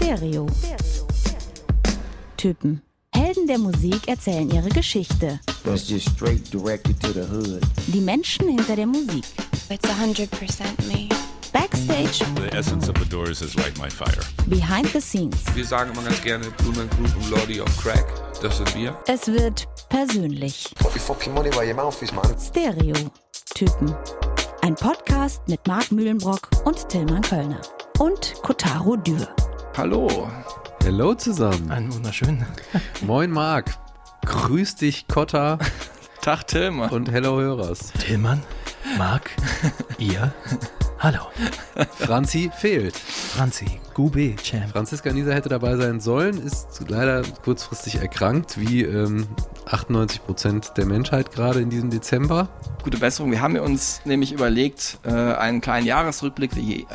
Stereo. Typen. Helden der Musik erzählen ihre Geschichte. That's just straight directed to the hood. Die Menschen hinter der Musik. It's 100% me. Backstage, The essence of the Doors is Light My Fire. behind the scenes. Wir sagen immer ganz gerne Blumen Group und Lordy of Crack. Das sind wir. Es wird persönlich. Put your fucking money where your mouth is, man. Stereo. Typen. Ein Podcast mit Marc Mühlenbrock und Tillmann Kölner. Und Kotaro Dürr. Hallo. Hallo zusammen. Einen wunderschönen. Moin Marc. Grüß dich Kotta Tag Tilma. und Hello Hörers. Tillmann, Marc, ihr. Hallo. Franzi fehlt. Franzi, Gube, Champ. Franziska Nieser hätte dabei sein sollen, ist leider kurzfristig erkrankt, wie ähm, 98 Prozent der Menschheit gerade in diesem Dezember. Gute Besserung. Wir haben uns nämlich überlegt, äh, einen kleinen Jahresrückblick wie äh,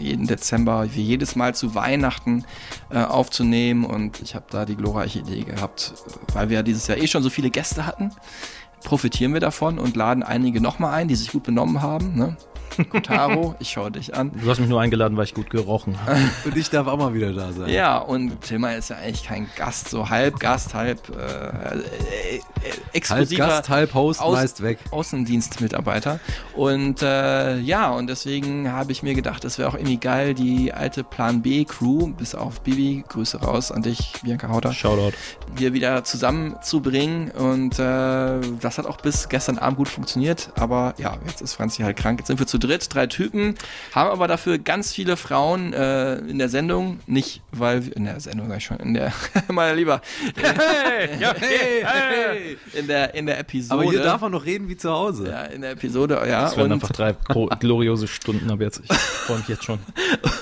jeden Dezember, wie jedes Mal zu Weihnachten äh, aufzunehmen. Und ich habe da die glorreiche Idee gehabt, weil wir ja dieses Jahr eh schon so viele Gäste hatten. Profitieren wir davon und laden einige nochmal ein, die sich gut benommen haben. Ne? Taro, ich schaue dich an. Du hast mich nur eingeladen, weil ich gut gerochen habe. Und ich darf auch mal wieder da sein. Ja, und Tilma ist ja eigentlich kein Gast, so halb Gast, halb äh, äh, äh, Halb exklusiver Gast, halb Host, Aus- meist weg. Außendienstmitarbeiter. Und äh, ja, und deswegen habe ich mir gedacht, es wäre auch irgendwie geil, die alte Plan B Crew, bis auf Bibi, Grüße raus an dich, Bianca Hauter, Shoutout. hier wieder zusammenzubringen. Und äh, das hat auch bis gestern Abend gut funktioniert. Aber ja, jetzt ist Franzi halt krank. Jetzt sind wir zu dritt, drei Typen, haben aber dafür ganz viele Frauen äh, in der Sendung. Nicht, weil wir, in der Sendung sag ich schon, in der, mein Lieber, Ja, hey, hey. in der, in der Episode. Aber hier darf man noch reden wie zu Hause. ja, in der Episode, ja. Es werden und- einfach drei gloriose Stunden ab jetzt. Ich freue mich jetzt schon.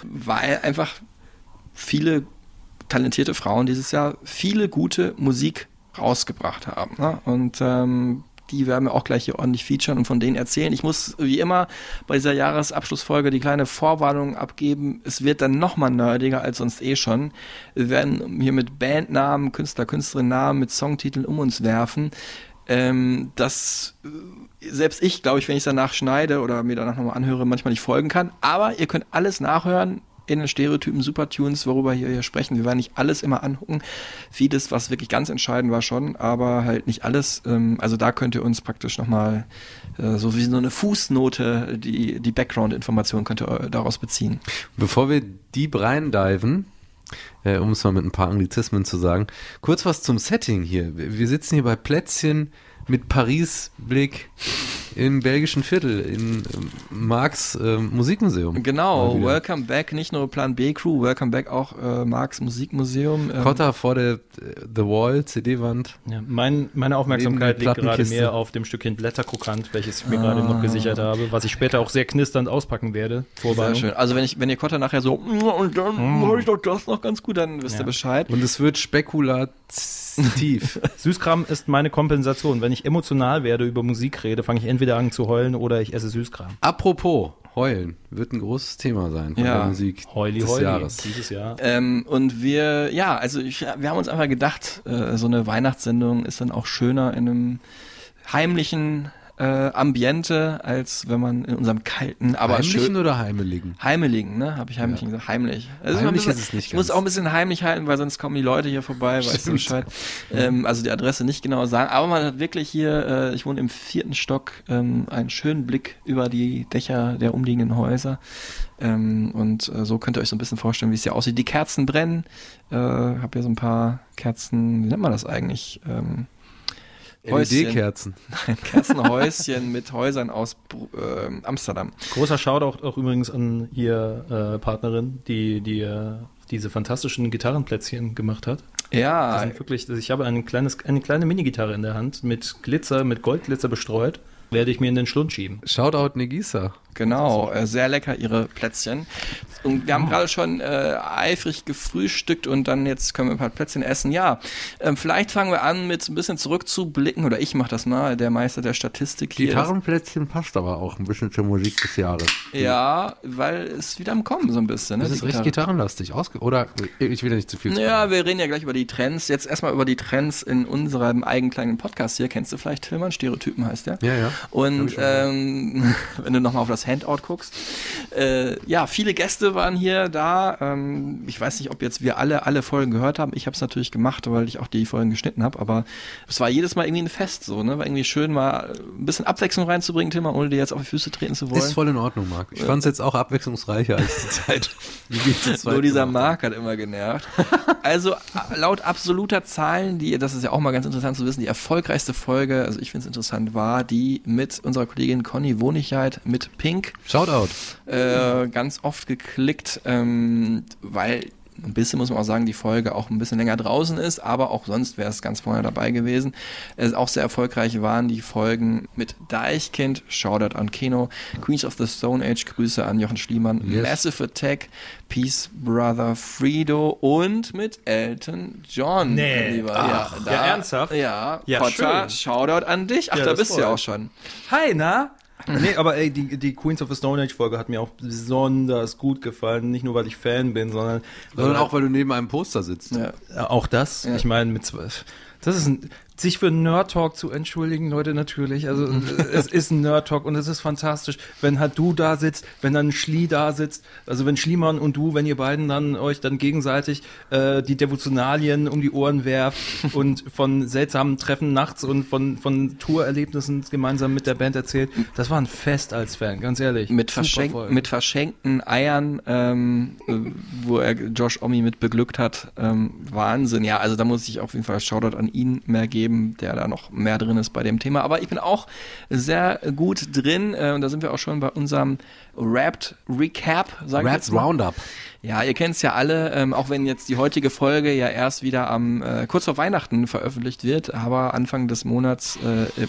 weil einfach viele talentierte Frauen dieses Jahr viele gute Musik rausgebracht haben. Ne? Und ähm, die werden wir auch gleich hier ordentlich featuren und von denen erzählen. Ich muss wie immer bei dieser Jahresabschlussfolge die kleine Vorwarnung abgeben. Es wird dann nochmal nerdiger als sonst eh schon. Wir werden hier mit Bandnamen, Künstler, Künstlerinnennamen, mit Songtiteln um uns werfen. Ähm, das äh, selbst ich, glaube ich, wenn ich danach schneide oder mir danach nochmal anhöre, manchmal nicht folgen kann. Aber ihr könnt alles nachhören in den Stereotypen Supertunes, worüber wir hier sprechen. Wir werden nicht alles immer angucken. Vieles, was wirklich ganz entscheidend war schon, aber halt nicht alles. Ähm, also da könnt ihr uns praktisch nochmal äh, so wie so eine Fußnote, die, die Background-Information könnt ihr äh, daraus beziehen. Bevor wir deep reindiven, äh, um es mal mit ein paar Anglizismen zu sagen, kurz was zum Setting hier. Wir wir sitzen hier bei Plätzchen mit Paris-Blick im belgischen Viertel, in ähm, Marx ähm, Musikmuseum. Genau. Welcome Back, nicht nur Plan B Crew, Welcome Back auch äh, Marx Musikmuseum. Ähm, Kotta vor der äh, The Wall, CD-Wand. Ja, mein, meine Aufmerksamkeit liegt gerade mehr auf dem Stückchen Blätterkrokant, welches ich mir gerade noch gesichert habe, was ich später auch sehr knisternd auspacken werde. Sehr schön. Also wenn ich, wenn ihr Kotter nachher so "Mm, und dann mache ich doch das noch ganz gut, dann wisst ihr Ja. Bescheid. Und es wird spekulativ. Süßkram ist meine Kompensation. Wenn ich emotional werde, über Musik rede, fange ich entweder an zu heulen oder ich esse Süßkram. Apropos, heulen wird ein großes Thema sein von Ja. der Musik Heuli, des heuli. Jahres. Dieses Jahr. Ähm, und wir, ja, also ich, wir haben uns einfach gedacht, äh, so eine Weihnachtssendung ist dann auch schöner in einem heimlichen äh, Ambiente, als wenn man in unserem kalten, aber Heimlichen schön oder heimeligen? heimeligen, ne? Habe ich heimlich gesagt? Heimlich. Also Heimlich bisschen, ist es nicht Ich muss ganz. auch ein bisschen heimlich halten, weil sonst kommen die Leute hier vorbei, weißt du. Bescheid. Ähm, also die Adresse nicht genau sagen. Aber man hat wirklich hier, äh, ich wohne im vierten Stock, ähm, einen schönen Blick über die Dächer der umliegenden Häuser. Ähm, und äh, so könnt ihr euch so ein bisschen vorstellen, wie es hier aussieht. Die Kerzen brennen. Äh, hab hier so ein paar Kerzen, wie nennt man das eigentlich? Ähm. LED-Kerzen. Nein, Kerzenhäuschen mit Häusern aus ähm, Amsterdam. Großer Shoutout auch übrigens an hier äh, Partnerin, die, die äh, diese fantastischen Gitarrenplätzchen gemacht hat. Die Ja, sind wirklich, also ich habe ein kleines, eine kleine Mini-Gitarre in der Hand mit Glitzer, mit Goldglitzer bestreut. Werde ich mir in den Schlund schieben. Shoutout Negisa. Genau, äh, sehr lecker ihre Plätzchen. Und wir haben gerade schon äh, eifrig gefrühstückt und dann jetzt können wir ein paar Plätzchen essen. Ja, ähm, vielleicht fangen wir an mit ein bisschen zurückzublicken oder ich mache das mal, der Meister der Statistik hier. Gitarrenplätzchen passt aber auch ein bisschen zur Musik des Jahres. Ja, weil es wieder am Kommen so ein bisschen. Ne, Das ist recht Gitarre. gitarrenlastig. Ausge oder ich will ja nicht zu viel Ja, wir reden ja gleich über die Trends. Jetzt erstmal über die Trends in unserem eigenen kleinen Podcast hier. Kennst du vielleicht Tillmann? Stereotypen heißt der. Ja, ja. Und ähm, wenn du nochmal auf das das Handout guckst. Äh, ja, viele Gäste waren hier da. Ähm, ich weiß nicht, ob jetzt wir alle alle Folgen gehört haben. Ich habe es natürlich gemacht, weil ich auch die Folgen geschnitten habe. Aber es war jedes Mal irgendwie ein Fest so, ne? War irgendwie schön, mal ein bisschen Abwechslung reinzubringen, Tim, ohne dir jetzt auf die Füße treten zu wollen. Ist voll in Ordnung, Marc. Ich fand es jetzt auch abwechslungsreicher als die Zeit. Nur dieser. Mark hat immer genervt. Also laut absoluter Zahlen, die, das ist ja auch mal ganz interessant zu wissen, die erfolgreichste Folge, also ich finde es interessant, war die mit unserer Kollegin Conny Wonichheit mit Pink. Shoutout. Äh, ganz oft geklickt, ähm, weil ein bisschen muss man auch sagen, die Folge auch ein bisschen länger draußen ist, aber auch sonst wäre es ganz vorne dabei gewesen. Es auch sehr erfolgreich waren die Folgen mit Deichkind, Shoutout an Keno, Queens of the Stone Age, Grüße an Jochen Schliemann, Yes. Massive Attack, Peace Brother Frido und mit Elton John. Nee. Lieber. Ach, ja, ja, ernsthaft? Ja, Ja, Potter, schön. Shoutout an dich. Ach, Ja, da bist du ja auch schon. Hi, na? Nee, aber ey, die, die Queens of the Stone Age Folge hat mir auch besonders gut gefallen. Nicht nur, weil ich Fan bin, sondern, Sondern auch, weil du neben einem Poster sitzt. Ja. Äh, auch das. Ja. Ich meine, mit zwölf. Das ist ein, sich für Nerd Talk zu entschuldigen, Leute, natürlich. Also äh, es ist ein Nerd Talk und es ist fantastisch, wenn halt du da sitzt, wenn dann Schlie da sitzt, also wenn Schliemann und du, wenn ihr beiden dann euch dann gegenseitig äh, die Devotionalien um die Ohren werft und von seltsamen Treffen nachts und von, von Tourerlebnissen gemeinsam mit der Band erzählt. Das war ein Fest als Fan, ganz ehrlich. mit, verschenk Folge. mit verschenkten Eiern, ähm, äh, wo er Josh Omi mit beglückt hat. Ähm, Wahnsinn. Ja, also da muss ich auf jeden Fall Shoutout an ihn mehr geben, der da noch mehr drin ist bei dem Thema. Aber ich bin auch sehr gut drin äh, und da sind wir auch schon bei unserem Wrapped Recap, sag ich Rap jetzt mal. Roundup. Ja, ihr kennt es ja alle, ähm, auch wenn jetzt die heutige Folge ja erst wieder am äh, kurz vor Weihnachten veröffentlicht wird, aber Anfang des Monats äh,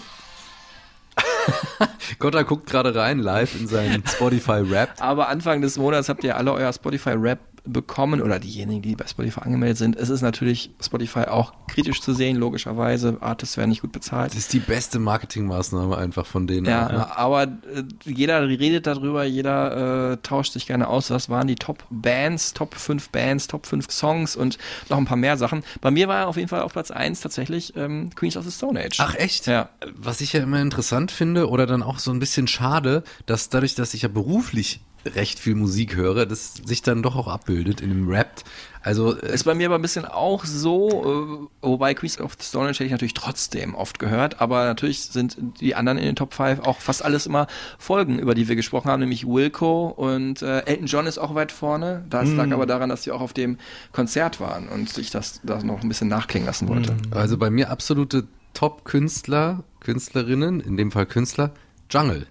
Gotta guckt gerade rein live in seinen Spotify Rap. Aber Anfang des Monats habt ihr alle euer Spotify-Rap bekommen oder diejenigen, die bei Spotify angemeldet sind. Es ist natürlich Spotify auch kritisch zu sehen, logischerweise. Artists werden nicht gut bezahlt. Das ist die beste Marketingmaßnahme einfach von denen. Ja, aber äh, jeder redet darüber, jeder äh, tauscht sich gerne aus. Was waren die Top-Bands, Top 5 Bands, Top 5 Songs und noch ein paar mehr Sachen. Bei mir war auf jeden Fall auf Platz 1 tatsächlich ähm, Queens of the Stone Age. Ach echt? Ja. Was ich ja immer interessant finde oder dann auch so ein bisschen schade, dass dadurch, dass ich ja beruflich recht viel Musik höre, das sich dann doch auch abbildet in dem Rap. Also äh, Ist bei mir aber ein bisschen auch so, äh, wobei Queens of the Stone Age hätte ich natürlich trotzdem oft gehört, aber natürlich sind die anderen in den Top 5 auch fast alles immer Folgen, über die wir gesprochen haben, nämlich Wilco und äh, Elton John ist auch weit vorne. Das lag aber daran, dass sie auch auf dem Konzert waren und ich das, das noch ein bisschen nachklingen lassen wollte. Also bei mir absolute Top-Künstler, Künstlerinnen, in dem Fall Künstler, Jungle.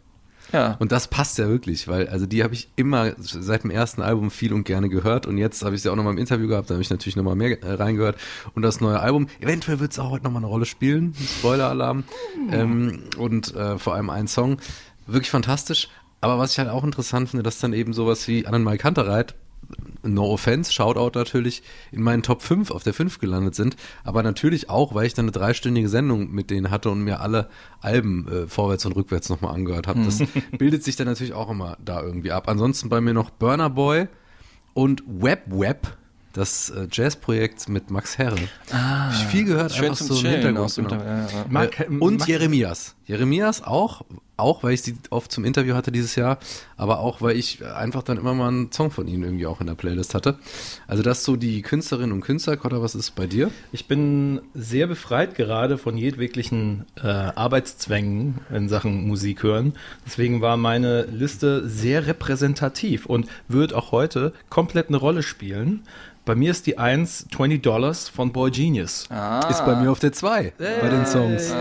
Ja. Und das passt ja wirklich, weil also die habe ich immer seit dem ersten Album viel und gerne gehört und jetzt habe ich sie auch nochmal im Interview gehabt, da habe ich natürlich nochmal mehr äh, reingehört und das neue Album, eventuell wird es auch heute nochmal eine Rolle spielen, Spoiler-Alarm ähm, und äh, vor allem ein Song, wirklich fantastisch, aber was ich halt auch interessant finde, dass dann eben sowas wie Annenmal Kantereit No Offense, Shoutout natürlich, in meinen Top 5 auf der 5 gelandet sind. Aber natürlich auch, weil ich dann eine dreistündige Sendung mit denen hatte und mir alle Alben äh, vorwärts und rückwärts nochmal angehört habe. Das bildet sich dann natürlich auch immer da irgendwie ab. Ansonsten bei mir noch Burner Boy und Web Web, das äh, Jazzprojekt mit Max Herre. Ah, ich viel gehört, einfach so im Hintergrund. genau. Ja, ja. Mark- Äh, und Mark- Jeremias. Jeremias auch, auch weil ich sie oft zum Interview hatte dieses Jahr, aber auch weil ich einfach dann immer mal einen Song von ihnen irgendwie auch in der Playlist hatte. Also das so die Künstlerinnen und Künstler. Kotta, was ist bei dir? Ich bin sehr befreit gerade von jedweglichen äh, Arbeitszwängen in Sachen Musik hören. Deswegen war meine Liste sehr repräsentativ und wird auch heute komplett eine Rolle spielen. Bei mir ist die 1 20 Dollars von Boy Genius. Ist bei mir auf der 2 bei den Songs.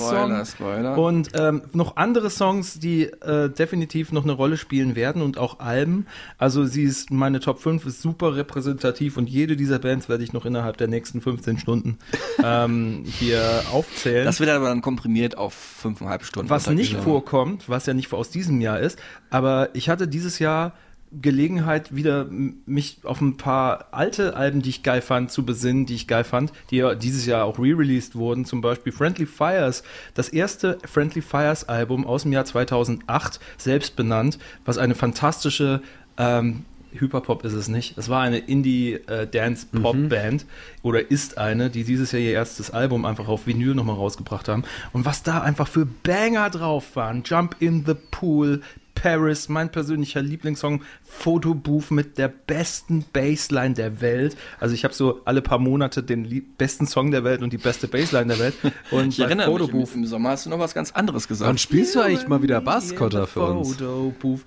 Wahnsinnssong. Spoiler, Spoiler. Und ähm, noch andere Songs, die äh, definitiv noch eine Rolle spielen werden und auch Alben. Also sie ist, meine Top 5 ist super repräsentativ und jede dieser Bands werde ich noch innerhalb der nächsten 15 Stunden ähm, hier aufzählen. Das wird aber dann komprimiert auf fünfeinhalb Stunden. was nicht vorkommt, was ja nicht aus diesem Jahr ist, aber ich hatte dieses Jahr Gelegenheit, wieder mich auf ein paar alte Alben, die ich geil fand, zu besinnen, die ich geil fand, die ja dieses Jahr auch re-released wurden, zum Beispiel Friendly Fires, das erste Friendly Fires Album aus dem Jahr 2008, selbst benannt, was eine fantastische ähm, Hyperpop ist es nicht. Es war eine Indie-Dance-Pop-Band oder ist eine, die dieses Jahr ihr erstes Album einfach auf Vinyl nochmal rausgebracht haben. Und was da einfach für Banger drauf waren. Jump in the Pool, Paris, mein persönlicher Lieblingssong, Fotobooth mit der besten Bassline der Welt. Also ich habe so alle paar Monate den besten Song der Welt und die beste Bassline der Welt. Und Ich erinnere mich, im, Fotobooth im Sommer hast du noch was ganz anderes Wann gesagt. spielst du eigentlich mal wieder Basskotter für uns? Fotobooth.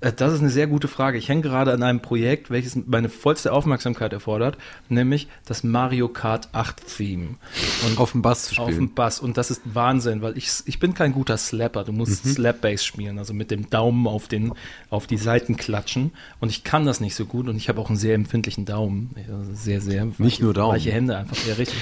Äh, Das ist eine sehr gute Frage. Ich hänge gerade an einem Projekt, welches meine vollste Aufmerksamkeit erfordert, nämlich das Mario Kart 8 Theme. Und Auf dem Bass zu auf dem spielen. Bass. Und das ist Wahnsinn, weil ich, ich bin kein guter Slapper. Du musst Mhm. Slap Bass spielen, also mit dem Daumen auf, den, auf die Seiten klatschen. Und ich kann das nicht so gut und ich habe auch einen sehr empfindlichen Daumen. Sehr, sehr. weiche- nur Daumen. Weiche Hände einfach. Ja, richtig.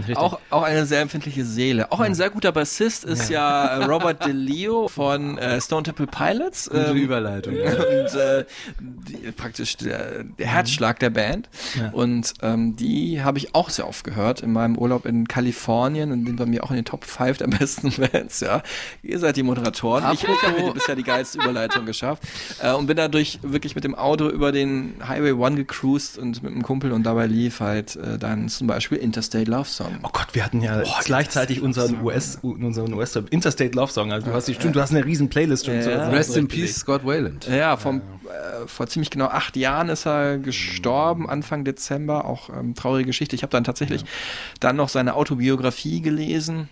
Richtig. Auch, auch eine sehr empfindliche Seele. Auch ein sehr guter Bassist ist ja, äh, Robert DeLeo von äh, Stone Temple Pilots. Gute Ähm, Überleitung. und äh, die, praktisch der, der Herzschlag der Band. Ja. Und ähm, die habe ich auch sehr oft gehört in meinem Urlaub in Kalifornien und sind bei mir auch in den Top 5 der besten Bands. Ja. Ihr seid die Moderatoren. Ich, ich habe bisher die geilste Überleitung geschafft äh, und bin dadurch wirklich mit dem Auto über den Highway One gecruised und mit einem Kumpel und dabei lief halt äh, dann zum Beispiel Interstate Love Song. Oh Gott, wir hatten ja gleichzeitig unseren US, unseren US Interstate Love Song. Also du hast die stimmt, du hast eine riesen Playlist schon. Ja. so- Rest in. Peace, Scott Wayland. Ja, vom, äh, vor ziemlich genau acht Jahren ist er gestorben, Anfang Dezember. Auch ähm, traurige Geschichte. Ich habe dann tatsächlich dann noch seine Autobiografie gelesen.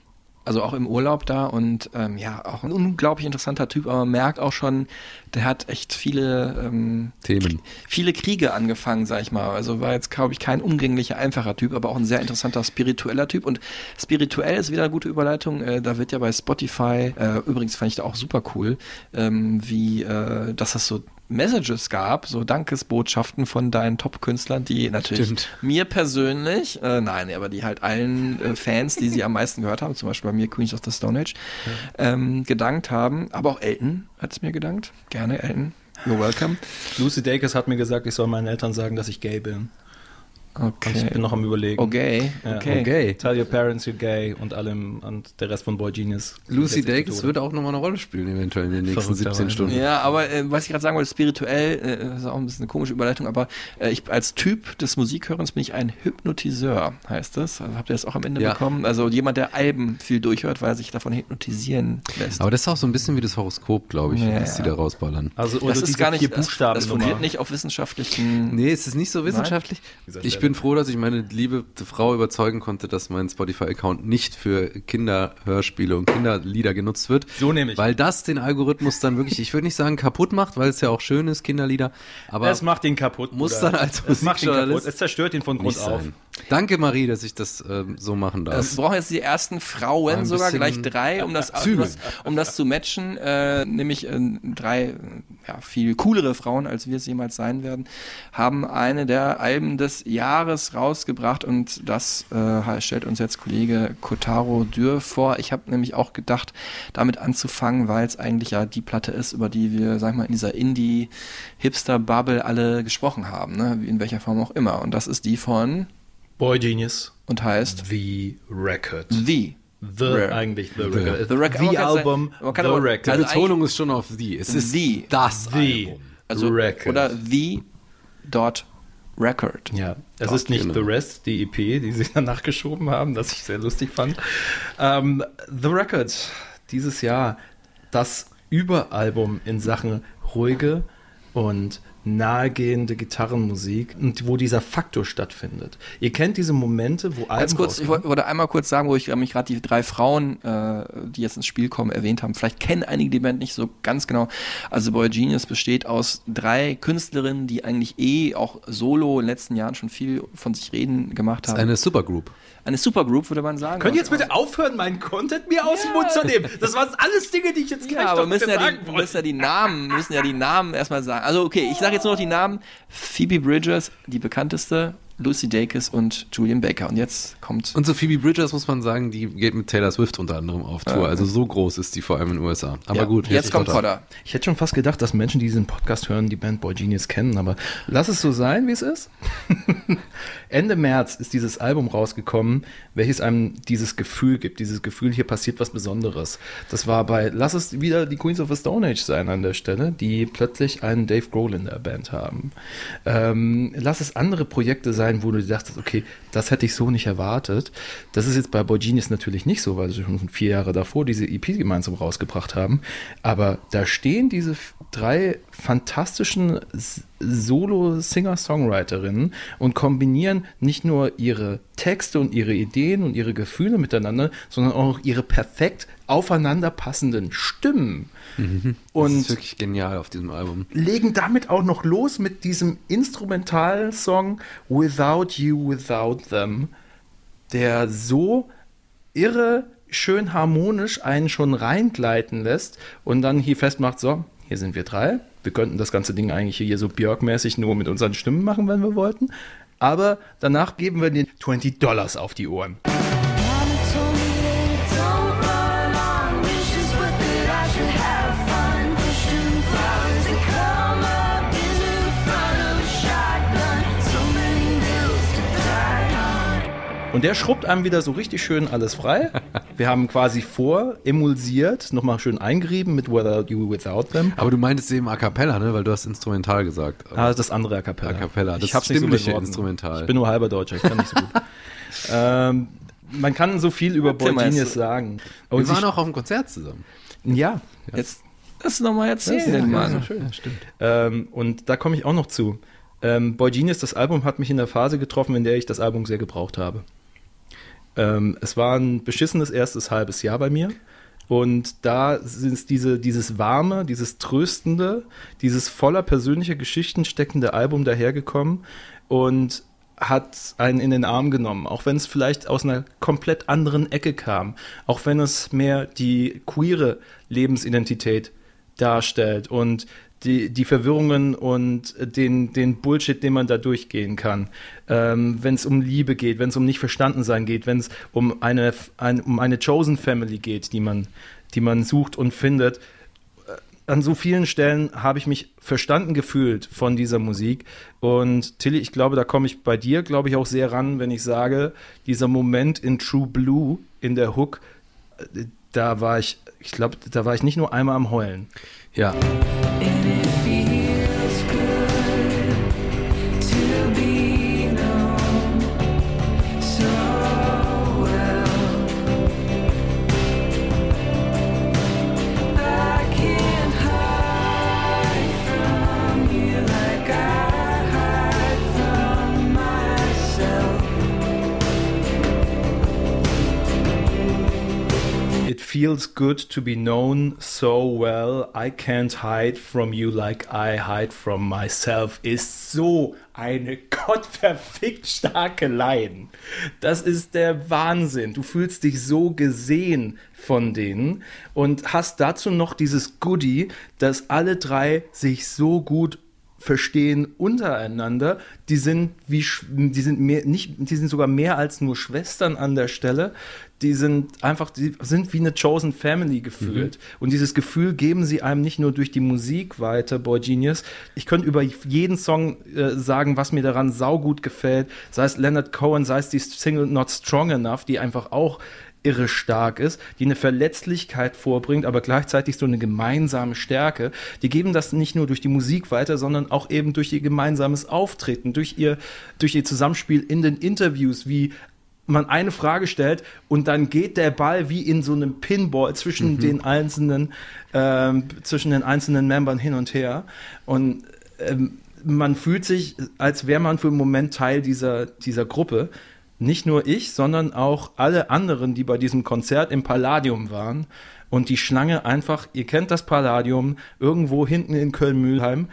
Also auch im Urlaub da und ähm, ja, auch ein unglaublich interessanter Typ, aber man merkt auch schon, der hat echt viele ähm, Themen. viele Kriege angefangen, sag ich mal. Also war jetzt, glaube ich, kein umgänglicher, einfacher Typ, aber auch ein sehr interessanter spiritueller Typ. Und spirituell ist wieder eine gute Überleitung. Äh, da wird ja bei Spotify, äh, übrigens fand ich da auch super cool, ähm, wie, äh, dass es so Messages gab, so Dankesbotschaften von deinen Top-Künstlern, die natürlich Stimmt. mir persönlich, äh, nein, aber die halt allen äh, Fans, die sie am meisten gehört haben, zum Beispiel bei mir Queens of the Stone Age, ähm, gedankt haben. Aber auch Elton hat es mir gedankt. Gerne, Elton. You're welcome. Lucy Dacus hat mir gesagt, ich soll meinen Eltern sagen, dass ich gay bin. Okay. Und ich bin noch am überlegen. Okay, Ja, okay. Okay. Tell your parents you're gay und allem und der Rest von Boy Genius. Lucy Dacus Tode. wird auch nochmal eine Rolle spielen, eventuell in den nächsten Verrückterweise. 17 Stunden. Ja, aber äh, was ich gerade sagen wollte, spirituell, äh, das ist auch ein bisschen eine komische Überleitung, aber äh, ich als Typ des Musikhörens bin ich ein Hypnotiseur, heißt das. Also habt ihr das auch am Ende Ja. bekommen? Also jemand, der Alben viel durchhört, weil er sich davon hypnotisieren lässt. Aber das ist auch so ein bisschen wie das Horoskop, glaube ich, Ja, was die da rausballern. Also, oder das ist diese gar nicht, vier das, Buchstaben. das fundiert nicht auf wissenschaftlichen... Nee, es ist nicht so wissenschaftlich. Ich Stelle. Bin froh, dass ich meine liebe Frau überzeugen konnte, dass mein Spotify-Account nicht für Kinderhörspiele und Kinderlieder genutzt wird. So nämlich. Weil das den Algorithmus dann wirklich, ich würde nicht sagen kaputt macht, weil es ja auch schön ist, Kinderlieder. Aber Es macht ihn kaputt. muss Bruder. dann als es macht ihn kaputt. Es zerstört ihn von Grund auf. sein. Danke, Marie, dass ich das ähm, so machen darf. brauchen jetzt die ersten Frauen, sogar gleich drei, um das, um das, um das zu matchen. Äh, nämlich äh, drei ja, viel coolere Frauen, als wir es jemals sein werden, haben eine der Alben des Jahres rausgebracht und das äh, stellt uns jetzt Kollege Kotaro Dürr vor. Ich habe nämlich auch gedacht, damit anzufangen, weil es eigentlich ja die Platte ist, über die wir, sag ich mal, in dieser Indie-Hipster-Bubble alle gesprochen haben, ne? in welcher Form auch immer. Und das ist die von Boy Genius. und heißt The Record. The. The, Rare. eigentlich The Record. The Record. The kann Album, sagen- man kann The aber- Record. Die Also Betonung ist schon auf the. Es ist The. das The Album. Also, Record. Oder The Dot Record. Ja, es ist nicht genau. The Rest, die EP, die sie danach geschoben haben, das ich sehr lustig fand. Ähm, The Record, dieses Jahr das Überalbum in Sachen ruhige und nahegehende Gitarrenmusik und wo dieser Faktor stattfindet. Ihr kennt diese Momente, wo Alben Ganz kurz, ich rauskommen. wollte wollte einmal kurz sagen, wo ich mich gerade die drei Frauen, äh, die jetzt ins Spiel kommen, erwähnt haben. Vielleicht kennen einige die Band nicht so ganz genau. Also Boy Genius besteht aus drei Künstlerinnen, die eigentlich eh auch solo in den letzten Jahren schon viel von sich reden gemacht haben. Eine Supergroup. Eine Supergroup, würde man sagen. Könnt ihr jetzt bitte aufhören, meinen Content mir aus dem Mund zu nehmen? Das waren alles Dinge, die ich jetzt gleich Ja, aber müssen ja, die, müssen ja die Namen, müssen ja die Namen erstmal sagen. Also okay, ich sage jetzt nur noch die Namen. Phoebe Bridgers, die bekannteste, Lucy Dacus und Julian Baker. Und jetzt kommt Und so Phoebe Bridgers muss man sagen, die geht mit Taylor Swift unter anderem auf Tour. Also so groß ist die vor allem in den USA. Aber ja, gut, jetzt kommt Potter. Potter. Ich hätte schon fast gedacht, dass Menschen, die diesen Podcast hören, die Band Boy Genius kennen, aber lass es so sein, wie es ist. Ende März ist dieses Album rausgekommen, welches einem dieses Gefühl gibt, dieses Gefühl, hier passiert was Besonderes. Das war bei, lass es wieder die Queens of the Stone Age sein an der Stelle, die plötzlich einen Dave Grohl in der Band haben. Ähm, lass es andere Projekte sein, wo du dachtest, okay, das hätte ich so nicht erwartet. Das ist jetzt bei Boy Genius natürlich nicht so, weil sie schon vier Jahre davor diese EP gemeinsam rausgebracht haben. Aber da stehen diese drei fantastischen Solo-Singer-Songwriterinnen und kombinieren nicht nur ihre Texte und ihre Ideen und ihre Gefühle miteinander, sondern auch ihre perfekt aufeinander passenden Stimmen. Das Und ist wirklich genial auf diesem Album. legen damit auch noch los mit diesem Instrumentalsong Without You, Without Them, der so irre schön harmonisch einen schon reingleiten lässt und dann hier festmacht, so, hier sind wir drei. Wir könnten das ganze Ding eigentlich hier so Björk-mäßig nur mit unseren Stimmen machen, wenn wir wollten. Aber danach geben wir den 20 Dollars auf die Ohren. Und der schrubbt einem wieder so richtig schön alles frei. Wir haben quasi vor emulsiert, nochmal schön eingerieben mit Without You, Without Them. Aber du meintest eben A Cappella, ne? Weil du hast instrumental gesagt. Ah, das andere A Cappella. A Cappella, das ich hab's nicht so stimmliche Worten. Instrumental. Ich bin nur halber Deutscher, ich kann nicht so gut. ähm, man kann so viel über Genius jetzt. sagen. Wir Und waren sich- auch auf dem Konzert zusammen. ja, Jetzt das nochmal erzählen, Mann. schön. Ähm, und da komme ich auch noch zu. Ähm, Boy Genius, das Album hat mich in der Phase getroffen, in der ich das Album sehr gebraucht habe. Ähm, es war ein beschissenes erstes halbes Jahr bei mir. Und da sind diese, dieses warme, dieses tröstende, dieses voller persönlicher Geschichten steckende Album dahergekommen und hat einen in den Arm genommen, auch wenn es vielleicht aus einer komplett anderen Ecke kam, auch wenn es mehr die queere Lebensidentität darstellt und die, die Verwirrungen und den, den Bullshit, den man da durchgehen kann. Ähm, wenn es um Liebe geht, wenn es um nicht verstanden sein geht, wenn es um eine, ein, um eine Chosen Family geht, die man, die man sucht und findet. Äh, An so vielen Stellen habe ich mich verstanden gefühlt von dieser Musik. Und Tilly, ich glaube, da komme ich bei dir, glaube ich, auch sehr ran, wenn ich sage, dieser Moment in True Blue in der Hook, äh, da war ich, ich glaube, da war ich nicht nur einmal am Heulen. Ja. Feels good to be known so well. I can't hide from you like I hide from myself. Ist so eine gottverfickt starke Line. Das ist der Wahnsinn. Du fühlst dich so gesehen von denen und hast dazu noch dieses Goodie, dass alle drei sich so gut verstehen untereinander. Die sind wie die sind mehr nicht die sind sogar mehr als nur Schwestern an der Stelle. Die sind einfach die sind wie eine chosen family gefühlt und dieses Gefühl geben sie einem nicht nur durch die Musik weiter Boy Genius. Ich könnte über jeden Song äh, sagen, was mir daran saugut gefällt, sei es Leonard Cohen, sei es die Single Not Strong Enough, die einfach auch irre stark ist, die eine Verletzlichkeit vorbringt, aber gleichzeitig so eine gemeinsame Stärke. Die geben das nicht nur durch die Musik weiter, sondern auch eben durch ihr gemeinsames Auftreten, durch ihr, durch ihr Zusammenspiel in den Interviews, wie man eine Frage stellt und dann geht der Ball wie in so einem Pinball zwischen den einzelnen, ähm, zwischen den einzelnen Membern hin und her. Und ähm, man fühlt sich, als wäre man für einen Moment Teil dieser, dieser Gruppe. Nicht nur ich, sondern auch alle anderen, die bei diesem Konzert im Palladium waren. Und die Schlange einfach, ihr kennt das Palladium, irgendwo hinten in Köln-Mühlheim.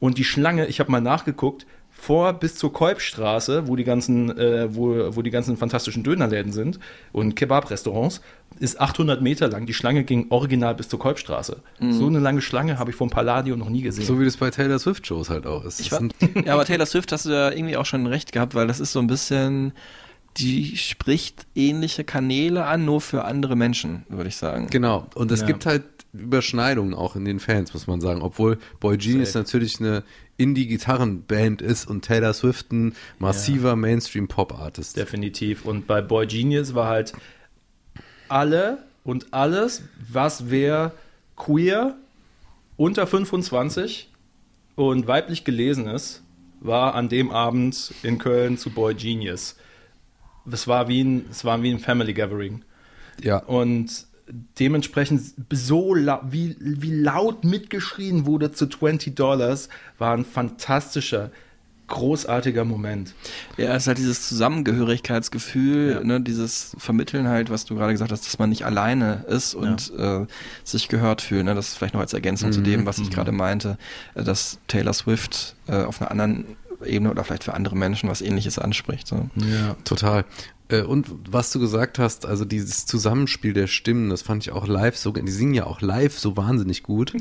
Und die Schlange, ich habe mal nachgeguckt, vor bis zur Kolbstraße, wo die ganzen, äh, wo, wo die ganzen fantastischen Dönerläden sind und Kebab-Restaurants, ist 800 Meter lang. Die Schlange ging original bis zur Kolbstraße. So eine lange Schlange habe ich vom Palladio noch nie gesehen. So wie das bei Taylor Swift Shows halt auch ist. War, ja, aber Taylor Swift hast du ja irgendwie auch schon recht gehabt, weil das ist so ein bisschen, die spricht ähnliche Kanäle an, nur für andere Menschen, würde ich sagen. Genau. Und es Ja. gibt halt Überschneidungen auch in den Fans, muss man sagen. Obwohl Boy Genius Safe. natürlich eine Indie-Gitarrenband ist und Taylor Swift ein massiver Mainstream-Pop-Artist. Definitiv. Und bei Boy Genius war halt alle und alles, was wer queer unter 25 und weiblich gelesen ist, war an dem Abend in Köln zu Boy Genius. Es war wie ein, es war wie ein Family Gathering. Ja. Und dementsprechend so wie, wie laut mitgeschrien wurde zu 20 Dollars, war ein fantastischer, großartiger Moment. Ja, es ist halt dieses Zusammengehörigkeitsgefühl, Ja. ne, dieses Vermitteln halt, was du gerade gesagt hast, dass man nicht alleine ist und äh, sich gehört fühlt. Ne? Das ist vielleicht noch als Ergänzung zu dem, was ich gerade meinte, äh, dass Taylor Swift äh, auf einer anderen Ebene oder vielleicht für andere Menschen was ähnliches anspricht. So. Ja. Total. Äh, Und was du gesagt hast, also dieses Zusammenspiel der Stimmen, das fand ich auch live so, die singen ja auch live so wahnsinnig gut.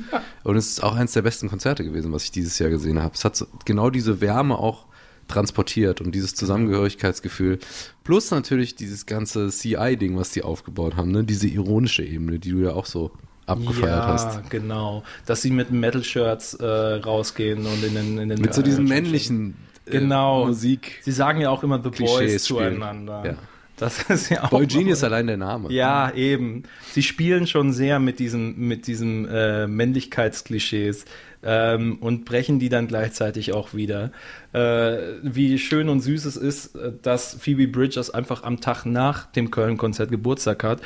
Und es ist auch eines der besten Konzerte gewesen, was ich dieses Jahr gesehen habe. Es hat so, genau diese Wärme auch transportiert und dieses Zusammengehörigkeitsgefühl. Plus natürlich dieses ganze CI-Ding, was die aufgebaut haben, ne? diese ironische Ebene, die du ja auch so abgefeiert ja, hast. genau. Dass sie mit Metal-Shirts äh, rausgehen und in den, in den Mit so diesen äh, äh, genau. Musik. Sie sagen ja auch immer The Klischees Boys zueinander. Ja. Das ist ja auch. Boy Genius allein der Name. Ja, eben. Sie spielen schon sehr mit diesem, mit diesem äh, Männlichkeitsklischees ähm, und brechen die dann gleichzeitig auch wieder. Äh, wie schön und süß es ist, äh, dass Phoebe Bridgers einfach am Tag nach dem Köln-Konzert Geburtstag hat.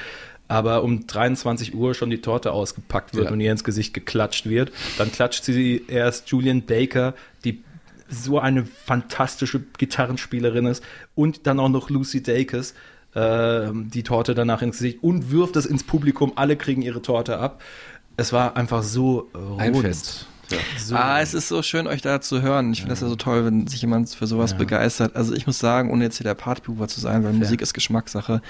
Aber um 23 Uhr schon die Torte ausgepackt wird Ja. und ihr ins Gesicht geklatscht wird. Dann klatscht sie erst Julian Baker, die so eine fantastische Gitarrenspielerin ist und dann auch noch Lucy Dacus äh, die Torte danach ins Gesicht und wirft es ins Publikum. Alle kriegen ihre Torte ab. Es war einfach so äh, Ein rund. Fest. Ja. So Ah, es ist so schön, euch da zu hören. Ich finde das ja so toll, wenn sich jemand für sowas begeistert. Also ich muss sagen, ohne jetzt hier der Partypuber zu sein, weil Musik ist Geschmackssache,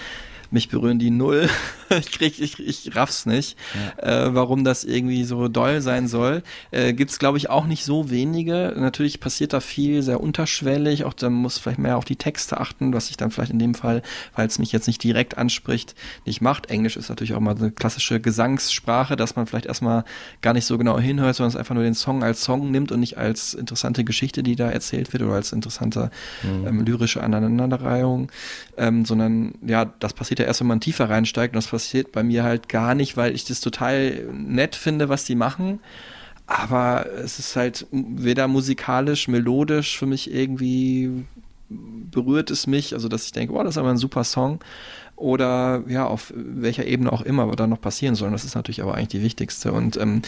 mich berühren die null. ich krieg, ich, ich raff's nicht, äh, warum das irgendwie so doll sein soll. Äh, gibt's glaube ich auch nicht so wenige. Natürlich passiert da viel, sehr unterschwellig. Auch da muss vielleicht mehr auf die Texte achten, was ich dann vielleicht in dem Fall, weil es mich jetzt nicht direkt anspricht, nicht macht. Englisch ist natürlich auch mal eine klassische Gesangssprache, dass man vielleicht erstmal gar nicht so genau hinhört, sondern es einfach nur den Song als Song nimmt und nicht als interessante Geschichte, die da erzählt wird oder als interessante ähm, lyrische Aneinanderreihung, ähm, sondern ja, das passiert ja erst, wenn man tiefer reinsteigt und das passiert bei mir halt gar nicht, weil ich das total nett finde, was die machen. Aber es ist halt weder musikalisch, melodisch für mich irgendwie berührt es mich, also dass ich denke, oh, das ist aber ein super Song. Oder ja, auf welcher Ebene auch immer, da noch passieren soll. Das ist natürlich aber eigentlich die wichtigste. Und ähm,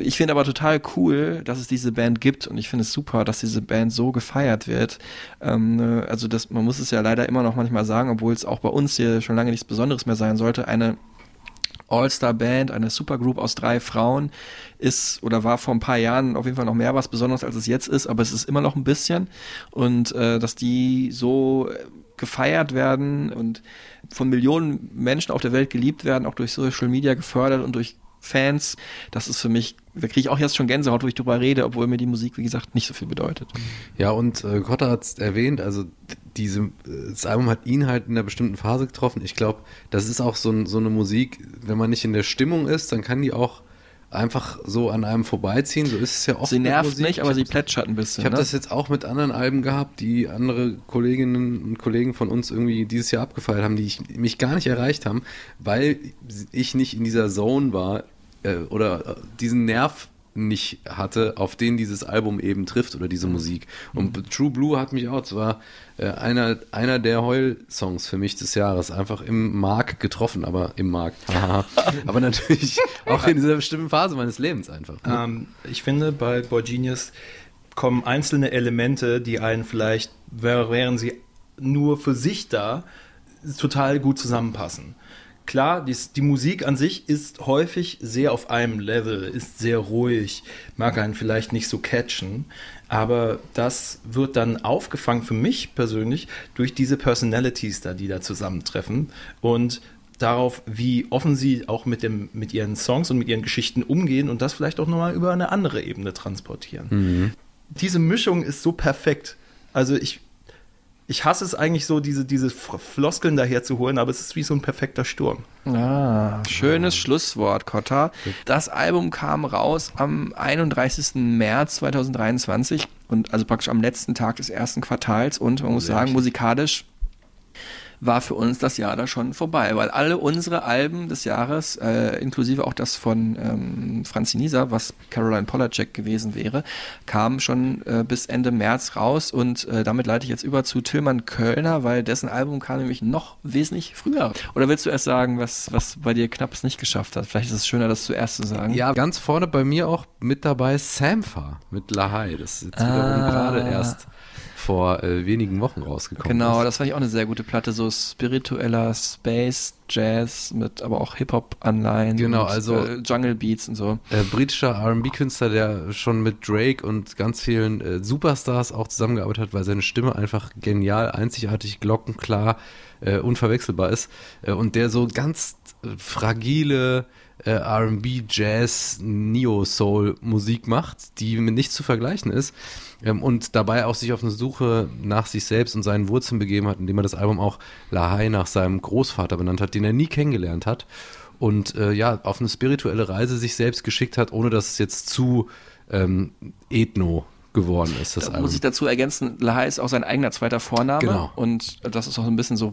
ich finde aber total cool, dass es diese Band gibt und ich finde es super, dass diese Band so gefeiert wird. Ähm, ne, also das, man muss es ja leider immer noch manchmal sagen, obwohl es auch bei uns hier schon lange nichts Besonderes mehr sein sollte. Eine All-Star-Band, eine Supergroup aus drei Frauen ist oder war vor ein paar Jahren auf jeden Fall noch mehr was Besonderes, als es jetzt ist, aber es ist immer noch ein bisschen. Und äh, dass die so gefeiert werden und von Millionen Menschen auf der Welt geliebt werden, auch durch Social Media gefördert und durch Fans, das ist für mich, da kriege ich auch jetzt schon Gänsehaut, wo ich drüber rede, obwohl mir die Musik, wie gesagt, nicht so viel bedeutet. Ja, und äh, Kotter hat es erwähnt, also diese, das Album hat ihn halt in einer bestimmten Phase getroffen. Ich glaube, das ist auch so, so eine Musik, wenn man nicht in der Stimmung ist, dann kann die auch einfach so an einem vorbeiziehen. So ist es ja oft. Sie mit nerft Musik. nicht, aber sie plätschert ein bisschen. Ich habe ne? das jetzt auch mit anderen Alben gehabt, die andere Kolleginnen und Kollegen von uns irgendwie dieses Jahr abgefeiert haben, die ich, mich gar nicht erreicht haben, weil ich nicht in dieser Zone war äh, oder äh, diesen Nerv nicht hatte, auf den dieses Album eben trifft oder diese Musik. Und True Blue hat mich auch, es war äh, einer, einer der Heul-Songs für mich des Jahres, einfach im Mark getroffen, aber im Markt. Aber natürlich auch in dieser bestimmten Phase meines Lebens einfach. Ähm, ich finde, bei Boy Genius kommen einzelne Elemente, die einen vielleicht, wär- wären sie nur für sich da, total gut zusammenpassen. Klar, die, die Musik an sich ist häufig sehr auf einem Level, ist sehr ruhig, mag einen vielleicht nicht so catchen, aber das wird dann aufgefangen für mich persönlich durch diese Personalities da, die da zusammentreffen und darauf, wie offen sie auch mit, dem, mit ihren Songs und mit ihren Geschichten umgehen und das vielleicht auch nochmal über eine andere Ebene transportieren. Diese Mischung ist so perfekt. Also ich, ich hasse es eigentlich so, diese, diese Floskeln daher zu holen, aber es ist wie so ein perfekter Sturm. Ah, schönes Schlusswort, Cotta. Das Album kam raus am 31. März 2023 und also praktisch am letzten Tag des ersten Quartals und man muss sagen, musikalisch war für uns das Jahr da schon vorbei, weil alle unsere Alben des Jahres, äh, inklusive auch das von ähm, Franzi was Caroline Polacek gewesen wäre, kamen schon äh, bis Ende März raus und äh, damit leite ich jetzt über zu Tillmann Kölner, weil dessen Album kam nämlich noch wesentlich früher. Oder willst du erst sagen, was, was bei dir knapp es nicht geschafft hat? Vielleicht ist es schöner, das zuerst zu sagen. Ja, ganz vorne bei mir auch mit dabei Sampha mit Lahai. Das ist jetzt wiederum Ah. gerade erst vor äh, wenigen Wochen rausgekommen. Genau, ist. das fand ich auch eine sehr gute Platte, so spiritueller Space Jazz mit aber auch Hip-Hop-Anleihen. Genau, und, also- äh, Jungle Beats und so. äh, britischer R&B-Künstler, der schon mit Drake und ganz vielen äh, Superstars auch zusammengearbeitet hat, weil seine Stimme einfach genial, einzigartig, glockenklar, äh, unverwechselbar ist äh, und der so ganz fragile äh, R&B, Jazz, Neo-Soul Musik macht, die mit nichts zu vergleichen ist ähm, und dabei auch sich auf eine Suche nach sich selbst und seinen Wurzeln begeben hat, indem er das Album auch Lahai nach seinem Großvater benannt hat, den er nie kennengelernt hat und äh, ja, auf eine spirituelle Reise sich selbst geschickt hat, ohne dass es jetzt zu ähm, ethno geworden ist, das Da Album. muss ich dazu ergänzen, Lahai ist auch sein eigener zweiter Vorname. Genau. Und das ist auch so ein bisschen so,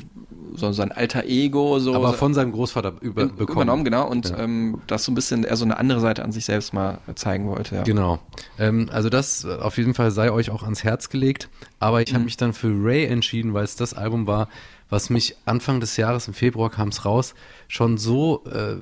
so sein alter Ego. So, Aber von seinem Großvater über, in- bekommen. übernommen, genau. Und Ja. ähm, das so ein bisschen, er so eine andere Seite an sich selbst mal zeigen wollte. Ja. Genau. Ähm, also das äh, auf jeden Fall sei euch auch ans Herz gelegt. Aber ich habe mich dann für Ray entschieden, weil es das Album war, was mich Anfang des Jahres, im Februar kam es raus, schon so äh,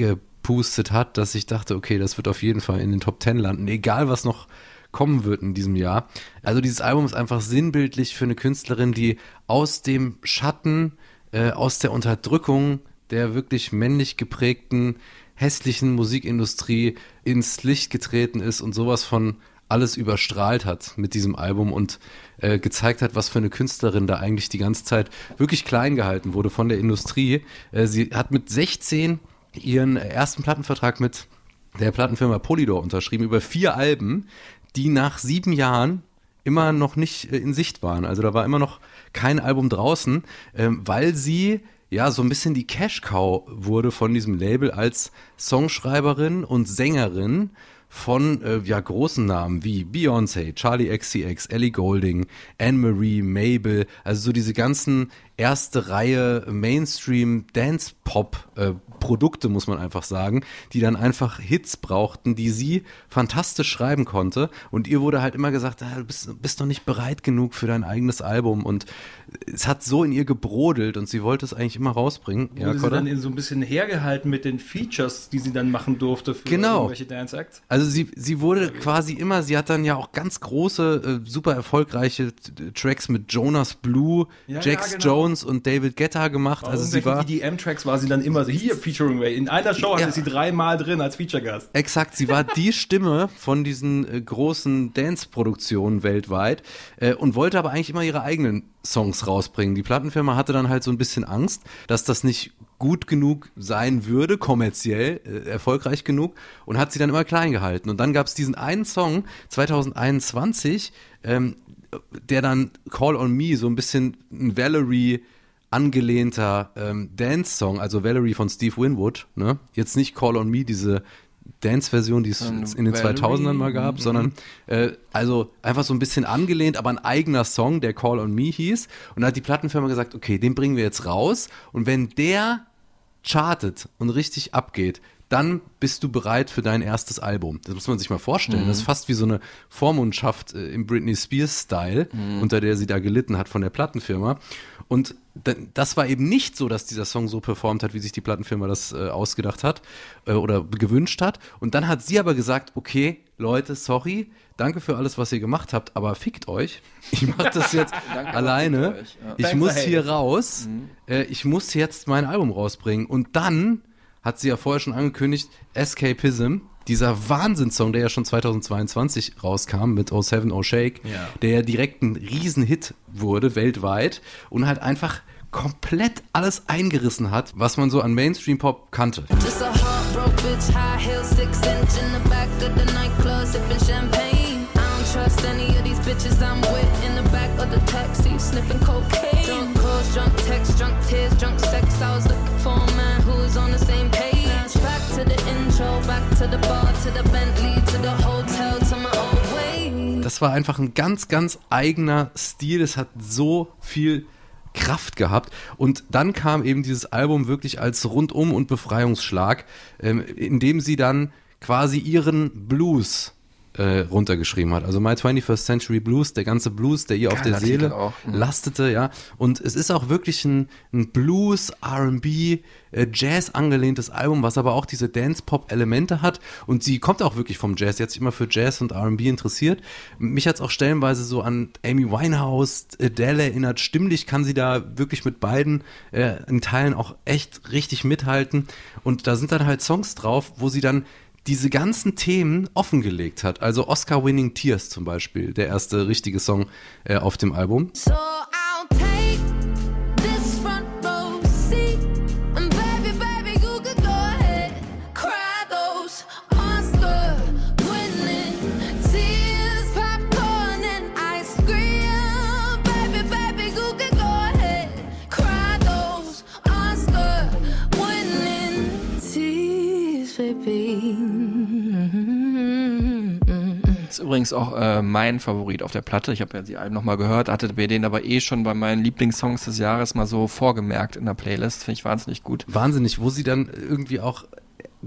weggepustet hat, dass ich dachte, okay, das wird auf jeden Fall in den Top Ten landen, egal was noch kommen wird in diesem Jahr. Also dieses Album ist einfach sinnbildlich für eine Künstlerin, die aus dem Schatten, äh, aus der Unterdrückung der wirklich männlich geprägten, hässlichen Musikindustrie ins Licht getreten ist und sowas von alles überstrahlt hat mit diesem Album und äh, gezeigt hat, was für eine Künstlerin da eigentlich die ganze Zeit wirklich klein gehalten wurde von der Industrie. Äh, sie hat mit 16 ihren ersten Plattenvertrag mit der Plattenfirma Polydor unterschrieben über vier Alben, die nach sieben Jahren immer noch nicht äh, in Sicht waren. Also da war immer noch kein Album draußen, ähm, weil sie ja so ein bisschen die Cash Cow wurde von diesem Label als Songschreiberin und Sängerin von äh, ja großen Namen wie Beyoncé, Charlie XCX, Ellie Goulding, Anne-Marie, Mabel, also so diese ganzen erste Reihe Mainstream Dance Pop äh, Produkte muss man einfach sagen, die dann einfach Hits brauchten, die sie fantastisch schreiben konnte und ihr wurde halt immer gesagt, ah, du bist, bist noch nicht bereit genug für dein eigenes Album und es hat so in ihr gebrodelt und sie wollte es eigentlich immer rausbringen. Wurde sie Kodda? dann in so ein bisschen hergehalten mit den Features, die sie dann machen durfte für Genau. irgendwelche Dance Acts? Also sie, sie wurde quasi immer, sie hat dann ja auch ganz große, äh, super erfolgreiche Tracks mit Jonas Blue, Ja, Jax ja, genau. Jones und David Guetta gemacht. Also sie war EDM-Tracks war sie dann immer so, hier, featuring Ray. In einer Show Ja. hatte sie dreimal drin als Feature-Gast. Exakt, sie war die Stimme von diesen äh, großen Dance-Produktionen weltweit äh, und wollte aber eigentlich immer ihre eigenen Songs rausbringen. Die Plattenfirma hatte dann halt so ein bisschen Angst, dass das nicht gut genug sein würde, kommerziell äh, erfolgreich genug und hat sie dann immer klein gehalten. Und dann gab es diesen einen Song 2021, ähm, der dann Call on Me so ein bisschen ein Valerie angelehnter ähm, Dance-Song, also Valerie von Steve Winwood, ne? Jetzt nicht Call on Me, diese Dance-Version, die es Ähm, in den Valerie, 2000ern mal gab, mhm. sondern äh, also einfach so ein bisschen angelehnt, aber ein eigener Song, der Call on Me hieß. Und da hat die Plattenfirma gesagt, okay, den bringen wir jetzt raus. Und wenn der chartet und richtig abgeht, dann bist du bereit für dein erstes Album. Das muss man sich mal vorstellen. Das ist fast wie so eine Vormundschaft äh, im Britney Spears-Style, unter der sie da gelitten hat von der Plattenfirma. Und da- das war eben nicht so, dass dieser Song so performt hat, wie sich die Plattenfirma das äh, ausgedacht hat äh, oder gewünscht hat. Und dann hat sie aber gesagt, okay, Leute, sorry, danke für alles, was ihr gemacht habt, aber fickt euch. Ich mache das jetzt alleine. ja. Ich Thanks muss hier raus. Äh, ich muss jetzt mein Album rausbringen. Und dann hat sie ja vorher schon angekündigt, Escapism, dieser Wahnsinnssong, der ja schon 2022 rauskam mit Oh Seven Oh Shake, Ja. der ja direkt ein Riesenhit wurde weltweit und halt einfach komplett alles eingerissen hat, was man so an Mainstream-Pop kannte. Just a heartbroken bitch, high heel, six inch in the back of the nightclub, sipping champagne. I don't trust any of these bitches I'm with in the back of the taxi, sniffing cocaine. Das war einfach ein ganz, ganz eigener Stil. Es hat so viel Kraft gehabt. Und dann kam eben dieses Album wirklich als Rundum- und Befreiungsschlag, ähm, in dem sie dann quasi ihren Blues äh, runtergeschrieben hat. Also My 21st Century Blues, der ganze Blues, der ihr auf der Seele auch. Mhm. lastete, ja. Und es ist auch wirklich ein, ein Blues, R&B, äh, Jazz angelehntes Album, was aber auch diese Dance-Pop-Elemente hat. Und sie kommt auch wirklich vom Jazz. Sie hat sich immer für Jazz und R&B interessiert. Mich hat es auch stellenweise so an Amy Winehouse, Adele erinnert. Stimmlich kann sie da wirklich mit beiden äh, in Teilen auch echt richtig mithalten. Und da sind dann halt Songs drauf, wo sie dann diese ganzen Themen offengelegt hat. Also Oscar-Winning Tears zum Beispiel, der erste richtige Song äh, auf dem Album. So I'll übrigens auch äh, mein Favorit auf der Platte. Ich habe ja die Alben nochmal gehört, hatte mir den aber eh schon bei meinen Lieblingssongs des Jahres mal so vorgemerkt in der Playlist. Finde ich wahnsinnig gut. Wahnsinnig, wo sie dann irgendwie auch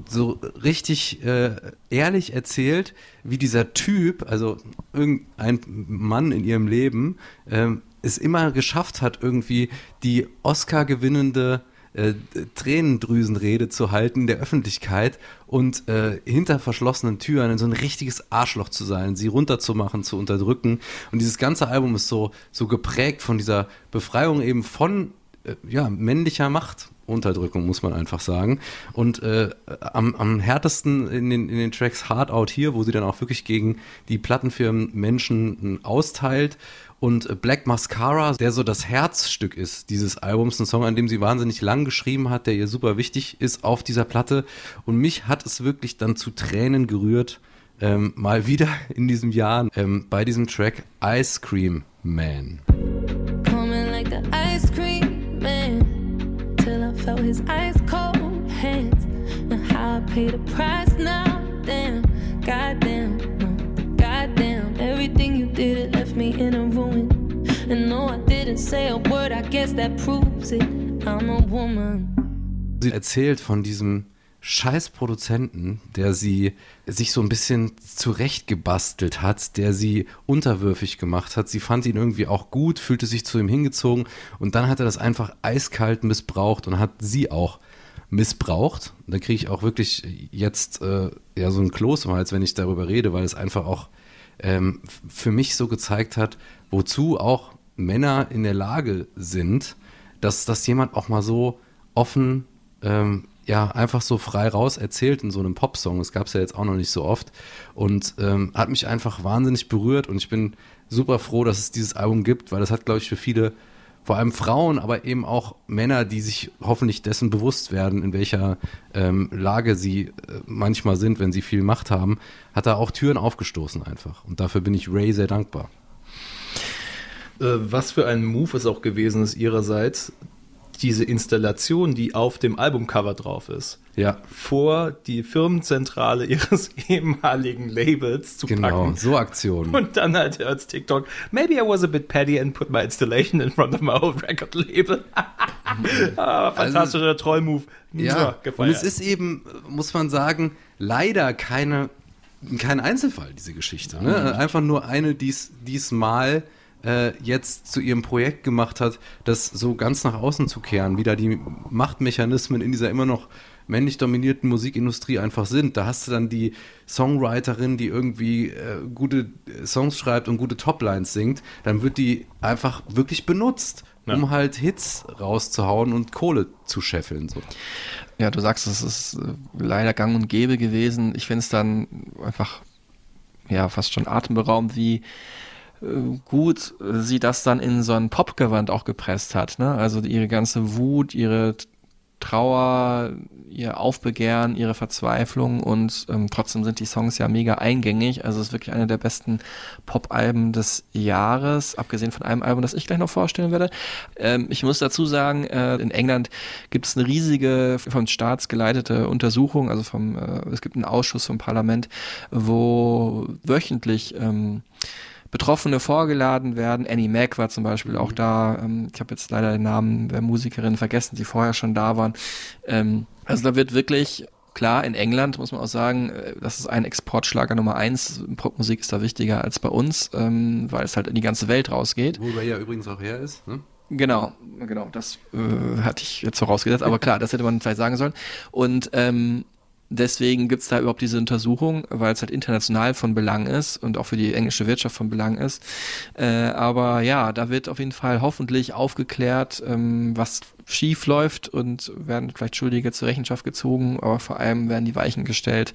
so richtig äh, ehrlich erzählt, wie dieser Typ, also irgendein Mann in ihrem Leben, ähm, es immer geschafft hat, irgendwie die Oscar-gewinnende äh, Tränendrüsenrede zu halten in der Öffentlichkeit und äh, hinter verschlossenen Türen so ein richtiges Arschloch zu sein, sie runterzumachen, zu unterdrücken. Und dieses ganze Album ist so, so geprägt von dieser Befreiung eben von äh, ja, männlicher Machtunterdrückung, muss man einfach sagen. Und äh, am, am härtesten in den, in den Tracks Hard Out hier, wo sie dann auch wirklich gegen die Plattenfirmen Menschen äh, austeilt. Und äh, Black Mascara, der so das Herzstück ist dieses Albums, ein Song, an dem sie wahnsinnig lang geschrieben hat, der ihr super wichtig ist auf dieser Platte. Und mich hat es wirklich dann zu Tränen gerührt, ähm, mal wieder in diesem Jahr ähm, bei diesem Track Ice Cream Man. coming the price didn't say a word. I guess that proves it. I'm a woman. Sie erzählt von diesem scheiß Produzenten, der sie sich so ein bisschen zurechtgebastelt hat, der sie unterwürfig gemacht hat. Sie fand ihn irgendwie auch gut, fühlte sich zu ihm hingezogen und dann hat er das einfach eiskalt missbraucht und hat sie auch missbraucht. Da kriege ich auch wirklich jetzt äh, ja so ein Kloß im Hals, wenn ich darüber rede, weil es einfach auch ähm, für mich so gezeigt hat, wozu auch Männer in der Lage sind, dass das jemand auch mal so offen, ähm, ja, einfach so frei raus erzählt in so einem Popsong. Das gab es ja jetzt auch noch nicht so oft. Und ähm, hat mich einfach wahnsinnig berührt und ich bin super froh, dass es dieses Album gibt, weil das hat, glaube ich, für viele, vor allem Frauen, aber eben auch Männer, die sich hoffentlich dessen bewusst werden, in welcher ähm, Lage sie äh, manchmal sind, wenn sie viel Macht haben, hat da auch Türen aufgestoßen einfach. Und dafür bin ich Ray sehr dankbar. Äh, was für ein Move es auch gewesen ist ihrerseits, diese Installation, die auf dem Albumcover drauf ist, Ja, vor die Firmenzentrale ihres ehemaligen Labels zu genau, packen. so Aktionen. Und dann halt als TikTok, maybe I was a bit petty and put my installation in front of my old record label. Ah, fantastischer Trollmove. Ja, und gefeiert. es ist eben, muss man sagen, leider keine, kein Einzelfall, diese Geschichte. Ne? Einfach nur eine, die es mal äh, jetzt zu ihrem Projekt gemacht hat, das so ganz nach außen zu kehren, wie da die Machtmechanismen in dieser immer noch männlich dominierten Musikindustrie einfach sind. Da hast du dann die Songwriterin, die irgendwie äh, gute Songs schreibt und gute Toplines singt, dann wird die einfach wirklich benutzt, um halt Hits rauszuhauen und Kohle zu scheffeln. So. Ja, du sagst, es ist äh, leider gang und gäbe gewesen. Ich finde es dann einfach, ja, fast schon atemberaubend, wie äh, gut sie das dann in so ein Popgewand auch gepresst hat. Ne? Also ihre ganze Wut, ihre Trauer, ihr Aufbegehren, ihre Verzweiflung und ähm, trotzdem sind die Songs ja mega eingängig. Also es ist wirklich eine der besten Pop-Alben des Jahres, abgesehen von einem Album, das ich gleich noch vorstellen werde. Ähm, ich muss dazu sagen, äh, in England gibt es eine riesige vom Staats geleitete Untersuchung, also vom, äh, es gibt einen Ausschuss vom Parlament, wo wöchentlich ähm, Betroffene vorgeladen werden. Annie Mac war zum Beispiel auch da. Ähm, ich habe jetzt leider den Namen der Musikerin vergessen, die vorher schon da waren. Ähm, also da wird wirklich klar, in England muss man auch sagen, äh, das ist ein Exportschlager Nummer eins. Popmusik ist da wichtiger als bei uns, ähm, weil es halt in die ganze Welt rausgeht. Wo er ja übrigens auch her ist. Ne? Genau, genau, das äh, hatte ich jetzt vorausgesetzt, aber klar, das hätte man vielleicht sagen sollen. Und ähm, deswegen gibt's da überhaupt diese Untersuchung, weil es halt international von Belang ist und auch für die englische Wirtschaft von Belang ist. Äh, aber ja, da wird auf jeden Fall hoffentlich aufgeklärt, ähm, was schief läuft und werden vielleicht Schuldige zur Rechenschaft gezogen, aber vor allem werden die Weichen gestellt.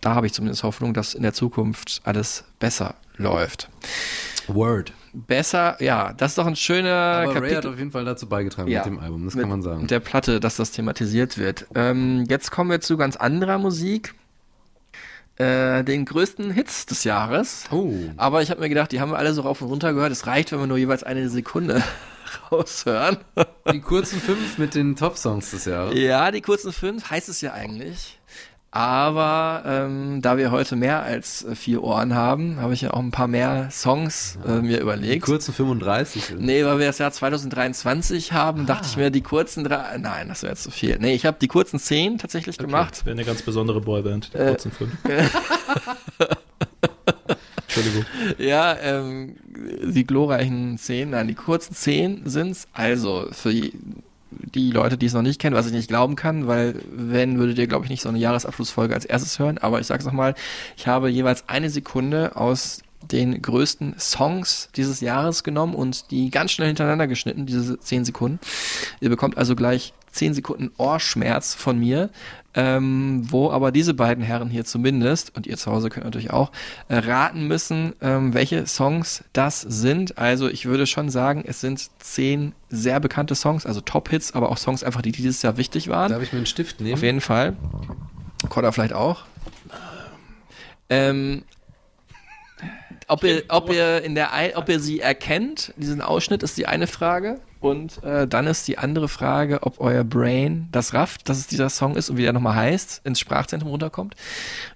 Da habe ich zumindest Hoffnung, dass in der Zukunft alles besser läuft. Word. Besser, ja, das ist doch ein schöner Aber Ray Kapitel. hat auf jeden Fall dazu beigetragen Ja. mit dem Album, das kann man sagen. der Platte, dass das thematisiert wird. Ähm, jetzt kommen wir zu ganz anderer Musik. Äh, den größten Hits des Jahres. Oh. Aber ich habe mir gedacht, die haben wir alle so rauf und runter gehört. Es reicht, wenn wir nur jeweils eine Sekunde raushören. Die kurzen fünf mit den Top-Songs des Jahres. ja, die kurzen fünf heißt es ja eigentlich. Aber ähm, da wir heute mehr als äh, vier Ohren haben, habe ich ja auch ein paar mehr Songs äh, mir Die überlegt. kurzen 35 sind. Nee, weil wir das Jahr 2023 haben, dachte ich mir, die kurzen drei. Nein, das wäre jetzt zu viel. Nee, ich habe die kurzen zehn tatsächlich gemacht. Wäre eine ganz besondere Boyband, die Äh, kurzen fünf. Entschuldigung. Ja, ähm, die glorreichen zehn, nein, die kurzen zehn sind's. Also, für die, Leute, die es noch nicht kennen, was ich nicht glauben kann, weil wenn, würdet ihr, glaube ich, nicht so eine Jahresabschlussfolge als erstes hören. Aber ich sag's nochmal, ich habe jeweils eine Sekunde aus den größten Songs dieses Jahres genommen und die ganz schnell hintereinander geschnitten, diese zehn Sekunden. Ihr bekommt also gleich zehn Sekunden Ohrschmerz von mir, ähm, wo aber diese beiden Herren hier zumindest, und ihr zu Hause könnt natürlich auch, äh, raten müssen, ähm, welche Songs das sind. Also ich würde schon sagen, es sind zehn sehr bekannte Songs, also Top-Hits, aber auch Songs einfach, die dieses Jahr wichtig waren. Darf ich mir einen Stift nehmen? Auf jeden Fall. Kodda vielleicht auch. Ähm, ob ihr, ob ihr in der, ob ihr sie erkennt, diesen Ausschnitt ist die eine Frage. Und äh, dann ist die andere Frage, ob euer Brain das rafft, dass es dieser Song ist und wie der nochmal heißt, ins Sprachzentrum runterkommt.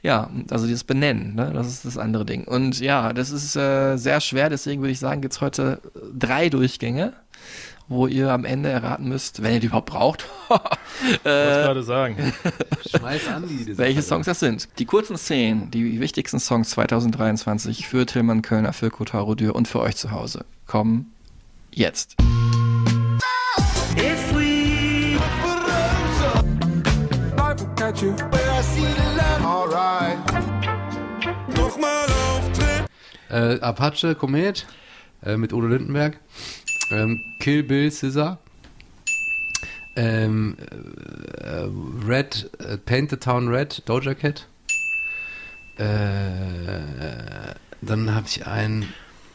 Ja, also dieses Benennen, ne? das ist das andere Ding. Und ja, das ist äh, sehr schwer, deswegen würde ich sagen, gibt's heute drei Durchgänge, wo ihr am Ende erraten müsst, wenn ihr die überhaupt braucht, Ich wollte gerade sagen. Schmeiß an die. welche. Songs das sind. Die kurzen Szenen, die wichtigsten Songs 2023 für Tillmann Kölner, für Kotaro Dürr und für euch zu Hause kommen jetzt. Äh, Apache Komet äh, mit Udo Lindenberg. Ähm, Kill Bill Scissor. Ähm, äh, Red, äh, Paint the Town Red, Doja Cat. Äh, dann habe ich einen.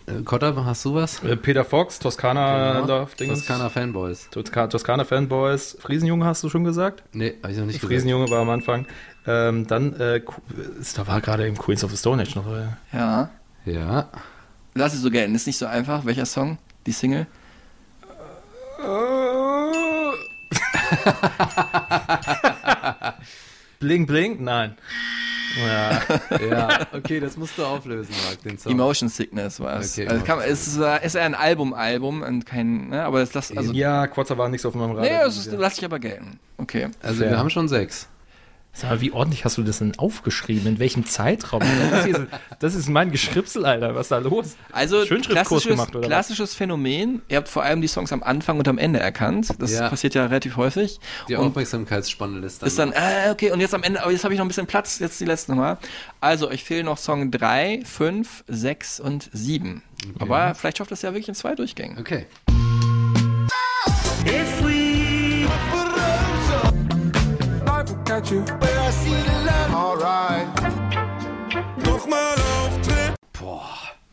Äh, Kotta, hast du was? Äh, Peter Fox, Toskana, Genau. Love, Dings. Toskana Fanboys. Toska Toskana Fanboys. Friesenjunge hast du schon gesagt? Nee, habe ich noch nicht gesagt. Friesenjunge war am Anfang. Ähm, dann, äh, da war gerade im Queens of the Stone Age noch. Äh, Ja. Ja. Lass es so gelten, ist nicht so einfach. Welcher Song? Die Single? Bling Bling? Nein. Ja. Ja, okay, das musst du auflösen, Marc, den Song. Emotion Sickness war es. Okay, also kann, es ist, äh, ist eher ein Album-Album und kein, ne, aber das lass, also, ja, Quatzer war nichts auf meinem nee, Radar. das ist, lass ich aber gelten. Okay. Also Fair. wir haben schon sechs. Sag mal, wie ordentlich hast du das denn aufgeschrieben? In welchem Zeitraum? Das, hier ist, das ist mein Geschripsel, Alter. Was ist da los? Also Schönschriftkurs klassisches, gemacht, oder was? klassisches Phänomen. Ihr habt vor allem die Songs am Anfang und am Ende erkannt. Das Ja. passiert ja relativ häufig. Die und Aufmerksamkeitsspanne ist dann. ist dann, äh, okay, und jetzt am Ende, aber jetzt habe ich noch ein bisschen Platz, jetzt die letzte Mal. Also, euch fehlen noch Song 3, 5, 6 und 7. Aber vielleicht schafft es ja wirklich in zwei Durchgängen. Okay. Boah,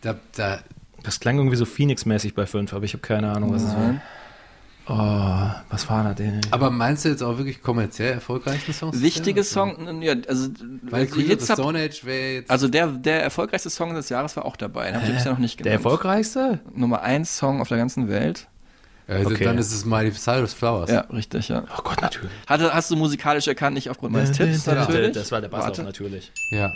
da, da, Das klang irgendwie so Phoenix-mäßig bei 5, aber ich habe keine Ahnung, was es war. Oh, was war da denn? aber meinst du jetzt auch wirklich kommerziell erfolgreichen Songs? Wichtige Song, ja, also, Weil Queen of Hits the hab, Stone Age wäre jetzt. also der, der erfolgreichste Song des Jahres war auch dabei. Den habt ihr bisher noch nicht Der genannt. erfolgreichste? Nummer 1 Song auf der ganzen Welt. Also okay. dann ist es Miley Cyrus Flowers. Ja, richtig, ja. Oh Gott, natürlich. Hatte, hast du musikalisch erkannt, nicht aufgrund meines Tipps natürlich? Das war der Bass natürlich. Ja.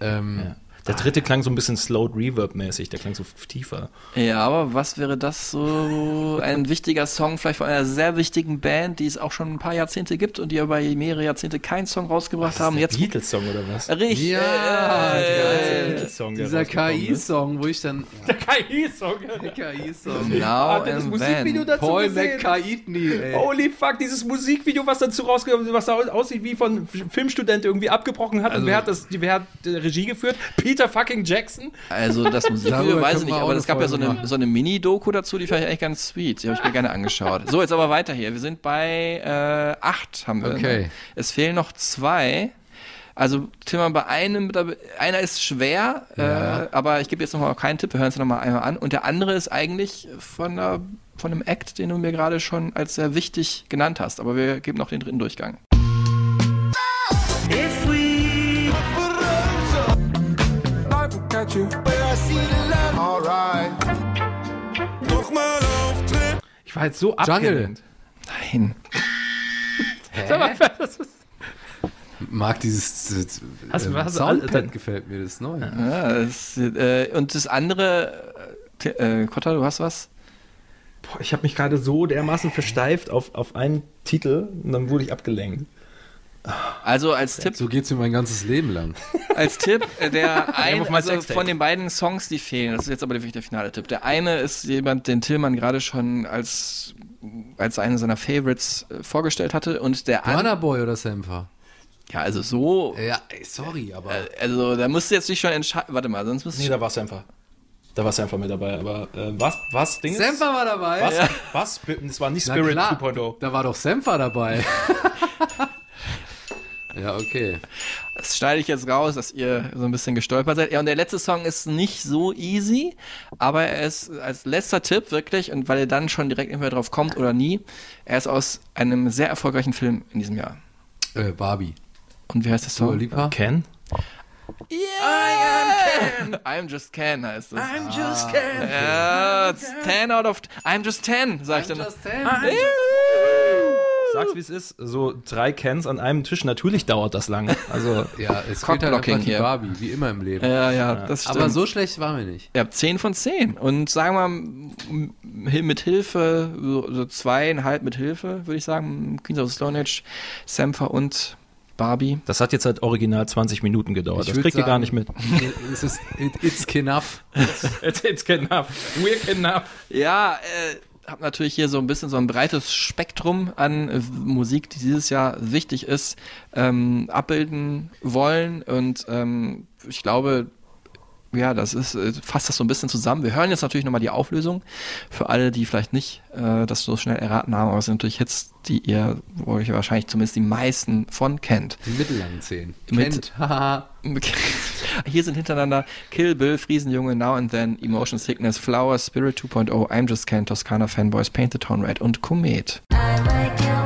Ähm, Ja. Der dritte klang so ein bisschen slowed Reverb-mäßig, der klang so tiefer. Ja, aber was wäre das so ein wichtiger Song vielleicht von einer sehr wichtigen Band, die es auch schon ein paar Jahrzehnte gibt und die aber mehrere Jahrzehnte keinen Song rausgebracht haben. Jetzt Beatles-Song oder was? richtig. Ja, äh, Beatles-Song, der dieser rausgekommen ist. KI-Song, wo ich dann. Der KI-Song. KI-Song. Now Hat er das Musikvideo dazu Paul gesehen? McCartney, ey. Holy fuck, dieses Musikvideo, was dazu rausgekommen ist, was da aussieht wie von Filmstudent irgendwie abgebrochen hat. Also- und wer hat das, wer hat Regie geführt? Peter fucking Jackson? Also das Musikvideo weiß ich nicht, aber es gab ja so eine, so eine Mini-Doku dazu, die fand ich eigentlich ganz sweet. Die habe ich mir gerne angeschaut. So, jetzt aber weiter hier. Wir sind bei äh, acht haben wir. Okay. Ne? Es fehlen noch zwei. Also Thema bei einem, einer ist schwer, Ja. äh, aber ich gebe jetzt noch mal keinen Tipp, wir hören es noch mal einmal an. Und der andere ist eigentlich von, einer, von einem Act, den du mir gerade schon als sehr wichtig genannt hast. Aber wir geben noch den dritten Durchgang. Ich war jetzt so abgelehnt. Nein. Mag dieses. dieses Hast du- ähm, hast du- Soundpad dann- gefällt mir, das ist neu. Ja, das, äh, und das andere, äh, äh, Kotta, du hast was? Boah, ich habe mich gerade so dermaßen versteift auf, auf einen Titel und dann wurde ich abgelenkt. Also als Tipp, So geht's mir mein ganzes Leben lang. als Tipp, äh, der ein, auf mein also von den beiden Songs, die fehlen, das ist jetzt aber wirklich der finale Tipp. Der eine ist jemand, den Tillmann gerade schon als, als einen seiner Favorites äh, vorgestellt hatte und der andere, Boy oder Sampler? ja, also so, Ja, ey, sorry, aber. äh, also da musst du jetzt nicht schon entscheiden, warte mal, sonst musst du Nee, da war einfach. Da war einfach mit dabei. Aber äh, was, was, Ding ist- Sampler war dabei. Was? Was? Es war nicht Spirit klar, 2.0. Da war doch Sampler dabei. ja, okay. Das schneide ich jetzt raus, dass ihr so ein bisschen gestolpert seid. Ja, und der letzte Song ist nicht so easy, aber er ist als letzter Tipp wirklich, und weil ihr dann schon direkt entweder drauf kommt oder nie, er ist aus einem sehr erfolgreichen Film in diesem Jahr. Äh, Barbie. Und wie heißt der Dua Song? Lipa? Ken? Yeah! I'm just Ken heißt es. I'm just Ken. Ja, it's 10 out of... I'm just 10, sag ich dann. Sag's wie es ist. So drei Cans an einem Tisch. Natürlich dauert das lange. Also, Ja, es fehlt halt einfach die hier. Barbie, wie immer im Leben. Ja, ja, das stimmt. aber so schlecht waren wir nicht. Ihr habt 10 von 10. Und sagen wir mal, mit Hilfe, so, so zweieinhalb mit Hilfe, würde ich sagen, Queens of the Stone Age, Sampler und Barbie. das hat jetzt halt original 20 Minuten gedauert. Ich das kriegt ihr gar nicht mit. es ist, it, it's enough. It's, it's enough. We're enough. Ja, äh, hab natürlich hier so ein bisschen so ein breites Spektrum an äh, Musik, die dieses Jahr wichtig ist, ähm, abbilden wollen. Und ähm, ich glaube, ja, das ist, äh, fasst das so ein bisschen zusammen. Wir hören jetzt natürlich nochmal die Auflösung für alle, die vielleicht nicht äh, das so schnell erraten haben, aber es sind natürlich Hits, die ihr, wo ihr wahrscheinlich zumindest die meisten von kennt. Die mittellangen Zehen. Mit- Kennt. Haha. Hier sind hintereinander Kill Bill, Friesenjunge, Now and Then, Emotion Sickness, Flower, Spirit 2.0, I'm Just Ken, Toscana Fanboys, Paint the Town Red und Komet. aber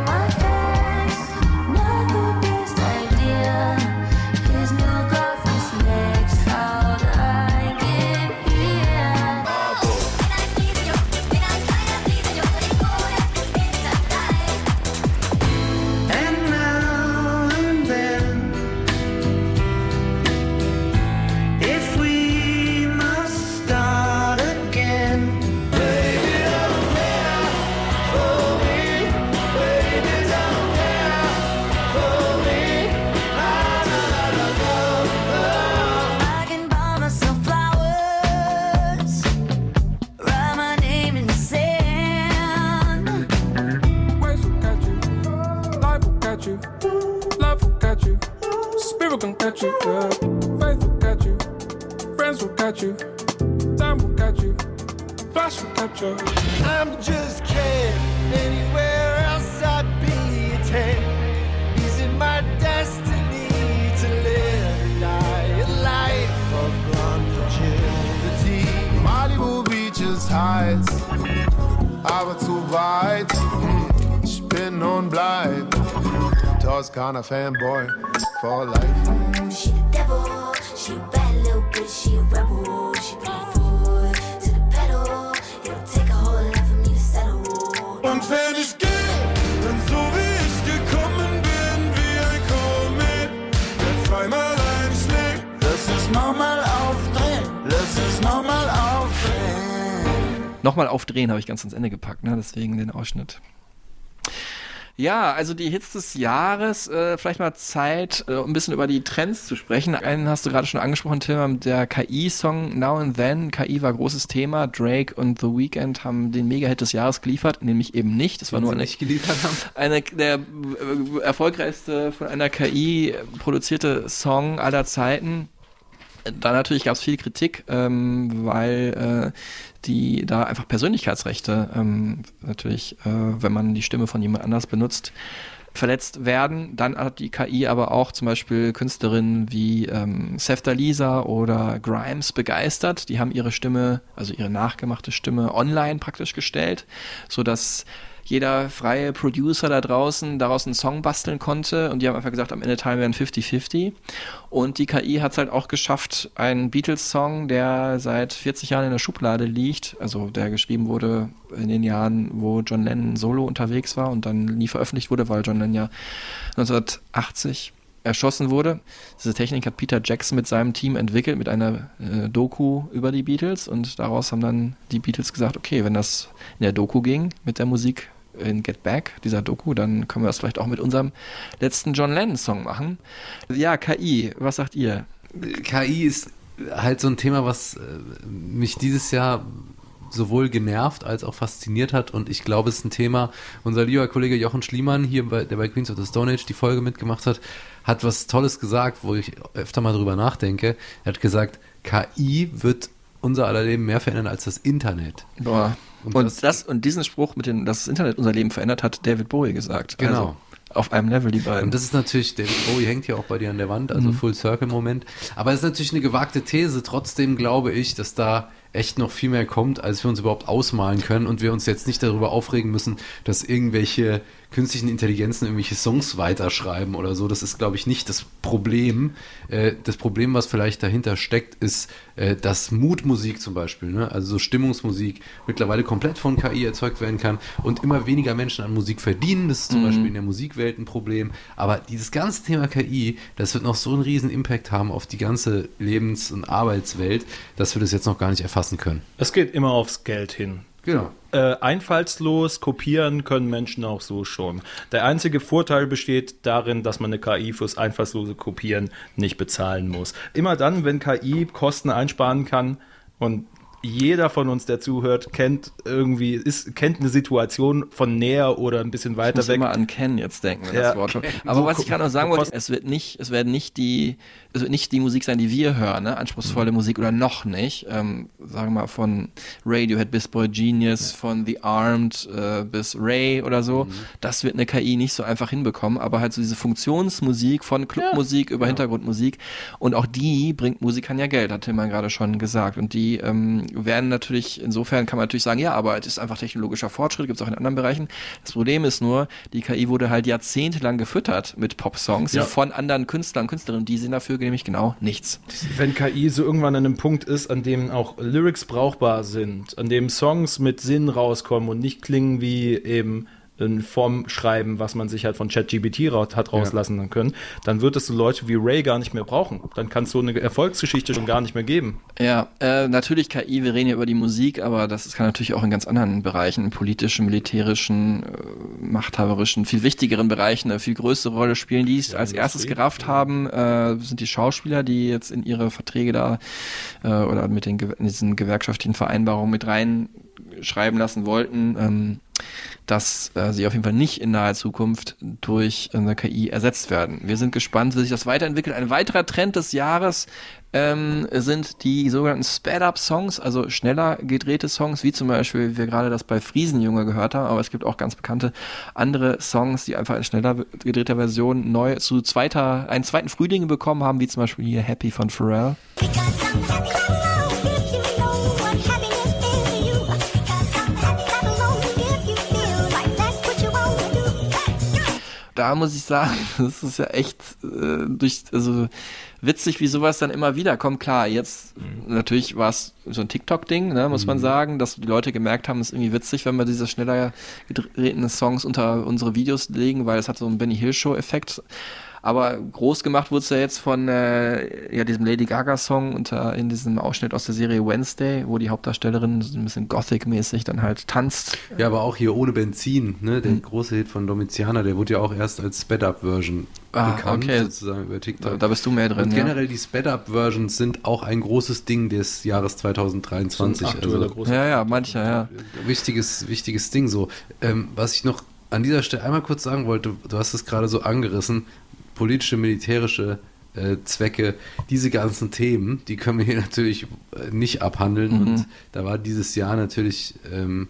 Toskana Fanboy for life. She the devil, she a bad little bitch, she a rebel. She put her foot to the pedal. It'll take a whole lot for me to settle. Und wenn ich gehe, dann so wie ich gekommen bin, wie ein Komet, der zweimal einschlägt. Lass es nochmal aufdrehen, lass es nochmal aufdrehen. Nochmal aufdrehen habe ich ganz ans Ende gepackt, ne? deswegen den Ausschnitt. Ja, also die Hits des Jahres, äh, vielleicht mal Zeit, äh, um ein bisschen über die Trends zu sprechen. Einen hast du gerade schon angesprochen, Tim, der KI-Song Now and Then. KI war großes Thema. Drake und The Weeknd haben den Mega-Hit des Jahres geliefert, nämlich eben nicht. Das war nur eine, nicht geliefert haben. eine der äh, erfolgreichste von einer KI produzierte Song aller Zeiten. Da natürlich gab es viel Kritik, ähm, weil äh, die da einfach Persönlichkeitsrechte ähm, natürlich, äh, wenn man die Stimme von jemand anders benutzt, verletzt werden. Dann hat die KI aber auch zum Beispiel Künstlerinnen wie ähm, Sefta Lisa oder Grimes begeistert. Die haben ihre Stimme, also ihre nachgemachte Stimme online praktisch gestellt, so dass jeder freie Producer da draußen daraus einen Song basteln konnte und die haben einfach gesagt, am Ende teilen wir ein 50-50. Und die KI hat es halt auch geschafft, einen Beatles-Song, der seit 40 Jahren in der Schublade liegt, also der geschrieben wurde in den Jahren, wo John Lennon solo unterwegs war und dann nie veröffentlicht wurde, weil John Lennon ja 1980 erschossen wurde. Diese Technik hat Peter Jackson mit seinem Team entwickelt, mit einer äh, Doku über die Beatles und daraus haben dann die Beatles gesagt, okay, wenn das in der Doku ging mit der Musik in Get Back, dieser Doku, dann können wir das vielleicht auch mit unserem letzten John Lennon-Song machen. Ja, KI, was sagt ihr? KI ist halt so ein Thema, was äh, mich dieses Jahr sowohl genervt als auch fasziniert hat und ich glaube, es ist ein Thema, unser lieber Kollege Jochen Schliemann hier, bei, der bei Queens of the Stone Age die Folge mitgemacht hat, hat was Tolles gesagt, wo ich öfter mal drüber nachdenke. Er hat gesagt, KI wird unser aller Leben mehr verändern als das Internet. Boah. Und, Und das, das- und diesen Spruch, mit dem, dass das Internet unser Leben verändert hat, David Bowie gesagt. Genau. Also, auf einem Level, die beiden. Und das ist natürlich, David Bowie hängt ja auch bei dir an der Wand, also Mhm. Full Circle Moment. Aber es ist natürlich eine gewagte These. Trotzdem glaube ich, dass da echt noch viel mehr kommt, als wir uns überhaupt ausmalen können und wir uns jetzt nicht darüber aufregen müssen, dass irgendwelche künstlichen Intelligenzen irgendwelche Songs weiterschreiben oder so. Das ist, glaube ich, nicht das Problem. Äh, das Problem, was vielleicht dahinter steckt, ist, äh, dass Mutmusik zum Beispiel, ne? also so Stimmungsmusik, mittlerweile komplett von KI erzeugt werden kann und immer weniger Menschen an Musik verdienen. Das ist zum Mhm. Beispiel in der Musikwelt ein Problem. Aber dieses ganze Thema KI, das wird noch so einen riesen Impact haben auf die ganze Lebens- und Arbeitswelt, dass wir das jetzt noch gar nicht erfassen können. Es geht immer aufs Geld hin. Genau. Äh, einfallslos kopieren können Menschen auch so schon. Der einzige Vorteil besteht darin, dass man eine KI fürs einfallslose Kopieren nicht bezahlen muss. Immer dann, wenn KI Kosten einsparen kann und jeder von uns, der zuhört, kennt irgendwie, ist, kennt eine Situation von näher oder ein bisschen ich weiter muss weg. immer an Ken jetzt denken, wenn Ja, das Wort. Ken. Aber So was ich gerade noch sagen wollte, es wird nicht, es werden nicht die, es wird nicht die Musik sein, die wir hören, ne? anspruchsvolle Musik oder noch nicht. Ähm, sagen wir mal von Radiohead bis Boy Genius, von The Armed äh, bis Ray oder so. Das wird eine KI nicht so einfach hinbekommen, aber halt so diese Funktionsmusik von Clubmusik über Hintergrundmusik und auch die bringt Musikern ja Geld, hat Tillmann gerade schon gesagt. Und die ähm, werden natürlich, insofern kann man natürlich sagen, ja, aber es ist einfach technologischer Fortschritt, gibt es auch in anderen Bereichen. Das Problem ist nur, die KI wurde halt jahrzehntelang gefüttert mit Pop-Songs Ja. von anderen Künstlern und Künstlerinnen, die sehen dafür nämlich genau nichts. Wenn KI so irgendwann an einem Punkt ist, an dem auch Lyrics brauchbar sind, an dem Songs mit Sinn rauskommen und nicht klingen wie eben ein Formschreiben, was man sich halt von ChatGPT ra hat rauslassen können, dann wird es so Leute wie Ray gar nicht mehr brauchen. Dann kann es so eine Erfolgsgeschichte schon gar nicht mehr geben. Ja, äh, natürlich KI, wir reden ja über die Musik, aber das kann natürlich auch in ganz anderen Bereichen, politischen, militärischen, äh, machthaberischen, viel wichtigeren Bereichen eine viel größere Rolle spielen. Die es als erstes gerafft haben, äh, sind die Schauspieler, die jetzt in ihre Verträge da äh, oder mit den in diesen gewerkschaftlichen Vereinbarungen mit reinschreiben lassen wollten. Ähm, dass äh, sie auf jeden Fall nicht in naher Zukunft durch eine KI ersetzt werden. Wir sind gespannt, wie sich das weiterentwickelt. Ein weiterer Trend des Jahres ähm, sind die sogenannten Sped-Up-Songs, also schneller gedrehte Songs, wie zum Beispiel, wie wir gerade das bei Friesenjunge gehört haben, aber es gibt auch ganz bekannte andere Songs, die einfach in schneller gedrehter Version neu zu zweiter, einen zweiten Frühling bekommen haben, wie zum Beispiel hier Happy von Pharrell. Da muss ich sagen, das ist ja echt äh, durch, also witzig, wie sowas dann immer wieder kommt. Klar, jetzt natürlich war es so ein TikTok-Ding, ne, muss man sagen, dass die Leute gemerkt haben, es ist irgendwie witzig, wenn wir diese schneller gedrehten Songs unter unsere Videos legen, weil es hat so einen Benny Hill Show-Effekt. Aber groß gemacht wurde es ja jetzt von äh, ja, diesem Lady Gaga-Song unter in diesem Ausschnitt aus der Serie Wednesday, wo die Hauptdarstellerin so ein bisschen Gothic-mäßig dann halt tanzt. Ja, aber auch hier ohne Benzin, ne? Der Mhm. große Hit von Domitiana, der wurde ja auch erst als Sped-Up-Version Ah, bekannt, okay. sozusagen über TikTok. Da, da bist du mehr drin. Und ja. generell die Sped-Up-Versions sind auch ein großes Ding des Jahres 2023. Aktueller Also, großer Ja, ja, mancher, ja. wichtiges, wichtiges Ding so. Ähm, was ich noch an dieser Stelle einmal kurz sagen wollte, du hast es gerade so angerissen, politische, militärische äh, Zwecke, diese ganzen Themen, die können wir hier natürlich äh, nicht abhandeln Mhm. und da war dieses Jahr natürlich ähm,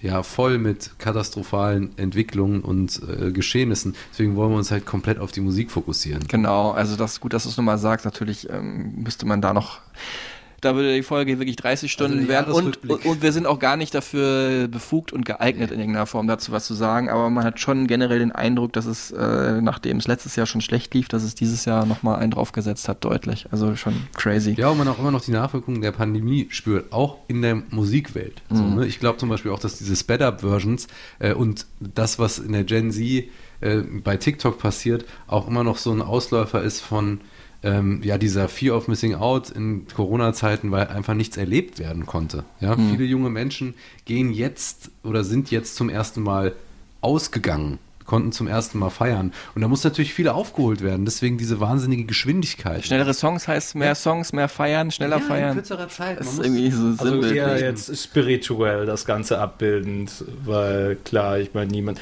ja voll mit katastrophalen Entwicklungen und äh, Geschehnissen. Deswegen wollen wir uns halt komplett auf die Musik fokussieren. Genau, also das ist gut, dass du es nochmal sagst. Natürlich ähm, müsste man da noch. Da würde die Folge wirklich 30 Stunden der werden und, und, und wir sind auch gar nicht dafür befugt und geeignet in irgendeiner Form dazu was zu sagen, aber man hat schon generell den Eindruck, dass es, äh, nachdem es letztes Jahr schon schlecht lief, dass es dieses Jahr nochmal einen draufgesetzt hat, deutlich. Also schon crazy. Ja, und man auch immer noch die Nachwirkungen der Pandemie spürt, auch in der Musikwelt. So, Mhm. ne? Ich glaube zum Beispiel auch, dass diese Sped-Up-Versions äh, und das, was in der Gen Z äh, bei TikTok passiert, auch immer noch so ein Ausläufer ist von ähm, ja, dieser Fear of Missing Out in Corona-Zeiten, weil einfach nichts erlebt werden konnte. Ja? Mhm. Viele junge Menschen gehen jetzt oder sind jetzt zum ersten Mal ausgegangen, konnten zum ersten Mal feiern. Und da muss natürlich viel aufgeholt werden. Deswegen diese wahnsinnige Geschwindigkeit. Schnellere Songs heißt mehr Songs, mehr feiern, schneller Ja, in feiern. kürzerer Zeit. Das Man ist muss- irgendwie so Also eher jetzt spirituell das Ganze abbildend, weil klar, ich meine, niemand.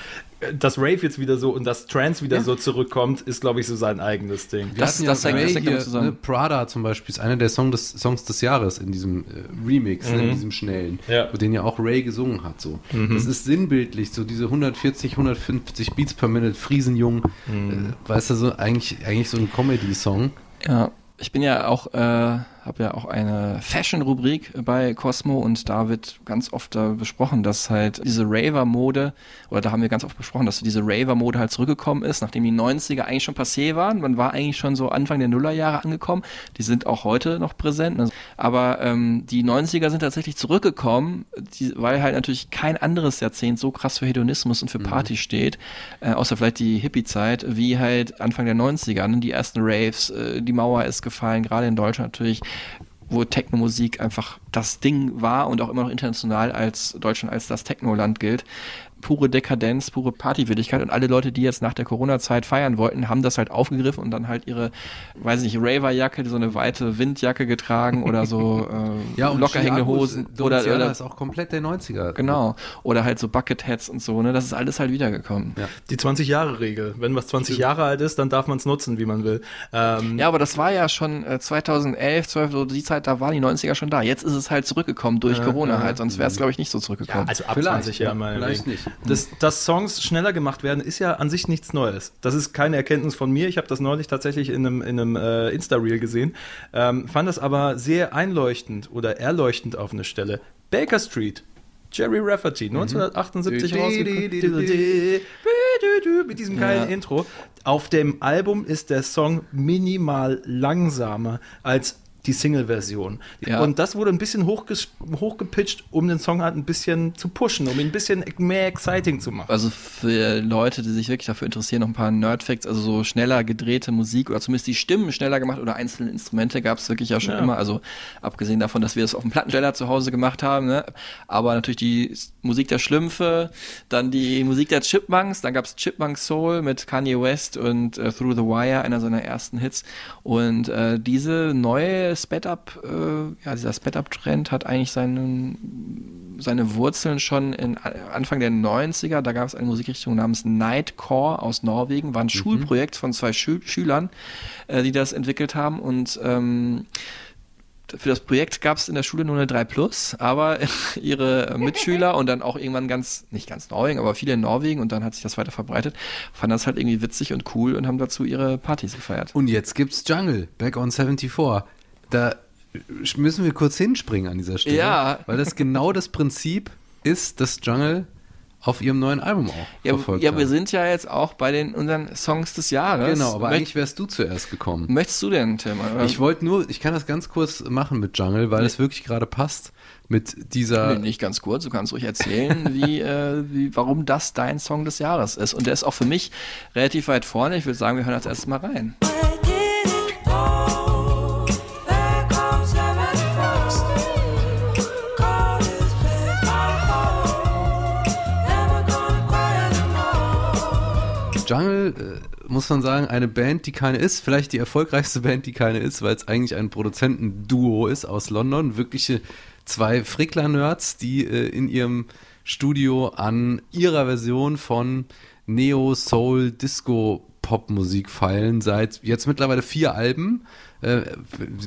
Dass Rave jetzt wieder so und dass Trance wieder so zurückkommt, ist, glaube ich, so sein eigenes Ding. Wir Das- das ja das hängt hier, zusammen. Ne, Prada zum Beispiel ist einer der Song des, Songs des Jahres in diesem äh, Remix, ne, in diesem schnellen, Ja. wo den ja auch Ray gesungen hat. So. Das ist sinnbildlich, so diese 140, 150 Beats per Minute, Friesenjung, äh, weißt du, so eigentlich, eigentlich so ein Comedy-Song. Ja, ich bin ja auch, äh, habe ja auch eine Fashion-Rubrik bei Cosmo und da wird ganz oft da besprochen, dass halt diese Raver-Mode, oder da haben wir ganz oft besprochen, dass diese Raver-Mode halt zurückgekommen ist, nachdem die 90er eigentlich schon passé waren. Man war eigentlich schon so Anfang der Nullerjahre angekommen. Die sind auch heute noch präsent. ne? Aber ähm, die 90er sind tatsächlich zurückgekommen, die, weil halt natürlich kein anderes Jahrzehnt so krass für Hedonismus und für Party steht, äh, außer vielleicht die Hippie-Zeit, wie halt Anfang der 90er. Ne? Die ersten Raves, äh, die Mauer ist gefallen, gerade in Deutschland natürlich wo Techno-Musik einfach das Ding war und auch immer noch international als Deutschland als das Technoland gilt. Pure Dekadenz, pure Partywilligkeit und alle Leute, die jetzt nach der Corona-Zeit feiern wollten, haben das halt aufgegriffen und dann halt ihre, weiß ich nicht, Raver-Jacke, so eine weite Windjacke getragen oder so äh, locker hängende Hosen oder, oder oder ist auch komplett der 90er. genau oder halt so Bucketheads und so, ne, das ist alles halt wiedergekommen. Ja. Die 20-Jahre-Regel. Wenn was 20 Jahre alt ist, dann darf man es nutzen, wie man will. Ähm, Ja, aber das war ja schon äh, 2011, 12, so die Zeit, da waren die 90er schon da. Jetzt ist es halt zurückgekommen durch Corona halt, sonst wäre es, glaube ich, nicht so Ja, zurückgekommen. also ab Vielleicht, 20 ja, Jahren mal. vielleicht nicht. Das, dass Songs schneller gemacht werden, ist ja an sich nichts Neues. Das ist keine Erkenntnis von mir. Ich habe das neulich tatsächlich in einem, in einem äh, Insta-Reel gesehen. Ähm, fand das aber sehr einleuchtend oder erleuchtend auf eine Stelle. Baker Street. Jerry Rafferty, 1978 Dü- rausgekommen. Mit diesem geilen Intro. Auf dem Album ist der Song minimal langsamer als die Single-Version. Ja. Und das wurde ein bisschen hochges hochgepitcht, um den Song halt ein bisschen zu pushen, um ihn ein bisschen mehr exciting zu machen. Also für Leute, die sich wirklich dafür interessieren, noch ein paar Nerdfacts, also so schneller gedrehte Musik oder zumindest die Stimmen schneller gemacht oder einzelne Instrumente gab es wirklich ja schon Ja. immer. Also abgesehen davon, dass wir es auf dem Plattensteller zu Hause gemacht haben, ne? aber natürlich die Musik der Schlümpfe, dann die Musik der Chipmunks, dann gab es Chipmunk Soul mit Kanye West und äh, Through the Wire, einer seiner ersten Hits. Und äh, diese neue Sped-Up, äh, ja, dieser Sped-Up-Trend hat eigentlich seinen seine Wurzeln schon in Anfang der 90er. Da gab es eine Musikrichtung namens Nightcore aus Norwegen. War ein Schulprojekt von zwei Schü Schülern, äh, die das entwickelt haben. Und ähm, für das Projekt gab es in der Schule nur eine 3 Plus, aber ihre Mitschüler und dann auch irgendwann ganz, nicht ganz Norwegen, aber viele in Norwegen und dann hat sich das weiter verbreitet, fanden das halt irgendwie witzig und cool und haben dazu ihre Partys gefeiert. Und jetzt gibt's Jungle, Back on 74. Da müssen wir kurz hinspringen an dieser Stelle. Ja. Weil das genau das Prinzip ist, dass Jungle auf ihrem neuen Album auch Ja, verfolgt ja haben. wir sind ja jetzt auch bei den unseren Songs des Jahres. Genau, aber Möcht- eigentlich wärst du zuerst gekommen. möchtest du denn, Tim? Ich wollte nur, ich kann das ganz kurz machen mit Jungle, weil es wirklich gerade passt mit dieser. Nee, nicht ganz kurz, du kannst ruhig erzählen, wie, äh, wie, warum das dein Song des Jahres ist. Und der ist auch für mich relativ weit vorne. Ich würde sagen, wir hören als erstes mal rein. Jungle, äh, muss man sagen, eine Band, die keine ist, vielleicht die erfolgreichste Band, die keine ist, weil es eigentlich ein Produzentenduo ist aus London. Wirkliche zwei Frickler-Nerds, die äh, in ihrem Studio an ihrer Version von Neo, Soul, Disco, Popmusik feilen, seit jetzt mittlerweile vier Alben. Äh,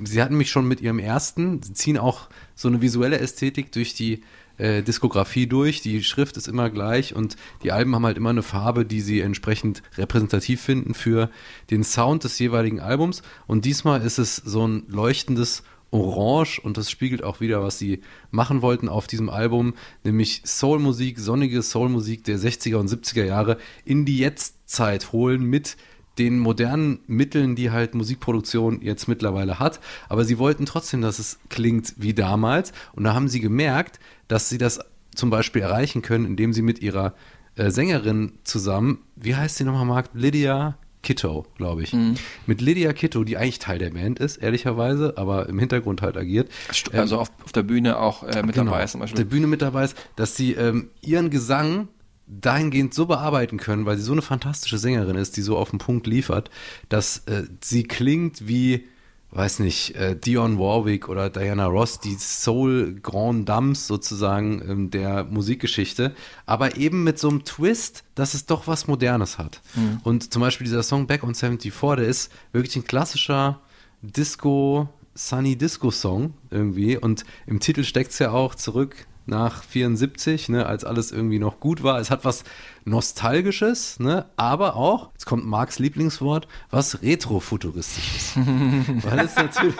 sie hatten mich schon mit ihrem ersten, sie ziehen auch so eine visuelle Ästhetik durch die äh, Diskografie durch. Die Schrift ist immer gleich und die Alben haben halt immer eine Farbe, die sie entsprechend repräsentativ finden für den Sound des jeweiligen Albums. Und diesmal ist es so ein leuchtendes Orange und das spiegelt auch wieder, was sie machen wollten auf diesem Album, nämlich Soulmusik, sonnige Soulmusik der 60er und 70er Jahre in die Jetztzeit holen mit den modernen Mitteln, die halt Musikproduktion jetzt mittlerweile hat. Aber sie wollten trotzdem, dass es klingt wie damals. Und da haben sie gemerkt, dass sie das zum Beispiel erreichen können, indem sie mit ihrer äh, Sängerin zusammen, wie heißt sie nochmal, Marc? Lydia Kitto, glaube ich. Mit Lydia Kitto, die eigentlich Teil der Band ist, ehrlicherweise, aber im Hintergrund halt agiert. St- Also auf, auf der Bühne auch äh, mit dabei ist zum Genau. auf Beispiel. der Bühne mit dabei ist, dass sie ähm, ihren Gesang dahingehend so bearbeiten können, weil sie so eine fantastische Sängerin ist, die so auf den Punkt liefert, dass äh, sie klingt wie, weiß nicht, äh, Dionne Warwick oder Diana Ross, die Soul Grand Dames sozusagen ähm, der Musikgeschichte, aber eben mit so einem Twist, dass es doch was Modernes hat. Und zum Beispiel dieser Song Back on 74, der ist wirklich ein klassischer Disco, Sunny Disco Song irgendwie und im Titel steckt es ja auch zurück nach 74, ne, als alles irgendwie noch gut war. Es hat was Nostalgisches, ne, aber auch, jetzt kommt Marks Lieblingswort, was Retrofuturistisches. Weil es natürlich,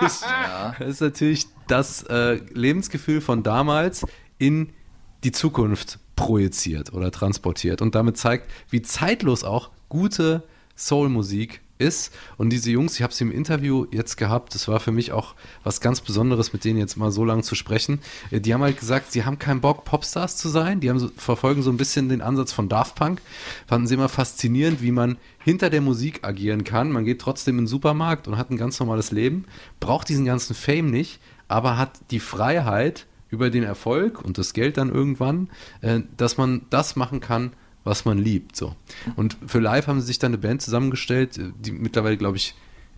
es ist natürlich das äh, Lebensgefühl von damals in die Zukunft projiziert oder transportiert und damit zeigt, wie zeitlos auch gute Soulmusik ist. Und diese Jungs, ich habe sie im Interview jetzt gehabt, das war für mich auch was ganz Besonderes, mit denen jetzt mal so lange zu sprechen. Äh, Die haben halt gesagt, sie haben keinen Bock, Popstars zu sein. Die haben so, verfolgen so ein bisschen den Ansatz von Daft Punk. Fanden sie immer faszinierend, wie man hinter der Musik agieren kann. Man geht trotzdem in den Supermarkt und hat ein ganz normales Leben, braucht diesen ganzen Fame nicht, aber hat die Freiheit über den Erfolg und das Geld dann irgendwann, äh, dass man das machen kann, was man liebt. So. Und für live haben sie sich dann eine Band zusammengestellt, die mittlerweile, glaube ich,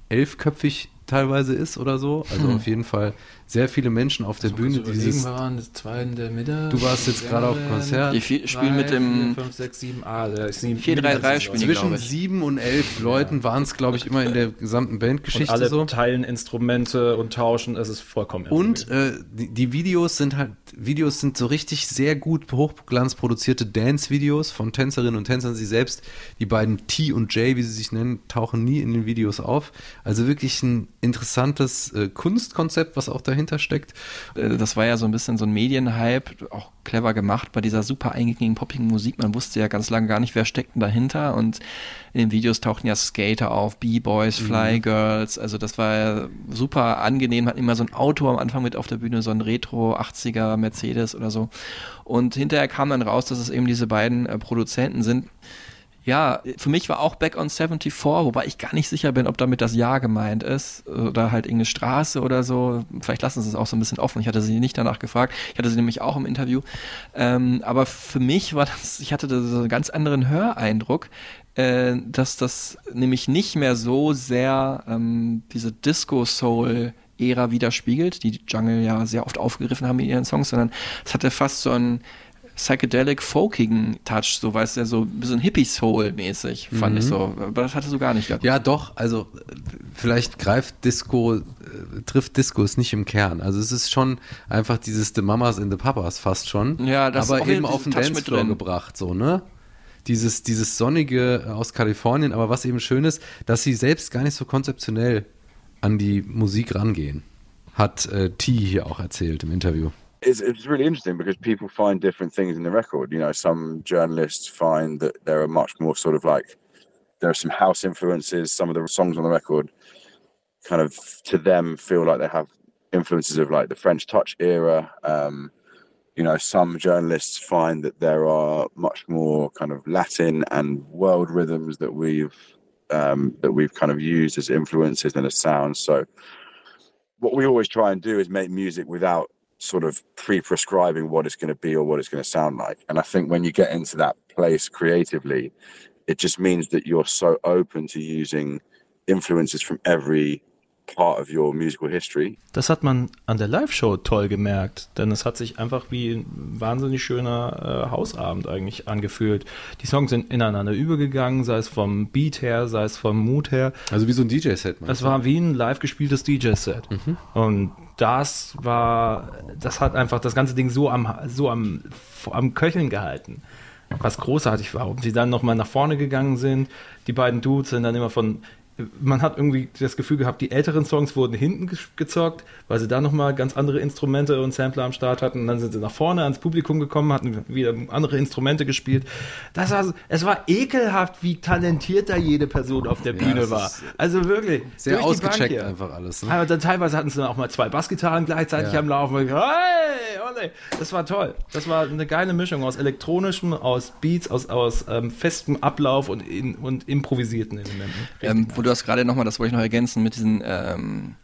elfköpfig teilweise ist oder so. Also auf jeden Fall sehr viele Menschen auf der Bühne. Dieses, waren zwei in der Mitte. du warst jetzt gerade auf Konzert. Die vier, spielen mit dem 5, 6, 7, ah, der ist 7, 4-3-3 spielen Zwischen sieben und elf Leuten waren es, glaube ich, immer in der gesamten Und Bandgeschichte alle so. teilen Instrumente und tauschen, es ist vollkommen Und äh, die, die Videos sind halt, Videos sind so richtig sehr gut hochglanzproduzierte Dance-Videos von Tänzerinnen und Tänzern. Sie selbst, die beiden T und J, wie sie sich nennen, tauchen nie in den Videos auf. Also wirklich ein interessantes äh, Kunstkonzept, was auch dahinter steckt. Äh, das war ja so ein bisschen so ein Medienhype, auch clever gemacht bei dieser super eingängigen, poppigen Musik. Man wusste ja ganz lange gar nicht, wer steckt denn dahinter. Und in den Videos tauchten ja Skater auf, B-Boys, Fly Girls. Also das war ja super angenehm. Hatten immer so ein Auto am Anfang mit auf der Bühne, so ein Retro 80er Mercedes oder so. Und hinterher kam dann raus, dass es eben diese beiden äh, Produzenten sind. Ja, für mich war auch Back on 74, wobei ich gar nicht sicher bin, ob damit das Jahr gemeint ist oder halt irgendeine Straße oder so. Vielleicht lassen sie es auch so ein bisschen offen. Ich hatte sie nicht danach gefragt. Ich hatte sie nämlich auch im Interview. Ähm, aber für mich war das, ich hatte da so einen ganz anderen Höreindruck, äh, dass das nämlich nicht mehr so sehr ähm, diese Disco-Soul Ära widerspiegelt, die Jungle ja sehr oft aufgegriffen haben in ihren Songs, sondern es hatte fast so einen psychedelic folkigen Touch, so weißt du, so ein bisschen Hippie-Soul-mäßig, fand ich so. Aber das hatte so gar nicht. gehabt. Ja, doch, also äh, vielleicht greift Disco, äh, trifft Disco es nicht im Kern. Also es ist schon einfach dieses The Mamas and the Papas fast schon. Ja, das ist aber auch eben auf den Dancefloor drin. gebracht, so, ne? Dieses, dieses Sonnige aus Kalifornien, aber was eben schön ist, dass sie selbst gar nicht so konzeptionell an die Musik rangehen. Hat äh, T hier auch erzählt im Interview. It's, it's really interesting because people find different things in the record. You know, some journalists find that there are much more sort of like there are some house influences. Some of the songs on the record kind of to them feel like they have influences of like the French Touch era. Um, you know, some journalists find that there are much more kind of Latin and world rhythms that we've um, that we've kind of used as influences and as sounds. So, what we always try and do is make music without sort of pre-prescribing what it's going to be or what it's going to sound like. And I think when you get into that place creatively, it just means that you're so open to using influences from every part of your musical history. Das hat man an der Live-Show toll gemerkt, denn es hat sich einfach wie ein wahnsinnig schöner äh, Hausabend eigentlich angefühlt. Die Songs sind ineinander übergegangen, sei es vom Beat her, sei es vom Mut her. Also wie so ein DJ-Set. Es war wie ein live gespieltes DJ-Set. Und das war, das hat einfach das ganze Ding so am, so am, am Köcheln gehalten. Was großartig war. Und sie dann nochmal nach vorne gegangen sind. Die beiden Dudes sind dann immer von, man hat irgendwie das Gefühl gehabt, die älteren Songs wurden hinten ge- gezockt, weil sie da nochmal ganz andere Instrumente und Sampler am Start hatten. Und dann sind sie nach vorne ans Publikum gekommen, hatten wieder andere Instrumente gespielt. Das war, es war ekelhaft, wie talentiert da jede Person auf der Bühne das war. ist Also wirklich. Sehr ausgecheckt einfach alles. Ne? Aber dann teilweise hatten sie dann auch mal zwei Bassgitarren gleichzeitig Ja. am Laufen. Hey, ole. Das war toll. Das war eine geile Mischung aus elektronischem, aus Beats, aus, aus ähm, festem Ablauf und, in, und improvisierten Elementen. Ähm, wo du hast gerade nochmal, das wollte ich noch ergänzen, mit diesen, ähm,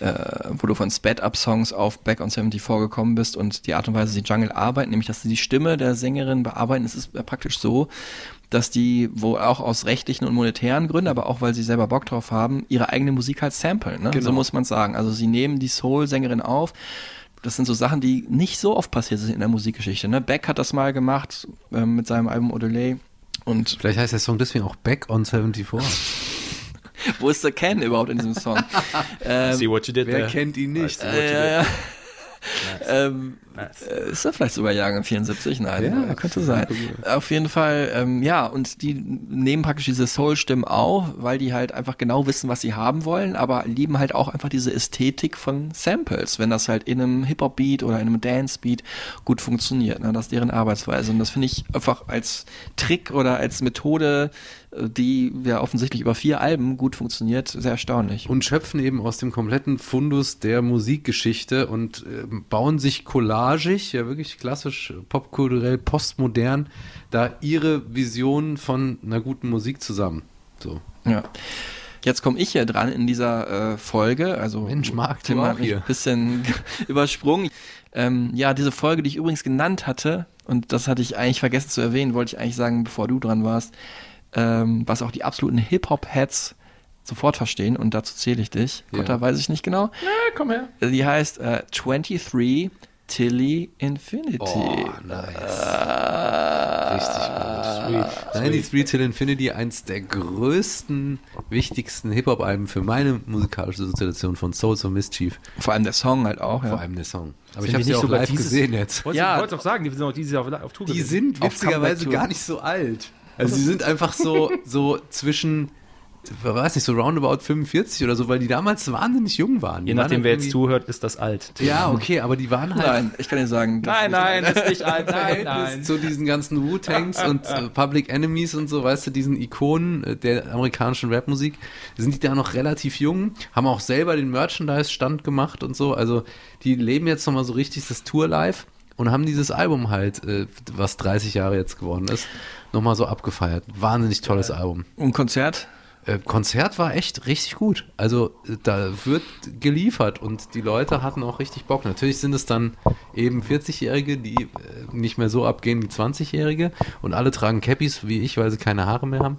äh, wo du von Sped-Up-Songs auf Back on 74 gekommen bist und die Art und Weise, wie die Jungle arbeiten, nämlich, dass sie die Stimme der Sängerin bearbeiten. Es ist ja praktisch so, dass die, wo auch aus rechtlichen und monetären Gründen, aber auch weil sie selber Bock drauf haben, ihre eigene Musik halt samplen. Ne? Genau. So muss man sagen. Also sie nehmen die Soul-Sängerin auf. Das sind so Sachen, die nicht so oft passiert sind in der Musikgeschichte. Ne? Beck hat das mal gemacht ähm, mit seinem Album Odelay. Und Vielleicht heißt der Song deswegen auch Back on 74. wo ist der Ken überhaupt in diesem Song? ähm, See what you did Wer there. kennt ihn nicht? äh, ja, ja. Ähm, äh, ist er vielleicht sogar Jahrgang 74? Nein, Ja, äh, könnte sein. Auf jeden Fall, ähm, ja, und die nehmen praktisch diese Soul-Stimmen auf, weil die halt einfach genau wissen, was sie haben wollen, aber lieben halt auch einfach diese Ästhetik von Samples, wenn das halt in einem Hip-Hop-Beat oder in einem Dance-Beat gut funktioniert. Ne? Das ist deren Arbeitsweise. Und das finde ich einfach als Trick oder als Methode, äh, die ja offensichtlich über vier Alben gut funktioniert, sehr erstaunlich. und schöpfen eben aus dem kompletten Fundus der Musikgeschichte und äh, bauen sich collagig, ja wirklich klassisch popkulturell, postmodern, da ihre Vision von einer guten Musik zusammen. So. Ja. Jetzt komme ich hier dran in dieser äh, Folge. Also Mensch, Marc, Tim du hat auch mich hier. ein bisschen übersprungen. Ähm, ja, diese Folge, die ich übrigens genannt hatte, und das hatte ich eigentlich vergessen zu erwähnen, wollte ich eigentlich sagen, bevor du dran warst, ähm, was auch die absoluten Hip-Hop-Heads sofort verstehen, und dazu zähle ich dich. Ja. Gott, da weiß ich nicht genau. Ja, komm her. Die heißt äh, 23 Tilly Infinity. Oh, nice. Ah, Richtig gut. 93 Till Infinity, eins der größten, wichtigsten Hip-Hop-Alben für meine musikalische Sozialisation von Souls of Mischief. Vor allem der Song halt auch. Vor Ja. allem der Song. Aber Sind ich habe die sie nicht auch live dieses- gesehen jetzt. Wolltest Ja. du wolltest auch sagen, die sind auch dieses Jahr auf, auf Tour Die gewesen. sind witzigerweise gar nicht so alt. Also sie sind einfach so, so zwischen, ich weiß nicht, so roundabout 45 oder so, weil die damals wahnsinnig jung waren. Die Je nachdem, halt wer jetzt zuhört, ist das alt. Ja, okay, aber die waren halt Nein, ich kann dir sagen. das Nein, ist- nein, das ist nicht alt. Nein, nein. zu diesen ganzen Wu-Tangs und äh, Public Enemies und so, weißt du, diesen Ikonen äh, der amerikanischen Rapmusik, sind die da noch relativ jung, haben auch selber den Merchandise-Stand gemacht und so, also die leben jetzt nochmal so richtig das Tour-Live und haben dieses Album halt, äh, was 30 Jahre jetzt geworden ist, nochmal so abgefeiert. Wahnsinnig tolles Album. Und Konzert? Äh, Konzert war echt richtig gut. Also äh, da wird geliefert und die Leute hatten auch richtig Bock. Natürlich sind es dann eben 40-Jährige, die äh, nicht mehr so abgehen wie 20-Jährige und alle tragen Cappies wie ich, weil sie keine Haare mehr haben.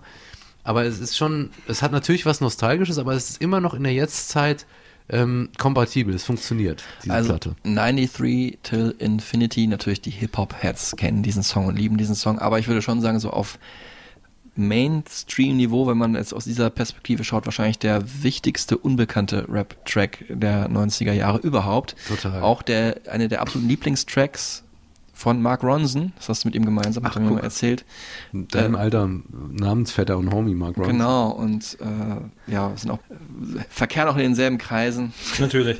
Aber es ist schon, es hat natürlich was Nostalgisches, aber es ist immer noch in der Jetztzeit ähm, kompatibel. Es funktioniert, diese also Platte. 93 Till Infinity, natürlich die Hip-Hop-Heads kennen diesen Song und lieben diesen Song, aber ich würde schon sagen, so auf Mainstream-Niveau, wenn man jetzt aus dieser Perspektive schaut, wahrscheinlich der wichtigste unbekannte Rap-Track der 90er Jahre überhaupt. Total. Auch der, eine der absoluten Lieblingstracks von Mark Ronson. Das hast du mit ihm gemeinsam, hat er mir guck. mal erzählt. Deinem alter Namensvetter und Homie, Mark Ronson. Genau, und äh, ja, sind auch, äh, verkehren auch in denselben Kreisen. Natürlich.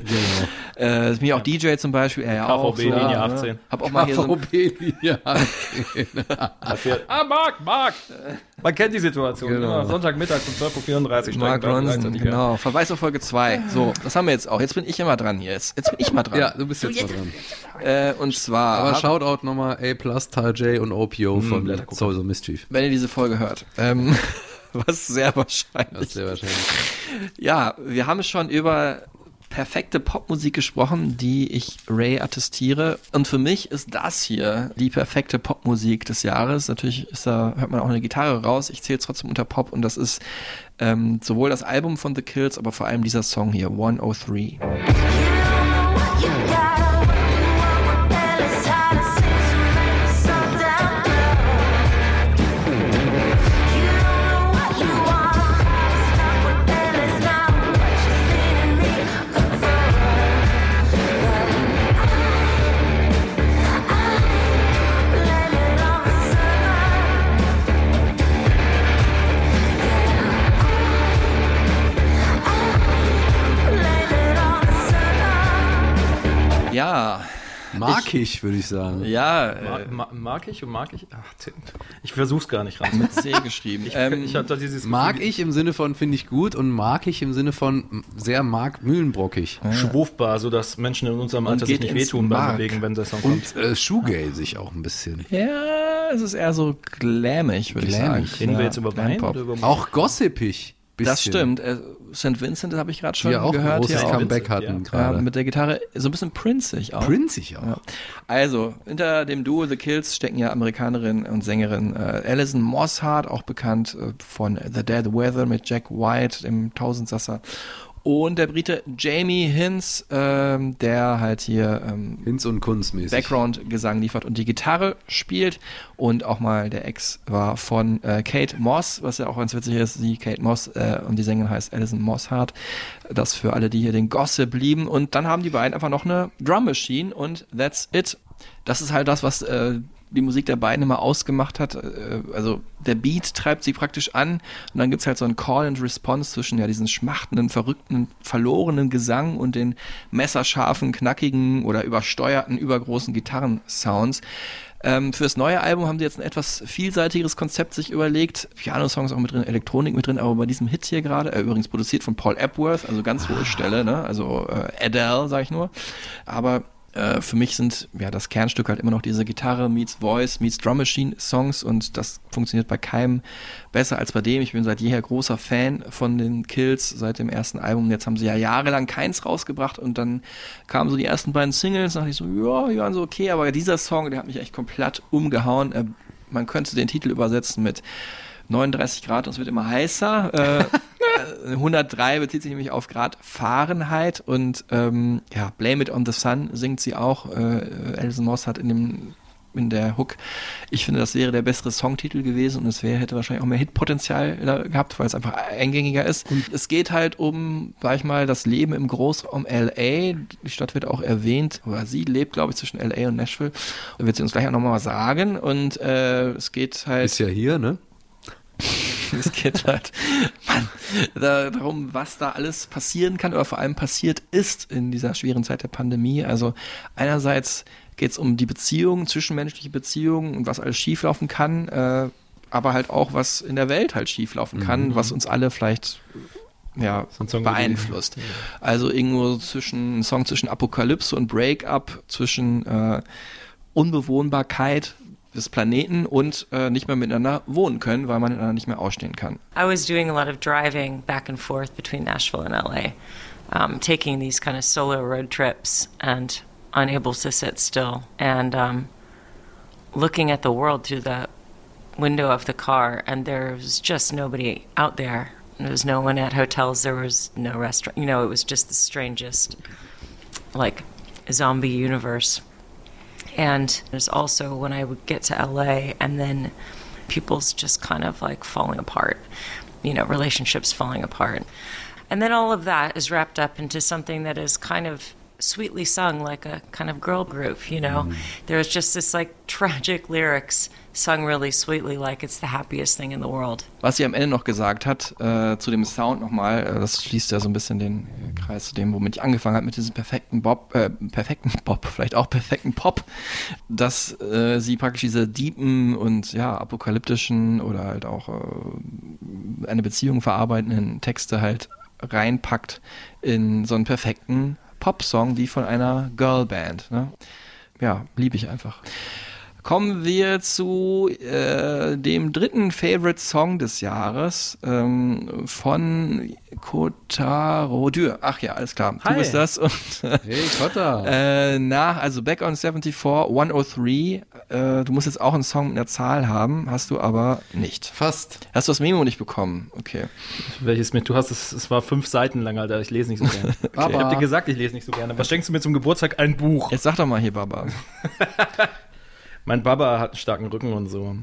Äh, ist mir auch DJ zum Beispiel, er ja auch. KVB Linie 18. Hab auch mal hier so ein, KVB Linie 18. Ah, Mark, Mark! Man kennt die Situation. Genau. Immer Sonntagmittag um 12.34 Uhr Mark Ronson, genau. Verweis auf Folge 2. So, das haben wir jetzt auch. Jetzt bin ich immer dran hier. Jetzt, jetzt bin ich mal dran. Ja, du bist jetzt mal dran. Äh, und zwar, Aber hab- Shoutout nochmal A plus, Tal J und OPO von Blättergucker. Soul Mischief. wenn ihr diese Folge hört. Ähm, was sehr wahrscheinlich. Ist sehr wahrscheinlich. Ja, wir haben schon über perfekte Popmusik gesprochen, die ich Ray attestiere. Und für mich ist das hier die perfekte Popmusik des Jahres. Natürlich da, hört man auch eine Gitarre raus. Ich zähle es trotzdem unter Pop und das ist ähm, sowohl das Album von The Kills, aber vor allem dieser Song hier, 103. Mag ich, würde ich sagen. ja, äh, Ma ma mag ich und mag ich? Ach, Tim. Ich versuch's gar nicht ran. mit C geschrieben. Ich, ähm, ich hatte dieses Mag Gefühl, ich im Sinne von finde ich gut und mag ich im Sinne von sehr mag Mühlenbrockig. schwurfbar, sodass Menschen in unserem Alter sich nicht wehtun beim. Bewegen, wenn der Song kommt. Und äh, Shoegaze auch ein bisschen. ja, es ist eher so glammig, würde ich sagen. Reden ja, wir jetzt über Wein oder über Musik? Auch gossipig. Bisschen. Das stimmt. St. Vincent das habe ich gerade schon Die ja auch ein gehört. großes hier auch. Comeback Ja. hatten Ja, gerade. mit der Gitarre so ein bisschen prinzig auch. Prinzig auch. Ja. Also, hinter dem Duo The Kills stecken ja Amerikanerin und Sängerin äh, Alison Mosshart, auch bekannt äh, von The Dead Weather mit Jack White, dem Tausendsasser. Und der Brite Jamie Hinz, ähm, der halt hier ähm, Hinz und kunstmäßig. Background-Gesang liefert und die Gitarre spielt. Und auch mal der Ex war von äh, Kate Moss, was ja auch ganz witzig ist. Sie, Kate Moss, äh, und die Sängerin heißt Alison Mosshart. Das für alle, die hier den Gossip lieben. Und dann haben die beiden einfach noch eine Drum Machine und that's it. Das ist halt das, was äh, die Musik der beiden immer ausgemacht hat. Äh, also der Beat treibt sie praktisch an und dann gibt's halt so ein Call and Response zwischen ja diesen schmachtenden, verrückten, verlorenen Gesang und den messerscharfen, knackigen oder übersteuerten, übergroßen Gitarrensounds. Ähm, fürs neue Album haben sie jetzt ein etwas vielseitigeres Konzept sich überlegt. Piano-Songs auch mit drin, Elektronik mit drin, aber bei diesem Hit hier gerade, äh, übrigens produziert von Paul Epworth, also ganz hohe Stelle, ne? also äh, Adele, sag ich nur. Aber äh, für mich sind ja das Kernstück halt immer noch diese Gitarre meets Voice meets Drum Machine Songs und das funktioniert bei keinem besser als bei dem. Ich bin seit jeher großer Fan von den Kills seit dem ersten Album. Jetzt haben sie ja jahrelang keins rausgebracht und dann kamen so die ersten beiden Singles, dachte ich so, ja, die waren so okay, aber dieser Song, der hat mich echt komplett umgehauen. Äh, man könnte den Titel übersetzen mit 39 Grad und es wird immer heißer. Äh, 103 bezieht sich nämlich auf Grad Fahrenheit und ähm, ja, Blame It on the Sun singt sie auch. Äh, Alison Moss hat in dem in der Hook. Ich finde, das wäre der bessere Songtitel gewesen und es wäre, hätte wahrscheinlich auch mehr Hitpotenzial gehabt, weil es einfach eingängiger ist. Und es geht halt um, sag ich mal, das Leben im Großraum LA. Die Stadt wird auch erwähnt, oder sie lebt, glaube ich, zwischen LA und Nashville. Und wird sie uns gleich auch nochmal sagen. Und äh, es geht halt. Ist ja hier, ne? es geht halt Mann, da, darum, was da alles passieren kann oder vor allem passiert ist in dieser schweren Zeit der Pandemie. Also einerseits geht es um die Beziehungen, zwischenmenschliche Beziehungen und was alles schieflaufen kann, äh, aber halt auch, was in der Welt halt schieflaufen kann, Mhm. was uns alle vielleicht ja, beeinflusst. Also irgendwo zwischen ein Song zwischen Apokalypse und Breakup, zwischen äh, Unbewohnbarkeit des Planeten und äh, nicht mehr miteinander wohnen können, weil man miteinander nicht mehr ausstehen kann. I was doing a lot of driving back and forth between Nashville and LA, um, taking these kind of solo road trips and unable to sit still and um, looking at the world through the window of the car, and there was just nobody out there. There was no one at hotels. There was no restaurant. You know, it was just the strangest, like, zombie universe. And there's also when I would get to LA and then people's just kind of like falling apart, you know, relationships falling apart. And then all of that is wrapped up into something that is kind of sweetly sung like a kind of girl group, you know. There was just this like tragic lyrics sung really sweetly, like it's the happiest thing in the world. Was sie am Ende noch gesagt hat, äh, zu dem Sound nochmal, äh, das schließt ja so ein bisschen den äh, Kreis zu dem, womit ich angefangen habe, mit diesem perfekten Bob, äh, perfekten Bob, vielleicht auch perfekten Pop, dass sie praktisch diese deepen und ja, apokalyptischen oder halt auch eine Beziehung verarbeitenden Texte halt reinpackt in so einen perfekten Pop-Song, wie von einer Girlband. Ne? Ja, liebe ich einfach. Kommen wir zu äh, dem dritten Favorite Song des Jahres ähm, von Kotaro Dürr. Ach ja, alles klar. Du Hi. bist das. Und, Hey, Kotta. äh, nach, also Back on 74, 103. Äh, du musst jetzt auch einen Song mit einer Zahl haben, hast du aber nicht. Fast. Hast du das Memo nicht bekommen? Okay. Welches mit? Du hast es, es war fünf Seiten lang, Alter. Ich lese nicht so gerne. Ich Aber- hab dir gesagt, ich lese nicht so gerne. Was schenkst du mir zum Geburtstag? Ein Buch. Jetzt sag doch mal hier, Baba. Mein Baba hat einen starken Rücken und so.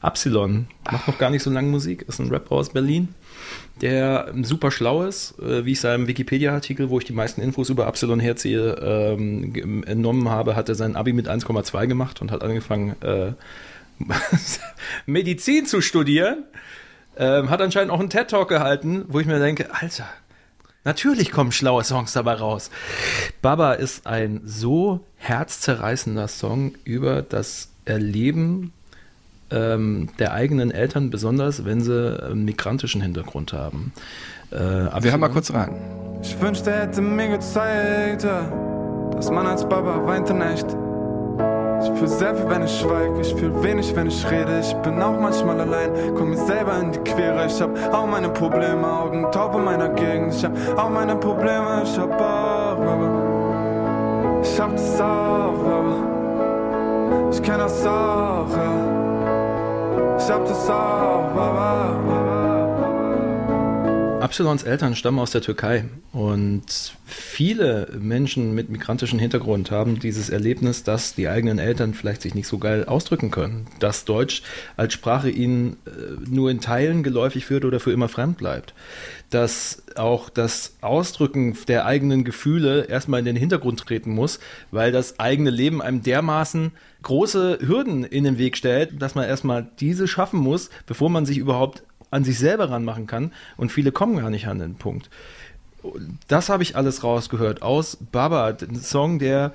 Absilon macht noch gar nicht so lange Musik, ist ein Rapper aus Berlin, der super schlau ist, äh, wie ich seinem Wikipedia-Artikel, wo ich die meisten Infos über Absilon herziehe, ähm, entnommen habe, hat er sein Abi mit 1,2 gemacht und hat angefangen, äh, Medizin zu studieren. Ähm, hat anscheinend auch einen TED-Talk gehalten, wo ich mir denke, Alter, Natürlich kommen schlaue Songs dabei raus. Baba ist ein so herzzerreißender Song über das Erleben ähm, der eigenen Eltern, besonders wenn sie einen migrantischen Hintergrund haben. Äh, aber Wir hören mal kurz rein. Ich wünschte, er hätte mir gezeigt, dass man als Baba weint in echt. Ich fühl sehr viel, wenn ich schweig, ich fühl wenig, wenn ich rede. Ich bin auch manchmal allein, komm mir selber in die Quere. Ich hab auch meine Probleme, Augen taub in meiner Gegend. Ich hab auch meine Probleme, ich hab auch, Baba. Ich hab das auch, Baba. Ich kenn das auch, ja. Ich hab das auch, Baba. Absalons Eltern stammen aus der Türkei und viele Menschen mit migrantischem Hintergrund haben dieses Erlebnis, dass die eigenen Eltern vielleicht sich nicht so geil ausdrücken können, dass Deutsch als Sprache ihnen äh, nur in Teilen geläufig wird oder für immer fremd bleibt, dass auch das Ausdrücken der eigenen Gefühle erstmal in den Hintergrund treten muss, weil das eigene Leben einem dermaßen große Hürden in den Weg stellt, dass man erstmal diese schaffen muss, bevor man sich überhaupt an sich selber ranmachen kann. Und viele kommen gar nicht an den Punkt. Das habe ich alles rausgehört aus Baba, ein Song, der,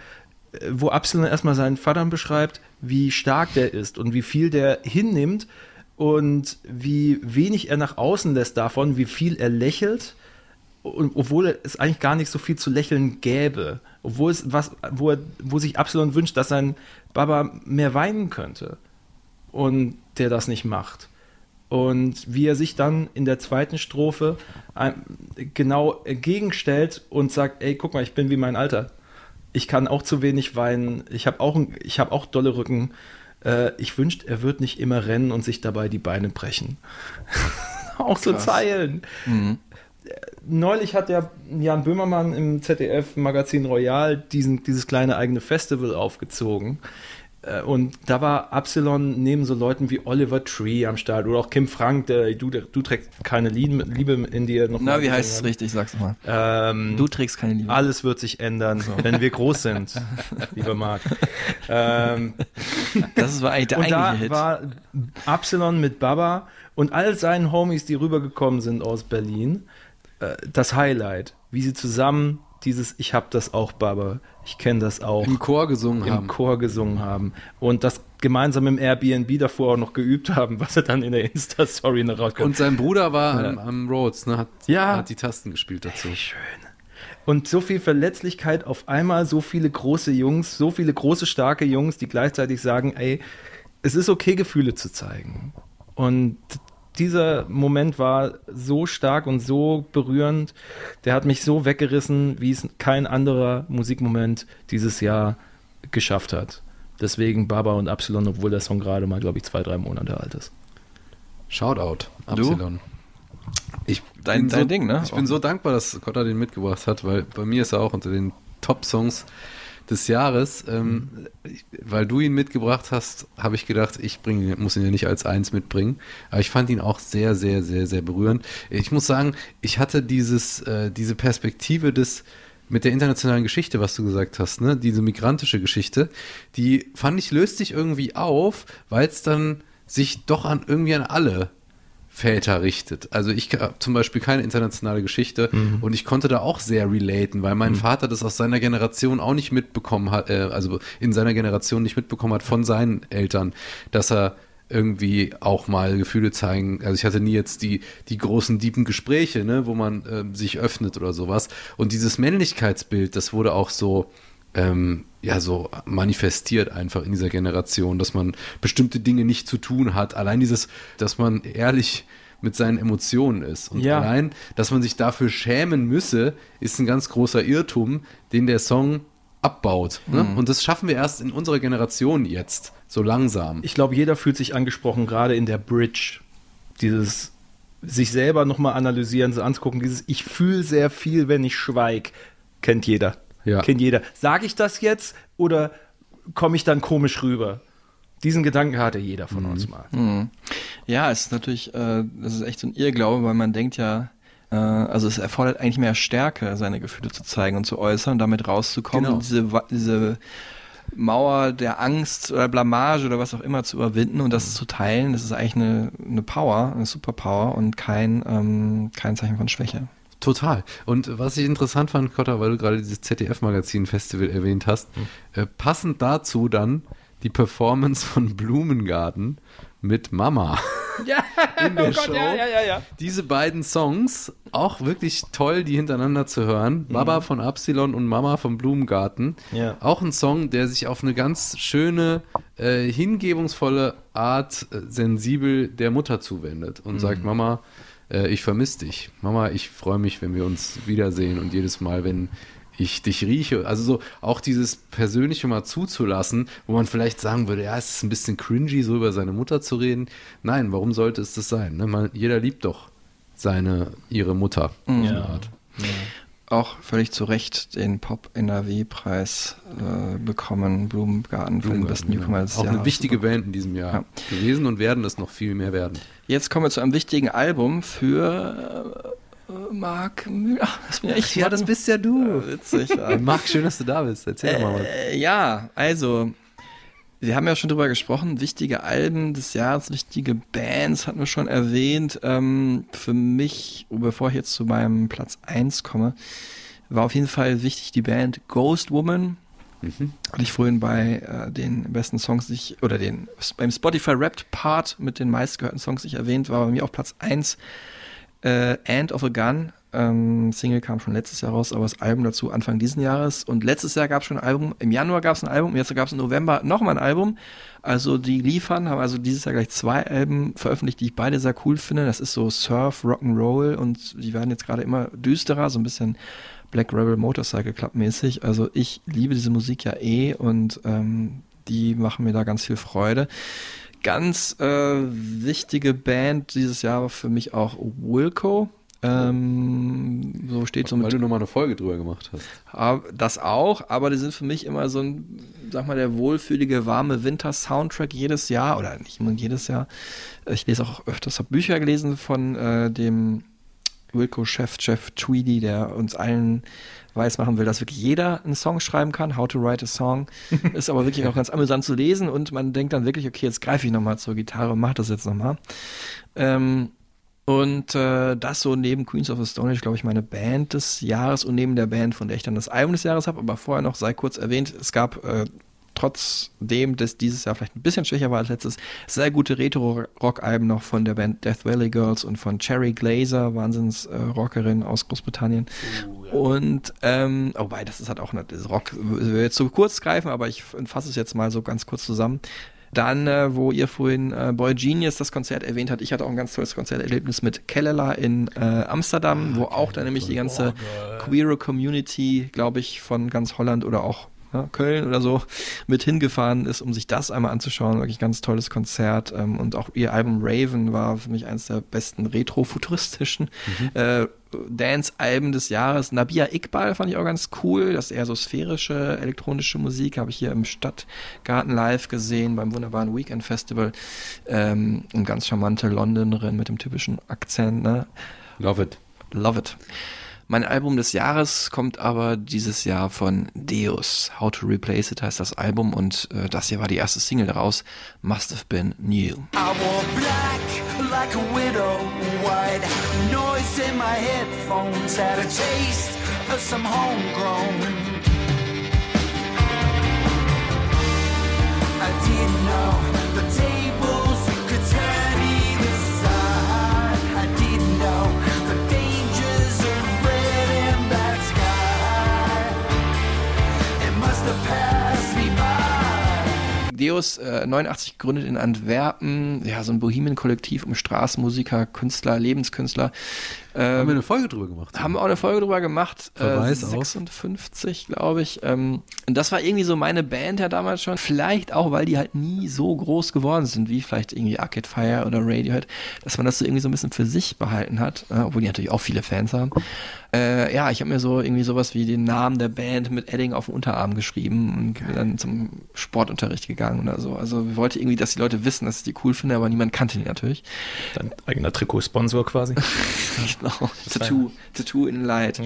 äh, wo Absalon erstmal seinen Vater beschreibt, wie stark der ist und wie viel der hinnimmt und wie wenig er nach außen lässt davon, wie viel er lächelt, obwohl es eigentlich gar nicht so viel zu lächeln gäbe. Obwohl es was, wo, er, wo sich Absalon wünscht, dass sein Baba mehr weinen könnte. Und der das nicht macht. Und wie er sich dann in der zweiten Strophe genau entgegenstellt und sagt, ey, guck mal, ich bin wie mein Alter. Ich kann auch zu wenig weinen. Ich habe auch, ich hab auch dolle Rücken. Äh, ich wünschte, er wird nicht immer rennen und sich dabei die Beine brechen. auch so Krass. Zeilen. Mhm. Neulich hat der Jan Böhmermann im ZDF-Magazin Royal diesen, dieses kleine eigene Festival aufgezogen. Äh, Und da war Absalon neben so Leuten wie Oliver Tree am Start oder auch Kim Frank, der du, du trägst keine Liebe, in dir noch Na, wie heißt es richtig? Sag's mal. Ähm, Du trägst keine Liebe. Alles wird sich ändern, wenn wir groß sind, lieber Marc. Ähm, Das war eigentlich der und da eigentliche Hit. war Absalon mit Baba und all seinen Homies, die rübergekommen sind aus Berlin, äh, das Highlight, wie sie zusammen dieses Ich hab das auch, Baba, ich kenne das auch. Im Chor gesungen Im haben. Chor gesungen haben. Und das gemeinsam im Airbnb davor auch noch geübt haben, was er dann in der Insta-Story noch rauskommt. Und sein Bruder war Ja. am, am Rhodes, ne? Hat, Ja. hat die Tasten gespielt dazu. schön. Und so viel Verletzlichkeit auf einmal, so viele große Jungs, so viele große, starke Jungs, die gleichzeitig sagen, ey, es ist okay, Gefühle zu zeigen. Und dieser Moment war so stark und so berührend, der hat mich so weggerissen, wie es kein anderer Musikmoment dieses Jahr geschafft hat. Deswegen Baba und Absalon, obwohl der Song gerade mal, glaube ich, zwei, drei Monate alt ist. Shoutout, Du? Absilon. Ich Dein- dein so, Ding, ne? Ich bin so dankbar, dass Kotta den mitgebracht hat, weil bei mir ist er auch unter den Top-Songs des Jahres. Ähm, weil du ihn mitgebracht hast, habe ich gedacht, ich bring, muss ihn ja nicht als eins mitbringen. Aber ich fand ihn auch sehr, sehr, sehr, sehr berührend. Ich muss sagen, ich hatte dieses, äh, diese Perspektive des mit der internationalen Geschichte, was du gesagt hast, ne, diese migrantische Geschichte, die fand ich löst sich irgendwie auf, weil es dann sich doch an irgendwie an alle Väter richtet. Also ich habe zum Beispiel keine internationale Geschichte und ich konnte da auch sehr relaten, weil mein Vater das aus seiner Generation auch nicht mitbekommen hat, äh, also in seiner Generation nicht mitbekommen hat von seinen Eltern, dass er irgendwie auch mal Gefühle zeigen. Also ich hatte nie jetzt die, die großen, diepen Gespräche, ne, wo man ähm, sich öffnet oder sowas. Und dieses Männlichkeitsbild, das wurde auch so, ähm, ja, so manifestiert einfach in dieser Generation, dass man bestimmte Dinge nicht zu tun hat. Allein dieses, dass man ehrlich mit seinen Emotionen ist. Und Ja. allein, dass man sich dafür schämen müsse, ist ein ganz großer Irrtum, den der Song abbaut. Ne? Mhm. Und das schaffen wir erst in unserer Generation jetzt, so langsam. Ich glaube, jeder fühlt sich angesprochen, gerade in der Bridge. Dieses sich selber nochmal analysieren, so anzugucken, dieses Ich fühle sehr viel, wenn ich schweig, kennt jeder. Ja. Kennt jeder. Sage ich das jetzt oder komme ich dann komisch rüber? Diesen Gedanken hatte jeder von uns mal. Mhm. Ja, es ist natürlich, äh, das ist echt so ein Irrglaube, weil man denkt ja, äh, also es erfordert eigentlich mehr Stärke, seine Gefühle zu zeigen und zu äußern und damit rauszukommen, Genau. und diese, diese Mauer der Angst oder Blamage oder was auch immer zu überwinden und das zu teilen, das ist eigentlich eine, eine Power, eine Superpower und kein, ähm, kein Zeichen von Schwäche. Total. Und was ich interessant fand, Kotta, weil du gerade dieses ZDF-Magazin-Festival erwähnt hast, äh, passend dazu dann die Performance von Blumengarten mit Mama. Ja, in der oh Gott, Show. ja, ja, ja, ja. Diese beiden Songs, auch wirklich toll, die hintereinander zu hören. Baba von Absilon und Mama vom Blumengarten. Ja. Auch ein Song, der sich auf eine ganz schöne, äh, hingebungsvolle Art äh, sensibel der Mutter zuwendet und Mhm. sagt, Mama, äh, ich vermisse dich. Mama, ich freue mich, wenn wir uns wiedersehen und jedes Mal, wenn ich dich rieche. Also so auch dieses Persönliche mal zuzulassen, wo man vielleicht sagen würde, ja, es ist ein bisschen cringy, so über seine Mutter zu reden. Nein, warum sollte es das sein? Ne? Man, jeder liebt doch seine, ihre Mutter. auf eine Art. Auch völlig zu Recht den Pop-NRW-Preis äh, bekommen, Blumengarten für den besten Newcomer des Auch Jahres. eine wichtige Band in diesem Jahr Ja. gewesen und werden es noch viel mehr werden. Jetzt kommen wir zu einem wichtigen Album für äh, Marc Müller. Das bin ja ich. Ja, das bist ja du. witzig. Ja. Marc, schön, dass du da bist. Erzähl doch mal was. Äh, ja, also, wir haben ja schon drüber gesprochen, wichtige Alben des Jahres, wichtige Bands hatten wir schon erwähnt. Ähm, für mich, bevor ich jetzt zu meinem Platz 1 komme, war auf jeden Fall wichtig die Band Ghost Woman. Hatte ich vorhin bei äh, den besten Songs, die ich, oder den beim Spotify Wrapped Part mit den meistgehörten Songs, die ich erwähnt, war bei mir auf Platz 1 äh, End of a Gun. Ähm, Single kam schon letztes Jahr raus, aber das Album dazu Anfang diesen Jahres. Und letztes Jahr gab es schon ein Album, im Januar gab es ein Album, jetzt gab es im November nochmal ein Album. Also die liefern, haben also dieses Jahr gleich zwei Alben veröffentlicht, die ich beide sehr cool finde. Das ist so Surf, Rock'n'Roll und die werden jetzt gerade immer düsterer, so ein bisschen Black Rebel Motorcycle Club mäßig. Also ich liebe diese Musik ja eh und ähm, die machen mir da ganz viel Freude. Ganz äh, wichtige Band dieses Jahr war für mich auch Wilco. Ähm, so steht so Weil du nochmal eine Folge drüber gemacht hast. das auch, aber die sind für mich immer so ein, sag mal, der wohlfühlige, warme Winter-Soundtrack jedes Jahr, oder nicht immer jedes Jahr. Ich lese auch öfters, habe Bücher gelesen von äh, dem Wilco-Chef, Jeff Tweedy, der uns allen weiß machen will, dass wirklich jeder einen Song schreiben kann, How to Write a Song. Ist aber wirklich auch ganz amüsant zu lesen und man denkt dann wirklich, okay, jetzt greife ich nochmal zur Gitarre und mach das jetzt nochmal. Ähm, und äh, das so neben Queens of the Stone Age, glaube ich, meine Band des Jahres und neben der Band, von der ich dann das Album des Jahres habe. Aber vorher noch sei kurz erwähnt, es gab äh, trotzdem, dass dieses Jahr vielleicht ein bisschen schwächer war als letztes, sehr gute Retro-Rock-Alben noch von der Band Death Valley Girls und von Cherry Glazer, Wahnsinns-Rockerin aus Großbritannien. Und, ähm, oh, wobei, das ist halt auch eine, Rock, will jetzt zu kurz greifen, aber ich fasse es jetzt mal so ganz kurz zusammen. Dann, äh, wo ihr vorhin äh, Boy Genius das Konzert erwähnt habt, ich hatte auch ein ganz tolles Konzerterlebnis mit Kellela in äh, Amsterdam, wo auch dann nämlich die ganze queere Community, glaube ich, von ganz Holland oder auch ja, Köln oder so mit hingefahren ist, um sich das einmal anzuschauen. Wirklich ganz tolles Konzert. Ähm, und auch ihr Album Raven war für mich eines der besten retro-futuristischen äh, Dance-Alben des Jahres. Nabia Iqbal fand ich auch ganz cool. Das ist eher so sphärische elektronische Musik. Habe ich hier im Stadtgarten live gesehen beim wunderbaren Weekend Festival. Ähm, eine ganz charmante Londonerin mit dem typischen Akzent. Ne? Love it. Love it. Mein Album des Jahres kommt aber dieses Jahr von Deus. How to Replace It heißt das Album und äh, das hier war die erste Single daraus. Must have been new. I wore black like a widow, white noise in my headphones had a taste of some homegrown. I didn't know the tables by. Deus, äh, 89 gegründet in Antwerpen, ja, so ein Bohemian-Kollektiv um Straßenmusiker, Künstler, Lebenskünstler. Ähm, Haben wir eine Folge drüber gemacht? Haben wir auch eine Folge drüber gemacht. Verweis äh, auf. 56, glaube ich. Ähm, und das war irgendwie so meine Band ja damals schon. Vielleicht auch, weil die halt nie so groß geworden sind, wie vielleicht irgendwie Arcade Fire oder Radiohead, dass man das so irgendwie so ein bisschen für sich behalten hat, äh, obwohl die natürlich auch viele Fans haben. Äh, ja, ich habe mir so irgendwie sowas wie den Namen der Band mit Edding auf dem Unterarm geschrieben und bin dann zum Sportunterricht gegangen oder so. Also ich wollte irgendwie, dass die Leute wissen, dass ich die cool finde, aber niemand kannte die natürlich. Dein eigener Trikotsponsor quasi. Genau, Tattoo, Tattoo in Light.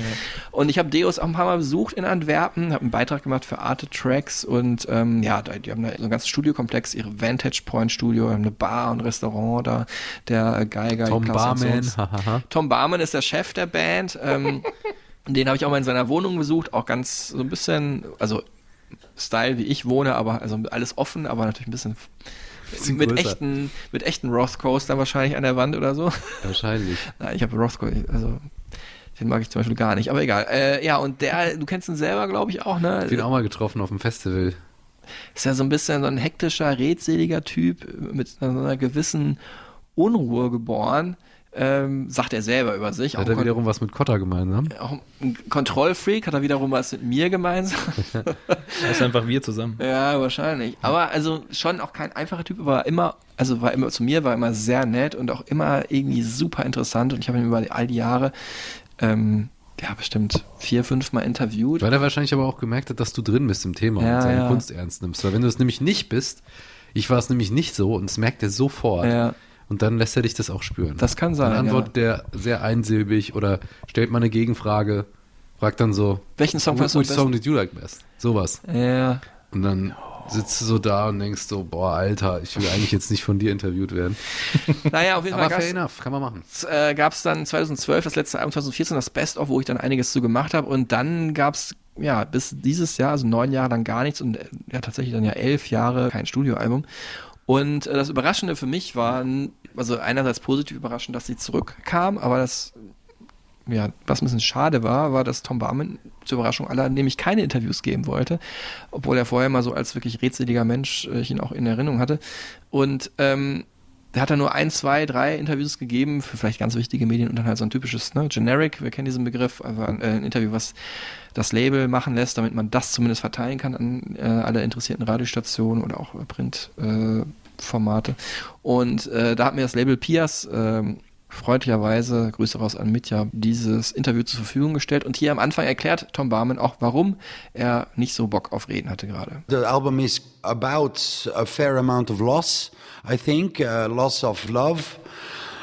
Und ich habe Deus auch ein paar Mal besucht in Antwerpen, habe einen Beitrag gemacht für Arte Tracks und ähm, ja, die haben da so einen ganzen Studiokomplex, ihre Vantage Point Studio, haben eine Bar und Restaurant da, der Geiger. Tom Barman. Tom Barman ist der Chef der Band. Ähm, den habe ich auch mal in seiner Wohnung besucht, auch ganz so ein bisschen, also Style wie ich wohne, aber also alles offen, aber natürlich ein Bisschen mit größer. echten, mit echten Roth Coaster wahrscheinlich an der Wand oder so. Wahrscheinlich. Nein, ich habe Rothko, also den mag ich zum Beispiel gar nicht, aber egal. Äh, ja, und der, du kennst ihn selber, glaube ich, auch, ne? Ich bin auch mal getroffen auf dem Festival. Ist ja so ein bisschen so ein hektischer, redseliger Typ mit so einer gewissen Unruhe geboren, ähm, sagt er selber über sich. Hat Auch er wiederum was mit Kotter gemeinsam? Auch ein Kontrollfreak, hat er wiederum was mit mir gemeinsam. Das ist einfach wir zusammen. Ja, wahrscheinlich. Aber also schon auch kein einfacher Typ, aber immer, also war immer zu mir, war immer sehr nett und auch immer irgendwie super interessant. Und ich habe ihn über all die Jahre, ähm, ja, bestimmt vier, fünf Mal interviewt. Weil er wahrscheinlich aber auch gemerkt hat, dass du drin bist im Thema Ja, und seine ja. Kunst ernst nimmst. Weil wenn du es nämlich nicht bist, ich war es nämlich nicht so und das merkt er sofort. Ja. Und dann lässt er dich das auch spüren. Das kann sein, Dann antwortet der sehr einsilbig oder stellt mal eine Gegenfrage, fragt dann so, Welchen Song "Wh- fandst du Which song besten?" did you like best? Sowas. Ja. Und dann sitzt du so da und denkst so, boah, Alter, ich will eigentlich jetzt nicht von dir interviewt werden. Naja, auf jeden Aber Fall fair gab's- enough, kann man machen. äh, gab es dann 2012, das letzte Album 2014, das Best-of, wo ich dann einiges zu gemacht habe. Und dann gab es ja bis dieses Jahr, also neun Jahre lang gar nichts und äh, ja tatsächlich dann ja elf Jahre kein Studioalbum. Und äh, das Überraschende für mich war, also einerseits positiv überraschend, dass sie zurückkam, aber das, ja, was ein bisschen schade war, war, dass Tom Barman zur Überraschung aller nämlich keine Interviews geben wollte, obwohl er vorher mal so als wirklich redseliger Mensch äh, ich ihn auch in Erinnerung hatte. Und ähm, der hat dann nur ein, zwei, drei Interviews gegeben für vielleicht ganz wichtige Medien und dann halt so ein typisches ne, Generic, wir kennen diesen Begriff, also ein, äh, ein Interview, was das Label machen lässt, damit man das zumindest verteilen kann an äh, alle interessierten Radiostationen oder auch Printformate. Äh, und da hat mir das Label Pias ähm, freundlicherweise, Grüße raus an Mitya, dieses Interview zur Verfügung gestellt und hier am Anfang erklärt Tom Barman auch, warum er nicht so Bock auf Reden hatte gerade. The album is about a fair amount of loss, I think, uh, loss of love.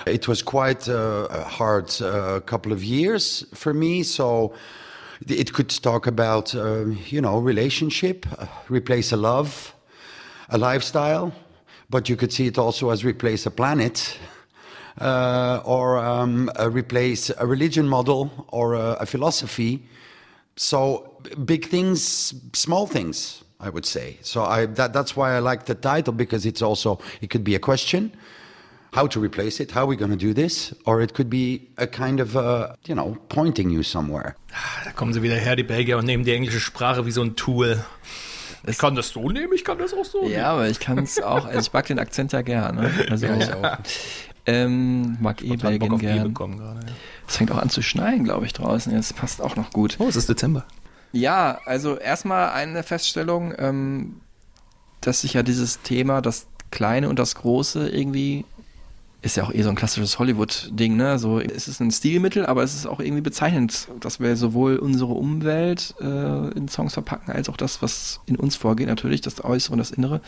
It was quite uh, a hard uh, couple of years for me, so it could talk about, uh, you know, relationship, replace a love, a lifestyle, but you could see it also as replace a planet. Uh, or um, uh, replace a religion model or a, a philosophy. So big things, small things, I would say. So I, that, that's why I like the title because it's also it could be a question, how to replace it, how are we going to do this, or it could be a kind of uh, you know pointing you somewhere. Da kommen sie wieder her, die Belgier, und nehmen die englische Sprache wie so ein Tool. Ich kann das so nehmen, ich kann das auch so nehmen. Ja, aber ich kann es auch, also ich mag den Akzent ja gerne. Also Ja, ich auch. Ähm, mag eh Spontan Bock auf E gern. bekommen gerade, ja. Es fängt auch an zu schneien, glaube ich, draußen. Das passt auch noch gut. Oh, es ist Dezember. Ja, also erstmal eine Feststellung, ähm, dass sich ja dieses Thema, das Kleine und das Große irgendwie, ist ja auch eh so ein klassisches Hollywood-Ding, ne? So, es ist ein Stilmittel, aber es ist auch irgendwie bezeichnend, dass wir sowohl unsere Umwelt äh, in Songs verpacken, als auch das, was in uns vorgeht, natürlich, das Äußere und das Innere.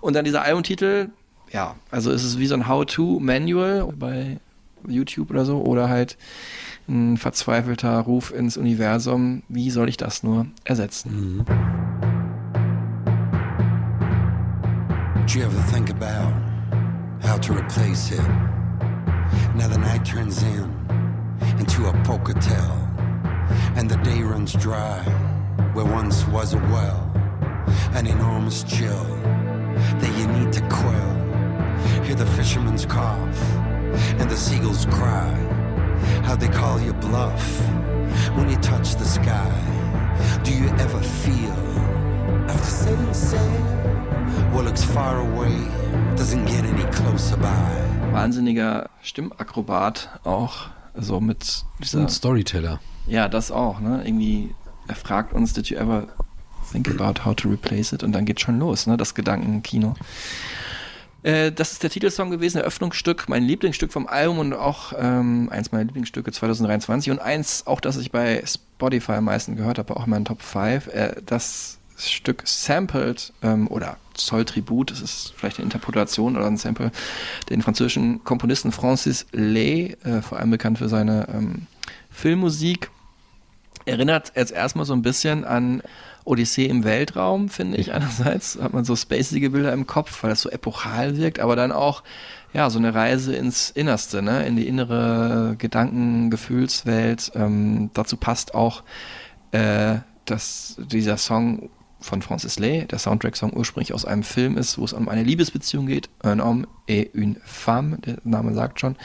Und dann dieser Albumtitel, ja, also es ist wie so ein How-To-Manual bei YouTube oder so, oder halt ein verzweifelter Ruf ins Universum. Wie soll ich das nur ersetzen? Do you ever think about how to replace it? Now the night turns in into a poker tell, and the day runs dry where once was a well, an enormous chill that you need to quell. Hear the fisherman's cough and the seagulls cry, how they call you bluff when you touch the sky. Do you ever feel after setting sail? What looks far away doesn't get any closer by. Wahnsinniger Stimmakrobat auch, so mit dieser Und Storyteller. Ja, das auch, ne? Irgendwie, er fragt uns, did you ever think about how to replace it? Und dann geht schon los, ne? Das Gedankenkino. Äh, das ist der Titelsong gewesen, Eröffnungsstück, mein Lieblingsstück vom Album und auch ähm, eins meiner Lieblingsstücke 2023 und eins, auch das ich bei Spotify am meisten gehört habe, auch in meinen Top 5. Äh, das Stück sampled ähm, oder Zolltribut, das ist vielleicht eine Interpretation oder ein Sample, den französischen Komponisten Francis Lay, äh, vor allem bekannt für seine ähm, Filmmusik, erinnert jetzt erstmal so ein bisschen an Odyssee im Weltraum, finde ich. Einerseits hat man so spacige Bilder im Kopf, weil das so epochal wirkt, aber dann auch ja so eine Reise ins Innerste, ne, in die innere Gedanken, Gefühlswelt. Ähm, dazu passt auch, äh, dass dieser Song von Francis Lay, der Soundtrack-Song ursprünglich aus einem Film ist, wo es um eine Liebesbeziehung geht, Un homme et une femme, der Name sagt schon.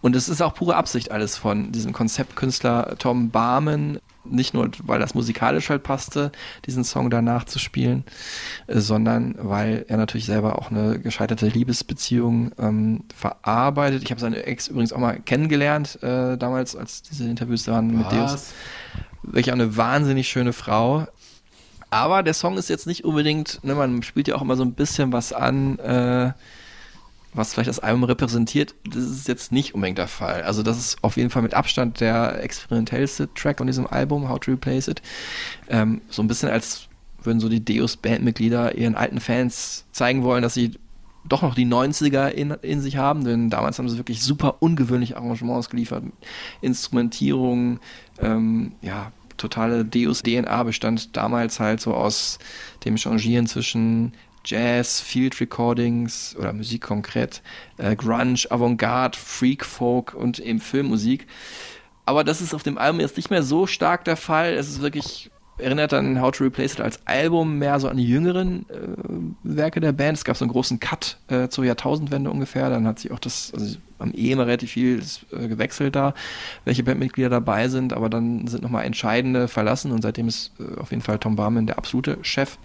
Und es ist auch pure Absicht alles von diesem Konzeptkünstler Tom Barman, nicht nur, weil das musikalisch halt passte, diesen Song danach zu spielen, äh, sondern weil er natürlich selber auch eine gescheiterte Liebesbeziehung ähm, verarbeitet. Ich habe seine Ex übrigens auch mal kennengelernt, äh, damals, als diese Interviews waren mit? Deus. Wirklich auch eine wahnsinnig schöne Frau. Aber der Song ist jetzt nicht unbedingt, ne, man spielt ja auch immer so ein bisschen was an, äh, was vielleicht das Album repräsentiert. Das ist jetzt nicht unbedingt der Fall. Also das ist auf jeden Fall mit Abstand der experimentellste Track von diesem Album, How to Replace It. Ähm, so ein bisschen als würden so die Deus-Bandmitglieder ihren alten Fans zeigen wollen, dass sie doch noch die 90er in, in sich haben, denn damals haben sie wirklich super ungewöhnliche Arrangements geliefert. Instrumentierung, ähm, ja, totale Deus-DNA bestand damals halt so aus dem Changieren zwischen Jazz, Field Recordings oder Musik konkret, äh, Grunge, Avantgarde, Freak Folk und eben Filmmusik. Aber das ist auf dem Album jetzt nicht mehr so stark der Fall. Es ist wirklich, erinnert an How to Replace It als Album mehr so an die jüngeren äh, Werke der Band. Es gab so einen großen Cut äh, zur Jahrtausendwende ungefähr. Dann hat sich auch das, also am eh immer relativ viel äh, gewechselt da, welche Bandmitglieder dabei sind. Aber dann sind nochmal entscheidende verlassen und seitdem ist äh, auf jeden Fall Tom Barman der absolute Chef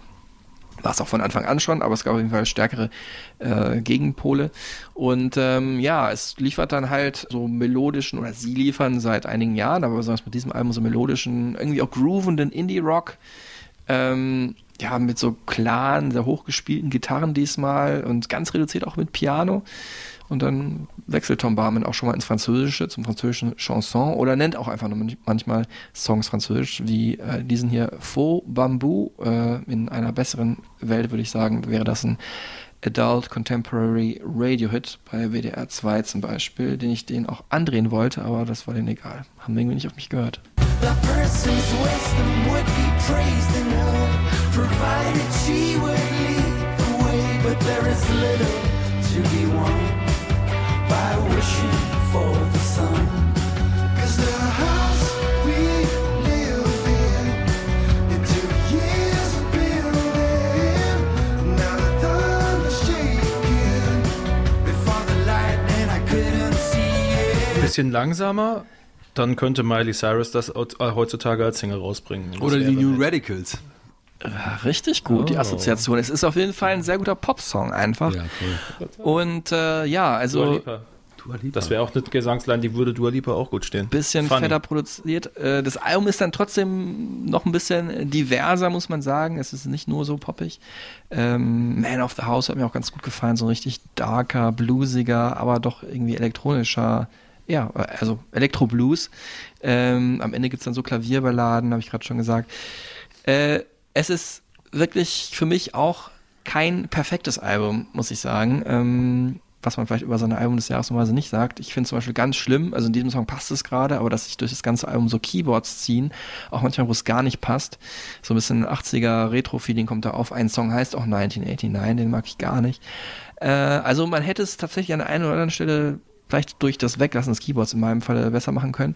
war es auch von Anfang an schon, aber es gab auf jeden Fall stärkere äh, Gegenpole. Und ähm, ja, es liefert dann halt so melodischen, oder sie liefern seit einigen Jahren, aber besonders mit diesem Album so melodischen, irgendwie auch groovenden Indie-Rock. Ähm, ja, mit so klaren, sehr hochgespielten Gitarren diesmal und ganz reduziert auch mit Piano. Und dann wechselt Tom Barman auch schon mal ins Französische, zum französischen Chanson oder nennt auch einfach manchmal Songs französisch, wie äh, diesen hier Faux Bambou. Äh, in einer besseren Welt würde ich sagen, wäre das ein Adult Contemporary Radio Hit bei WDR 2 zum Beispiel, den ich den auch andrehen wollte, aber das war denen egal. Haben irgendwie nicht auf mich gehört. The person's wisdom would be praised and provided she would lead the way. But there is little to be won Bisschen langsamer, dann könnte Miley Cyrus das äh, heutzutage als Single rausbringen. Oder die New Radicals. Richtig gut, die Oh. Assoziation. Es ist auf jeden Fall ein sehr guter Popsong einfach. Ja, Und äh, ja, Dua also Lipa. Das wäre auch eine Gesangsline, die würde Dua Lipa auch gut stehen. bisschen Funny. fetter produziert. Äh, Das Album ist dann trotzdem noch ein bisschen diverser, muss man sagen. Es ist nicht nur so poppig. Ähm, Man of the House hat mir auch ganz gut gefallen. So ein richtig darker, bluesiger, aber doch irgendwie elektronischer, ja, also Elektro-Blues. Ähm, am Ende gibt's dann so Klavierballaden, habe ich gerade schon gesagt. Äh, es ist wirklich für mich auch kein perfektes Album, muss ich sagen. Ähm, was man vielleicht über seine Album des Jahres normalerweise nicht sagt. Ich finde zum Beispiel ganz schlimm, also in diesem Song passt es gerade, aber dass sich durch das ganze Album so Keyboards ziehen, auch manchmal, wo es gar nicht passt. So ein bisschen 80er Retro-Feeling kommt da auf. Ein Song heißt auch 1989, den mag ich gar nicht. Äh, also man hätte es tatsächlich an der einen oder anderen Stelle vielleicht durch das Weglassen des Keyboards in meinem Fall besser machen können.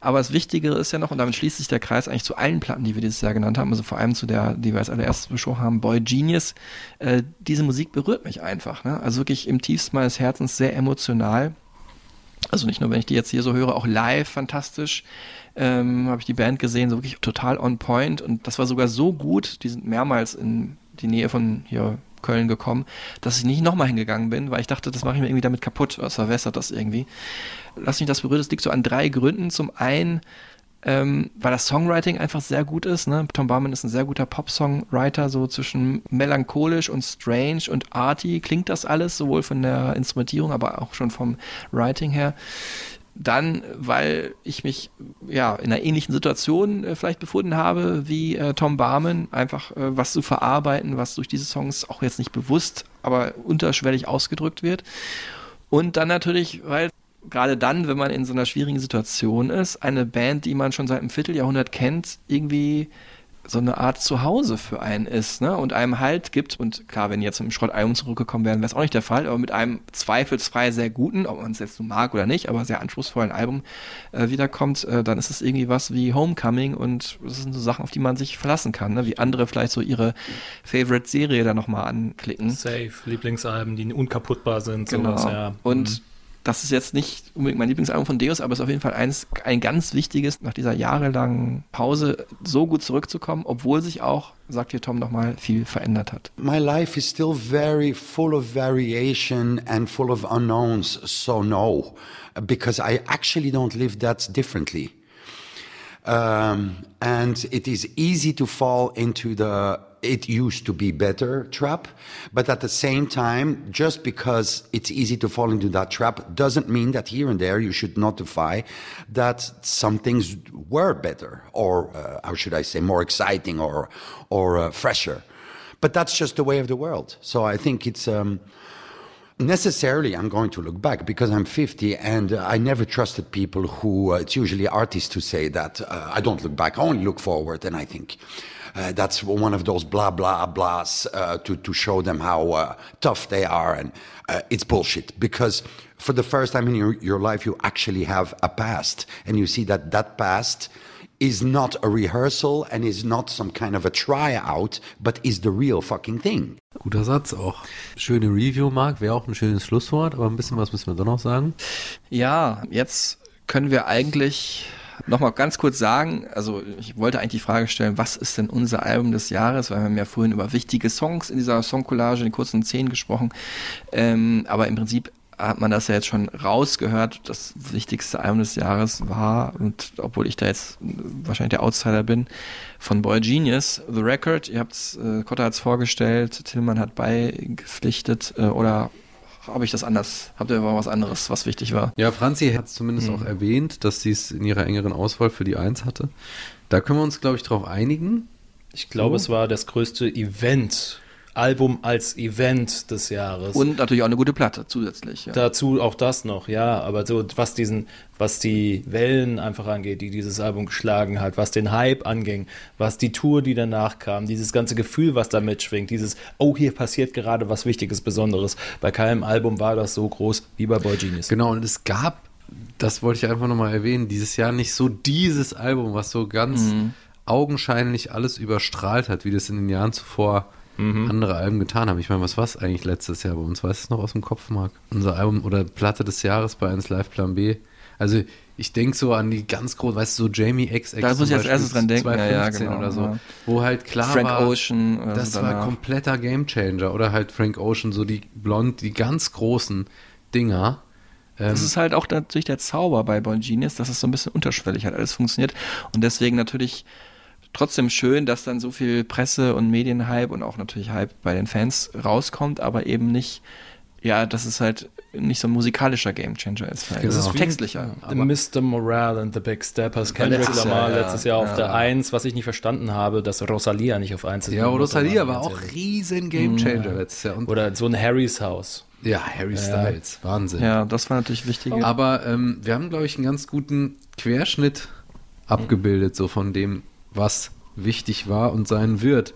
Aber das Wichtigere ist ja noch, und damit schließt sich der Kreis eigentlich zu allen Platten, die wir dieses Jahr genannt haben, also vor allem zu der, die wir als allererstes besprochen haben, Boy Genius. Äh, diese Musik berührt mich einfach. Ne? Also wirklich im tiefsten meines Herzens sehr emotional. Also nicht nur, wenn ich die jetzt hier so höre, auch live fantastisch. Ähm, habe ich die Band gesehen, so wirklich total on point. Und das war sogar so gut, die sind mehrmals in die Nähe von hier Köln gekommen, dass ich nicht nochmal hingegangen bin, weil ich dachte, das mache ich mir irgendwie damit kaputt, das verwässert das irgendwie. Lass mich das berührt, das liegt so an drei Gründen. Zum einen, ähm, weil das Songwriting einfach sehr gut ist. Ne? Tom Barman ist ein sehr guter Pop-Songwriter, so zwischen melancholisch und strange und arty klingt das alles, sowohl von der Instrumentierung, aber auch schon vom Writing her. Dann, weil ich mich ja in einer ähnlichen Situation äh, vielleicht befunden habe wie äh, Tom Barman, einfach äh, was zu verarbeiten, was durch diese Songs auch jetzt nicht bewusst, aber unterschwellig ausgedrückt wird. Und dann natürlich, weil gerade dann, wenn man in so einer schwierigen Situation ist, eine Band, die man schon seit einem Vierteljahrhundert kennt, irgendwie so eine Art Zuhause für einen ist ne? und einem Halt gibt. Und klar, wenn die jetzt mit dem Schrottalbum zurückgekommen wären, wäre es auch nicht der Fall, aber mit einem zweifelsfrei sehr guten, ob man es jetzt nun mag oder nicht, aber sehr anspruchsvollen Album äh, wiederkommt, äh, dann ist es irgendwie was wie Homecoming und das sind so Sachen, auf die man sich verlassen kann, ne? wie andere vielleicht so ihre Favorite-Serie da nochmal anklicken. Safe, Lieblingsalben, die unkaputtbar sind. Genau. Sowas, ja. Und Mhm. Das ist jetzt nicht unbedingt mein Lieblingsalbum von Deus, aber es ist auf jeden Fall eins, ein ganz wichtiges, nach dieser jahrelangen Pause so gut zurückzukommen, obwohl sich auch, sagt hier Tom nochmal, viel verändert hat. My life is still very full of variation and full of unknowns, so no, because I actually don't live that differently. Um, and it is easy to fall into the it used to be better trap. But at the same time, just because it's easy to fall into that trap doesn't mean that here and there you should notify that some things were better or, uh, how should I say, more exciting or, or uh, fresher. But that's just the way of the world. So I think it's. Um, necessarily I'm going to look back because I'm 50 and uh, I never trusted people who, uh, it's usually artists who say that uh, I don't look back, I only look forward. And I think uh, that's one of those blah, blah, blahs uh, to, to show them how uh, tough they are. And it's bullshit because for the first time in your, your life, you actually have a past and you see that that past is not a rehearsal and is not some kind of a tryout, but is the real fucking thing. Guter Satz auch. Schöne Review, Marc, wäre auch ein schönes Schlusswort, aber ein bisschen was müssen wir doch noch sagen. Ja, jetzt können wir eigentlich nochmal ganz kurz sagen, also ich wollte eigentlich die Frage stellen, was ist denn unser Album des Jahres, weil wir haben ja vorhin über wichtige Songs in dieser Songcollage, in den kurzen Zehn gesprochen, ähm, aber im Prinzip hat man das ja jetzt schon rausgehört, das wichtigste Album des Jahres war, und obwohl ich da jetzt wahrscheinlich der Outsider bin, von Boy Genius, The Record, ihr habt's, äh, Kotta hat's vorgestellt, Tillmann hat beigepflichtet, äh, oder habe ich das anders? Habt ihr aber was anderes, was wichtig war? Ja, Franzi hat es zumindest Hm. auch erwähnt, dass sie es in ihrer engeren Auswahl für die Eins hatte. Da können wir uns, glaube ich, drauf einigen. Ich glaube, So. es war das größte Event, Album als Event des Jahres. Und natürlich auch eine gute Platte zusätzlich. Ja. Dazu auch das noch, ja, aber so was diesen, was die Wellen einfach angeht, die dieses Album geschlagen hat, was den Hype anging, was die Tour, die danach kam, dieses ganze Gefühl, was da mitschwingt, dieses, oh, hier passiert gerade was Wichtiges, Besonderes. Bei keinem Album war das so groß wie bei Boy Genius. Genau, und es gab, das wollte ich einfach nochmal erwähnen, dieses Jahr nicht so dieses Album, was so ganz Mhm. augenscheinlich alles überstrahlt hat, wie das in den Jahren zuvor Mhm. andere Alben getan haben. Ich meine, was war es eigentlich letztes Jahr bei uns? Weißt du es noch aus dem Kopf, Marc? Unser Album oder Platte des Jahres bei 1 Live Plan B. Also ich denke so an die ganz groß, weißt du, so Jamie XX Da muss ich zum als erstes Beispiel dran denken. Ja, ja, 2015 genau, oder so, ja. wo halt klar Frank war, Ocean oder das so war kompletter Gamechanger oder halt Frank Ocean, so die blond, die ganz großen Dinger. Ähm, Das ist halt auch natürlich der Zauber bei Bon Genius, dass es so ein bisschen unterschwellig hat, alles funktioniert. Und deswegen natürlich trotzdem schön, dass dann so viel Presse und Medienhype und auch natürlich Hype bei den Fans rauskommt, aber eben nicht, ja, dass es halt nicht so ein musikalischer Gamechanger ist. Halt. Das Das ist textlicher. The Mr. Morale and the Big Steppers. Kendrick letztes Lamar Jahr, ja. letztes Jahr auf Ja. der 1, was ich nicht verstanden habe, dass Rosalia nicht auf 1 ist. Ja, Rosalia war auch riesen Gamechanger letztes Jahr. Und Oder so ein Harrys Haus. Ja, Harry Ja. Styles, Wahnsinn. Ja, das war natürlich wichtig. Aber ähm, wir haben, glaube ich, einen ganz guten Querschnitt abgebildet, so von dem, was wichtig war und sein wird.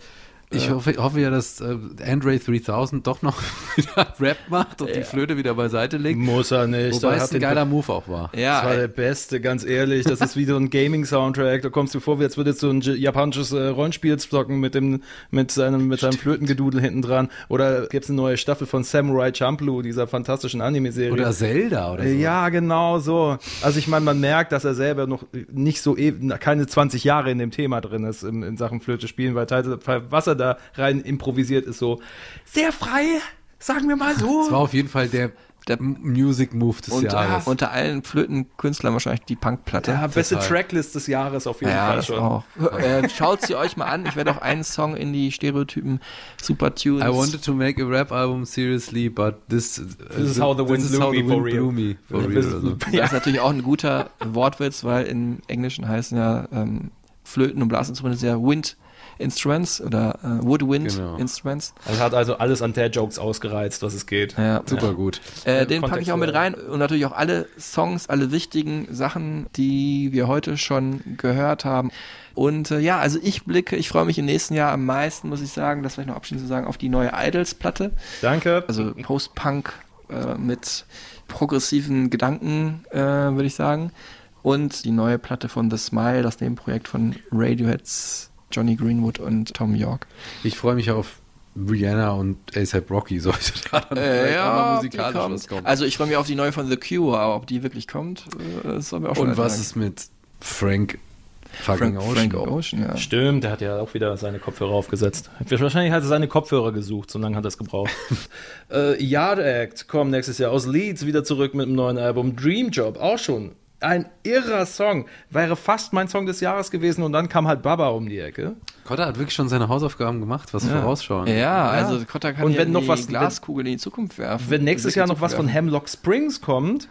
Ich Ja. hoffe, hoffe ja, dass äh, Andre 3000 doch noch wieder Rap macht und die Flöte wieder beiseite legt. Muss er nicht. Wobei es ein geiler Move auch war. das war der beste, ganz ehrlich. Das ist wie so ein Gaming-Soundtrack. Da kommst du vor, wie als würdest du ein japanisches äh, Rollenspiel zocken mit, dem, mit, seinem, mit seinem Flötengedudel hinten dran. Oder gibt es eine neue Staffel von Samurai Champloo, dieser fantastischen Anime-Serie. Oder Zelda oder so. Ja, genau so. Also ich meine, man merkt, dass er selber noch nicht so e keine 20 Jahre in dem Thema drin ist in, in Sachen Flöte spielen, weil teilweise, was er da rein improvisiert, ist so sehr frei, sagen wir mal so. Das war auf jeden Fall der, der Music Move des Und Jahres. unter allen Flötenkünstlern wahrscheinlich die Punkplatte. Ja, beste Tracklist des Jahres auf jeden ja, Fall schon. auch. äh, Schaut sie euch mal an. Ich werde auch einen Song in die Stereotypen Super Tunes. I wanted to make a rap album seriously, but this, This is how the wind blew how me the for wind blew me for real. This is- oder so. Das ist natürlich auch ein guter Wortwitz, weil im Englischen heißen ja ähm, Flöten und Blasinstrumente sehr Wind Instruments oder äh, Woodwind Genau. Instruments. Er hat also alles an Dad-Jokes ausgereizt, was es geht. Ja, Super ja. gut. Äh, den packe ich auch mit rein und natürlich auch alle Songs, alle wichtigen Sachen, die wir heute schon gehört haben. Und äh, ja, also ich blicke, ich freue mich im nächsten Jahr am meisten, muss ich sagen, das vielleicht noch abschließend zu sagen, auf die neue Idols-Platte. Danke. Also Post-Punk äh, mit progressiven Gedanken, äh, würde ich sagen. Und die neue Platte von The Smile, das Nebenprojekt von Radioheads Johnny Greenwood und Tom York. Ich freue mich auf Rihanna und ASAP Rocky. Sollte da ob die musikalisch kommt. was kommen. Also ich freue mich auf die neue von The Cure, aber ob die wirklich kommt, äh, das soll mir auch schon und was ist mit Frank fucking Frank- Ocean? Frank Ocean, ja. Stimmt, der hat ja auch wieder seine Kopfhörer aufgesetzt. Wahrscheinlich hat er seine Kopfhörer gesucht, so lange hat er es gebraucht. äh, Yard Act kommen nächstes Jahr aus Leeds wieder zurück mit einem neuen Album. Dream Job auch schon. Ein irrer Song. Wäre fast mein Song des Jahres gewesen und dann kam halt Baba um die Ecke. Kotter hat wirklich schon seine Hausaufgaben gemacht, was Ja. vorausschauen. Ja, also Kotter kann Und ja wenn in noch die was- Glaskugel in die Zukunft werfen. Wenn nächstes Jahr noch was von. Hemlock Springs kommt,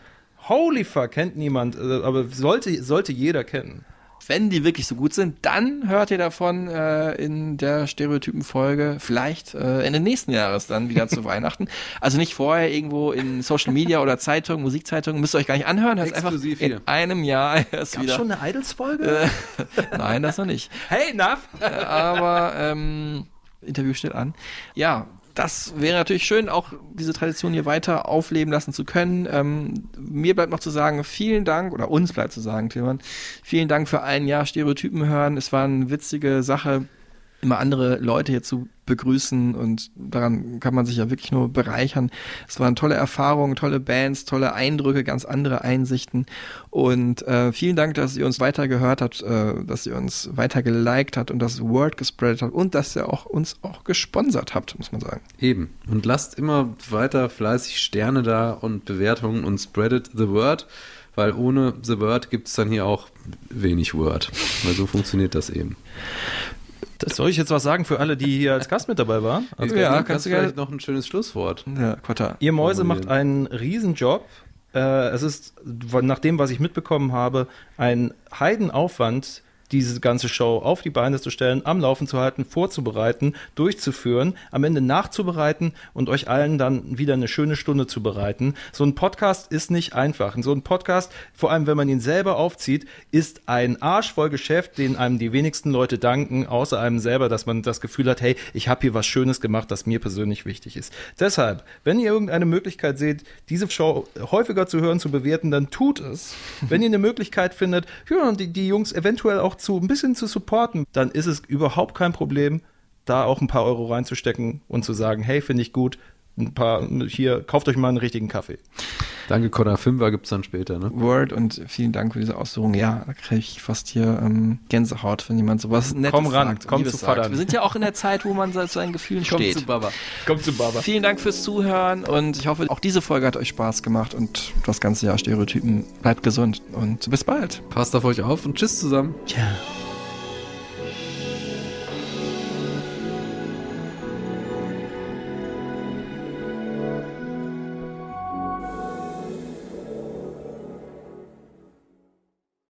holy fuck, kennt niemand, äh, aber sollte, sollte jeder kennen. Wenn die wirklich so gut sind, dann hört ihr davon äh, in der Stereotypen-Folge vielleicht äh, Ende nächsten Jahres dann wieder zu Weihnachten. Also nicht vorher irgendwo in Social Media oder Zeitungen, Musikzeitungen, müsst ihr euch gar nicht anhören. Hört einfach Exklusiv in hier. einem Jahr erst Gab's wieder. schon eine Idols-Folge? Äh, nein, das noch nicht. Hey, Nav! Aber ähm, Interview steht an. Ja, das wäre natürlich schön, auch diese Tradition hier weiter aufleben lassen zu können. Ähm, mir bleibt noch zu sagen, vielen Dank, oder uns bleibt zu sagen, Tilman, vielen Dank für ein Jahr Stereotypen hören. Es war eine witzige Sache, immer andere Leute hier zu begrüßen und daran kann man sich ja wirklich nur bereichern. Es waren tolle Erfahrungen, tolle Bands, tolle Eindrücke, ganz andere Einsichten und äh, vielen Dank, dass ihr uns weiter gehört habt, äh, dass ihr uns weiter geliked habt und das Word gespreadet habt und dass ihr auch uns auch gesponsert habt, muss man sagen. Eben. Und lasst immer weiter fleißig Sterne da und Bewertungen und spreadet the word, weil ohne the word gibt es dann hier auch wenig Word. Weil so funktioniert das eben. Das soll ich jetzt was sagen für alle, die hier als Gast mit dabei waren? Also ja, kannst kannst du vielleicht noch ein schönes Schlusswort. Ja, Kotter. Ihr Mäuse macht einen Riesenjob. Äh, es ist, nach dem, was ich mitbekommen habe, ein Heidenaufwand, diese ganze Show auf die Beine zu stellen, am Laufen zu halten, vorzubereiten, durchzuführen, am Ende nachzubereiten und euch allen dann wieder eine schöne Stunde zu bereiten. So ein Podcast ist nicht einfach. Und so ein Podcast, vor allem wenn man ihn selber aufzieht, ist ein Arsch voll Geschäft, den einem die wenigsten Leute danken, außer einem selber, dass man das Gefühl hat, hey, ich habe hier was Schönes gemacht, das mir persönlich wichtig ist. Deshalb, wenn ihr irgendeine Möglichkeit seht, diese Show häufiger zu hören, zu bewerten, dann tut es. Wenn ihr eine Möglichkeit findet, ja, die, die Jungs eventuell auch zu ein bisschen zu supporten, dann ist es überhaupt kein Problem, da auch ein paar Euro reinzustecken und zu sagen, hey, finde ich gut, ein paar, hier, kauft euch mal einen richtigen Kaffee. Danke, Connor. Fünfer gibt es dann später, ne? Word und vielen Dank für diese Ausführung. Ja, da kriege ich fast hier ähm, Gänsehaut, wenn jemand sowas Nettes Komm ran, sagt. komm zu sagt. Vatern. Wir sind ja auch in der Zeit, wo man zu seinen Gefühlen Komm steht. zu Baba. Kommt zu Baba. Vielen Dank fürs Zuhören und ich hoffe, auch diese Folge hat euch Spaß gemacht und das ganze Jahr Stereotypen. Bleibt gesund und bis bald. Passt auf euch auf und tschüss zusammen. Tja.